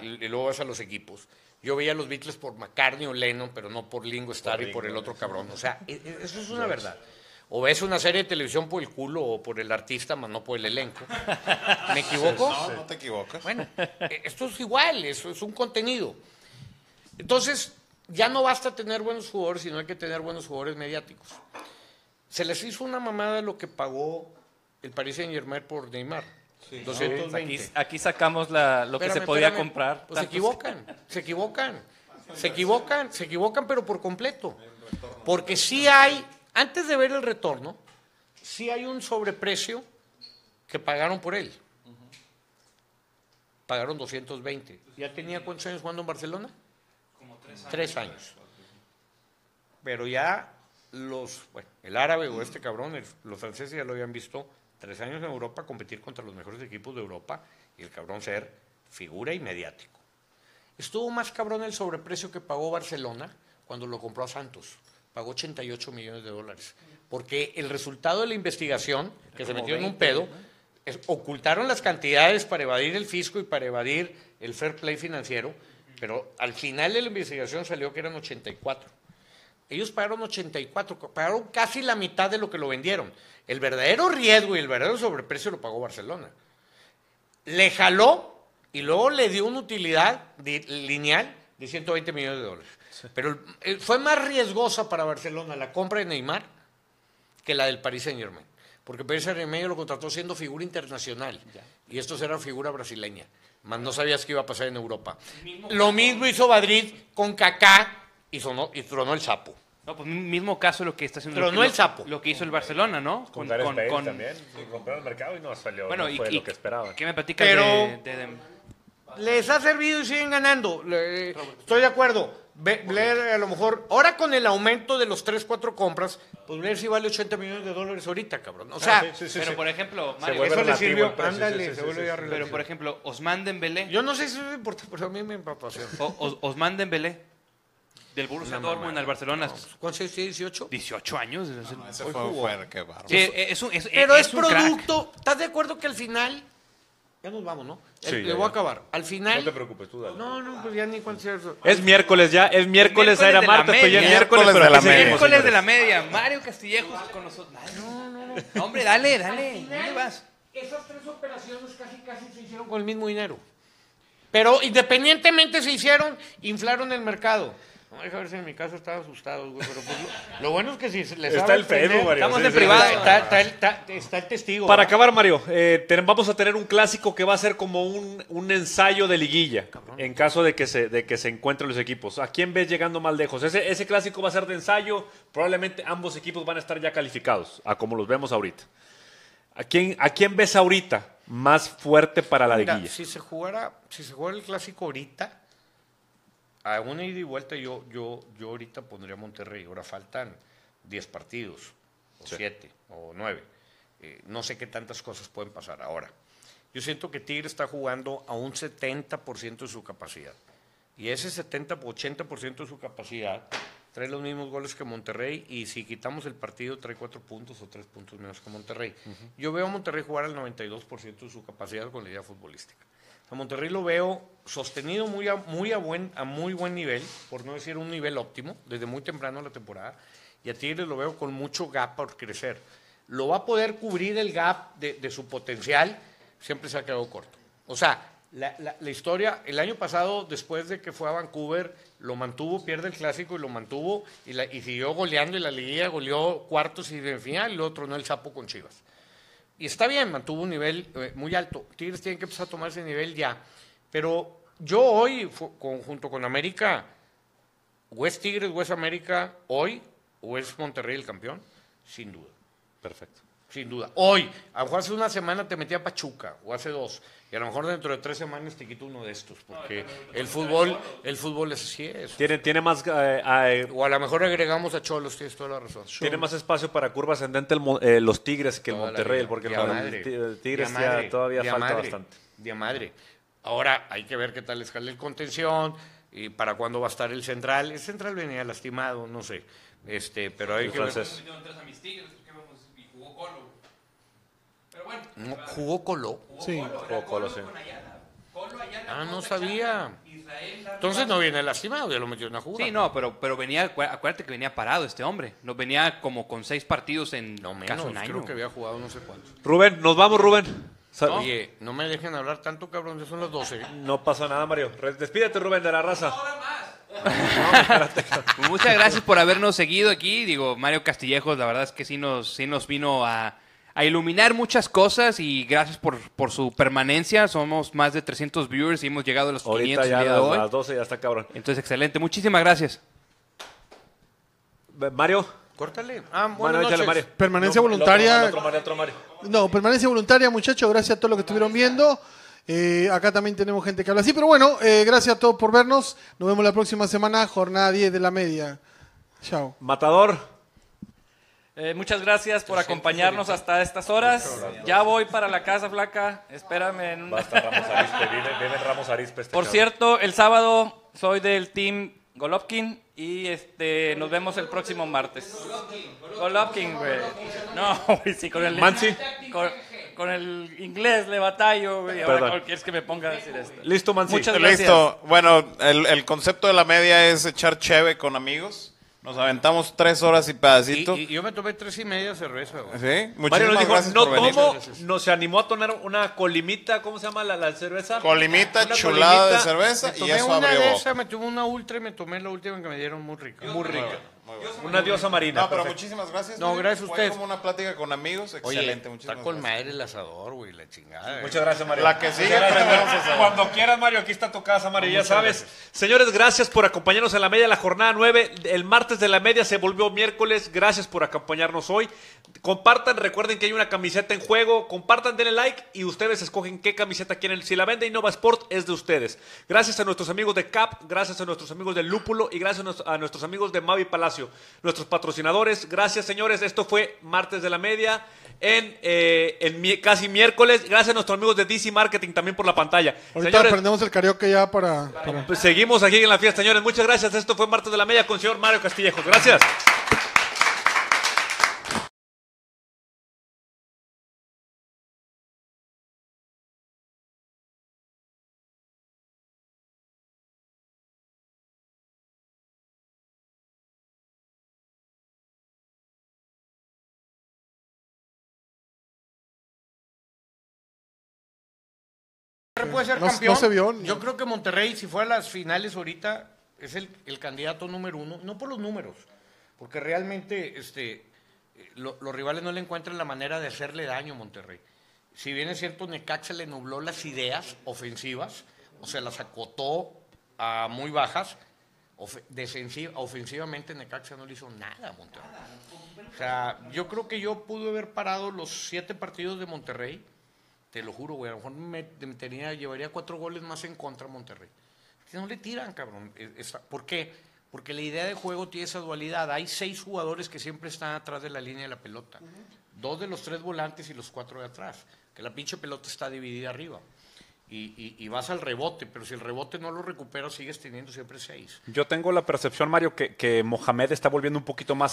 y, y luego vas a los equipos. Yo veía a los Beatles por McCartney o Lennon, pero no por Lingo Starr y por el otro cabrón. O sea, e- e- eso es una verdad. O ves una serie de televisión por el culo o por el artista, más no por el elenco. ¿Me equivoco? No, no te equivocas. Bueno, eh, esto es igual, eso es un contenido. Entonces, ya no basta tener buenos jugadores, sino hay que tener buenos jugadores mediáticos. Se les hizo una mamada lo que pagó el Paris Saint Germain por Neymar. 220. Aquí, aquí sacamos la- lo que se podía espérame. comprar. Pues se equivocan, se equivocan. Se equivocan, se equivocan, pero por completo. Porque sí hay, antes de ver el retorno, sí hay un sobreprecio que pagaron por él. Pagaron 220. ¿Ya tenía cuántos años jugando en Barcelona? Como tres años. Pero ya los, bueno, el árabe o este cabrón, el- los franceses ya lo habían visto tres años en Europa competir contra los mejores equipos de Europa y el cabrón ser figura y mediático. Estuvo más cabrón el sobreprecio que pagó Barcelona cuando lo compró a Santos. Pagó 88 millones de dólares. Porque el resultado de la investigación, que se metió en un pedo, es- ocultaron las cantidades para evadir el fisco y para evadir el fair play financiero, pero al final de la investigación salió que eran 84. Ellos pagaron 84, pagaron casi la mitad de lo que lo vendieron. El verdadero riesgo y el verdadero sobreprecio lo pagó Barcelona. Le jaló y luego le dio una utilidad lineal de 120 millones de dólares. Pero el- fue más riesgosa para Barcelona la compra de Neymar que la del Paris Saint Germain. Porque Paris Saint Germain lo contrató siendo figura internacional. Y estos era figura brasileña. Más no sabías qué iba a pasar en Europa. Lo mismo hizo Madrid con Kaká y, sonó, y tronó el sapo. No, pues mismo caso lo que está haciendo Pero lo, no el sapo. lo que hizo el Barcelona, ¿no? Con, Gareth Bale también. Compraron el mercado y no salió. Bueno, no y, fue y- lo que esperaban. ¿Qué me platicas Pero- de- de- de- Les ha servido y siguen ganando. Le- Estoy de acuerdo. Be- Blair, a lo mejor, ahora con el aumento de los 3, 4 compras, pues Blair sí vale 80 millones de dólares ahorita, cabrón. O sea, Ah, sí, sí, sí, pero sí. por ejemplo, Se Mario, vuelve eso le sirvió. Ándale, sí, sí, se vuelve pero por ejemplo, Osman Dembélé, Yo no sé si eso es importante, pero a mí me apasiona. o- Os- Osman Dembélé del Borussia Dortmund al Barcelona, ¿Cuántos años tiene? 18. 18 años. Ese fue, fue qué bárbaro. Sí, es un- es- Pero es, un crack. producto. ¿Estás de acuerdo que al final. Ya nos vamos, ¿no? Sí, El- ya, Le voy ya. a acabar. Al final. No te preocupes, tú dale. No, no, pues ya ni cuánto sea eso. Es miércoles ya, es miércoles, Miércoles era martes, pero ya es miércoles, Miércoles de la media. Miércoles de la media, Mario Castillejos con nosotros. No, no, no. Hombre, dale, dale. ¿Dónde vas? Esas tres operaciones casi casi se hicieron con el mismo dinero. Pero independientemente se hicieron, inflaron el mercado. No, deja ver si en mi caso estaba asustado, güey, pero pues lo, lo bueno es que si les Está el Facebook, entender- Mario. Estamos Sí, en sí, privado. sí. Está, está el, está- está el testigo. Para ¿verdad? acabar, Mario, eh, ten- vamos a tener un clásico que va a ser como un, un ensayo de liguilla, en caso de que, se, de que se encuentren los equipos. ¿A quién ves llegando más lejos? Ese, ese clásico va a ser de ensayo, probablemente ambos equipos van a estar ya calificados, a como los vemos ahorita. ¿A quién, a quién ves ahorita más fuerte para la Mira, liguilla? si se jugara, si se jugara el clásico ahorita, a una ida y vuelta yo, yo, yo ahorita pondría a Monterrey. Ahora faltan 10 partidos, o 7, o 9. no sé qué tantas cosas pueden pasar ahora. Yo siento que Tigre está jugando a un 70% de su capacidad. Y ese 70, 80% de su capacidad trae los mismos goles que Monterrey y si quitamos el partido trae cuatro puntos o tres puntos menos que Monterrey. Yo veo a Monterrey jugar al 92% de su capacidad con la idea futbolística. A Monterrey lo veo sostenido muy a, muy, a, buen, muy buen nivel, por no decir un nivel óptimo, desde muy temprano en la temporada, y a Tigres lo veo con mucho gap por crecer. Lo va a poder cubrir el gap de, su potencial, siempre se ha quedado corto. O sea, la, historia, el año pasado, después de que fue a Vancouver, lo mantuvo, pierde el clásico y lo mantuvo, y, siguió goleando, y la liguilla goleó cuartos y de final, y luego tronó el sapo con Chivas. Y está bien, mantuvo un nivel eh, muy alto. Tigres tiene que empezar a tomar ese nivel ya. Pero yo hoy, con- junto con América, o es Tigres o es América hoy, o es Monterrey el campeón, sin duda. Perfecto. Sin duda. Hoy, a lo mejor hace una semana te metía Pachuca, o hace dos, y a lo mejor dentro de tres semanas te quito uno de estos, porque el fútbol, el fútbol es así es. Tiene, tiene, más, eh, eh, O a lo mejor agregamos a Cholos, tienes toda la razón. tiene más espacio para curva ascendente el eh, los Tigres que el Monterrey, porque el, madre. El Tigres Día ya todavía falta madre. bastante. Día madre. Ahora hay que ver qué tal escala el contención y para cuándo va a estar el central. El central venía lastimado, no sé. Este, pero hay El que ver. No, jugó Colo. Sí. O Colo, sí. Ah, no sabía. Entonces no viene lastimado, ya lo metió en la jugada. Sí, no, pero, pero venía, acu- acuérdate que venía parado este hombre. No venía como con seis partidos en No menos, casi un año. creo que había jugado no sé cuántos. Rubén, nos vamos, Rubén. Sa- Oye, no me dejen hablar tanto, cabrón, ya son las 12. No pasa nada, Mario. Despídete, Rubén, de la raza. Muchas gracias por habernos seguido aquí. Digo, Mario Castillejos, la verdad es que sí nos, sí nos vino a, a iluminar muchas cosas y gracias por, por su permanencia. Somos más de 300 viewers y hemos llegado a los 500 Ahorita el ya día a de las, hoy. las 12 ya está cabrón. Entonces, excelente. Muchísimas gracias. Mario. Córtale. Ah, Bueno, buenas échale, noches. Mario. Permanencia No, el otro voluntaria. Mario, otro Mario, otro Mario. No, permanencia voluntaria, muchachos. Gracias a todos los que estuvieron viendo. Eh, acá también tenemos gente que habla así. Pero bueno, eh, gracias a todos por vernos. Nos vemos la próxima semana, jornada 10 de la media. Chao. Matador. Eh, muchas gracias por acompañarnos hasta estas horas. Ya voy para la casa, flaca. Espérame en un... Basta Ramos Arispe. Ramos este Por cabrón. cierto, el sábado soy del team Golovkin Y este, nos vemos el próximo martes. Golovkin, güey. No, güey, sí, con el, Mansi. con, con el inglés le batallo, güey. Ahora, Perdón. ¿cómo quieres que me ponga a decir esto? Listo, Mansi. Muchas gracias. Listo. Bueno, el, el concepto de la media es echar cheve con amigos. Nos aventamos tres horas y Y, pedacito. y yo me tomé tres y media cerveza, güey. ¿Sí? Mario Muchísimas nos dijo, gracias no por venir. tomo, no se animó a tomar una colimita, ¿cómo se llama la, la cerveza? Colimita, Una chulada de colimita. cerveza Me y tomé eso una abrió de boca. esas, me tomé una ultra y me tomé la última que me dieron muy rica. Muy rica. Una diosa marina. No, pero perfecto. muchísimas gracias. No, gracias a Fue ustedes. como una plática con amigos. Oye, Excelente, está muchísimas con gracias. madre el asador, güey, la chingada. Muchas gracias, Mario. La que sigue, gracias. Cuando quieras, Mario, aquí está tu casa, Mario, ya sabes. Señores, gracias por acompañarnos en la media de la jornada 9. El martes de la media se volvió miércoles. Gracias por acompañarnos hoy. Compartan, recuerden que hay una camiseta en juego. Compartan, denle like y ustedes escogen qué camiseta quieren. Si la vende Innova Sport, es de ustedes. Gracias a nuestros amigos de CAP, gracias a nuestros amigos de Lúpulo y gracias a nuestros amigos de Mavi Palacio, nuestros patrocinadores. Gracias, señores. Esto fue martes de la media en, eh, en mi- casi miércoles. Gracias a nuestros amigos de DC Marketing también por la pantalla. Ahorita Señores, aprendemos el karaoke ya para... para- pues seguimos aquí en la fiesta, señores. Muchas gracias. Esto fue martes de la media con el señor Mario Castillejos. Gracias. Puede ser No- campeón. no se vio ni- Yo creo que Monterrey, si fuera a las finales ahorita, es el, el candidato número uno, no por los números, porque realmente este, lo- los rivales no le encuentran la manera de hacerle daño a Monterrey. Si bien es cierto, Necaxa le nubló las ideas ofensivas, o sea, las acotó a muy bajas, ofe- defensiva, ofensivamente Necaxa no le hizo nada a Monterrey. O sea, yo creo que yo pude haber parado los siete partidos de Monterrey, te lo juro, güey. A lo mejor me, me tenía, llevaría cuatro goles más en contra a Monterrey. Que no le tiran, cabrón. ¿Por qué? Porque la idea de juego tiene esa dualidad. Hay seis jugadores que siempre están atrás de la línea de la pelota. Dos de los tres volantes y los cuatro de atrás. Que la pinche pelota está dividida arriba. Y, y- y vas al rebote, pero si el rebote no lo recuperas, sigues teniendo siempre seis. Yo tengo la percepción, Mario, que, que Mohamed está volviendo un poquito más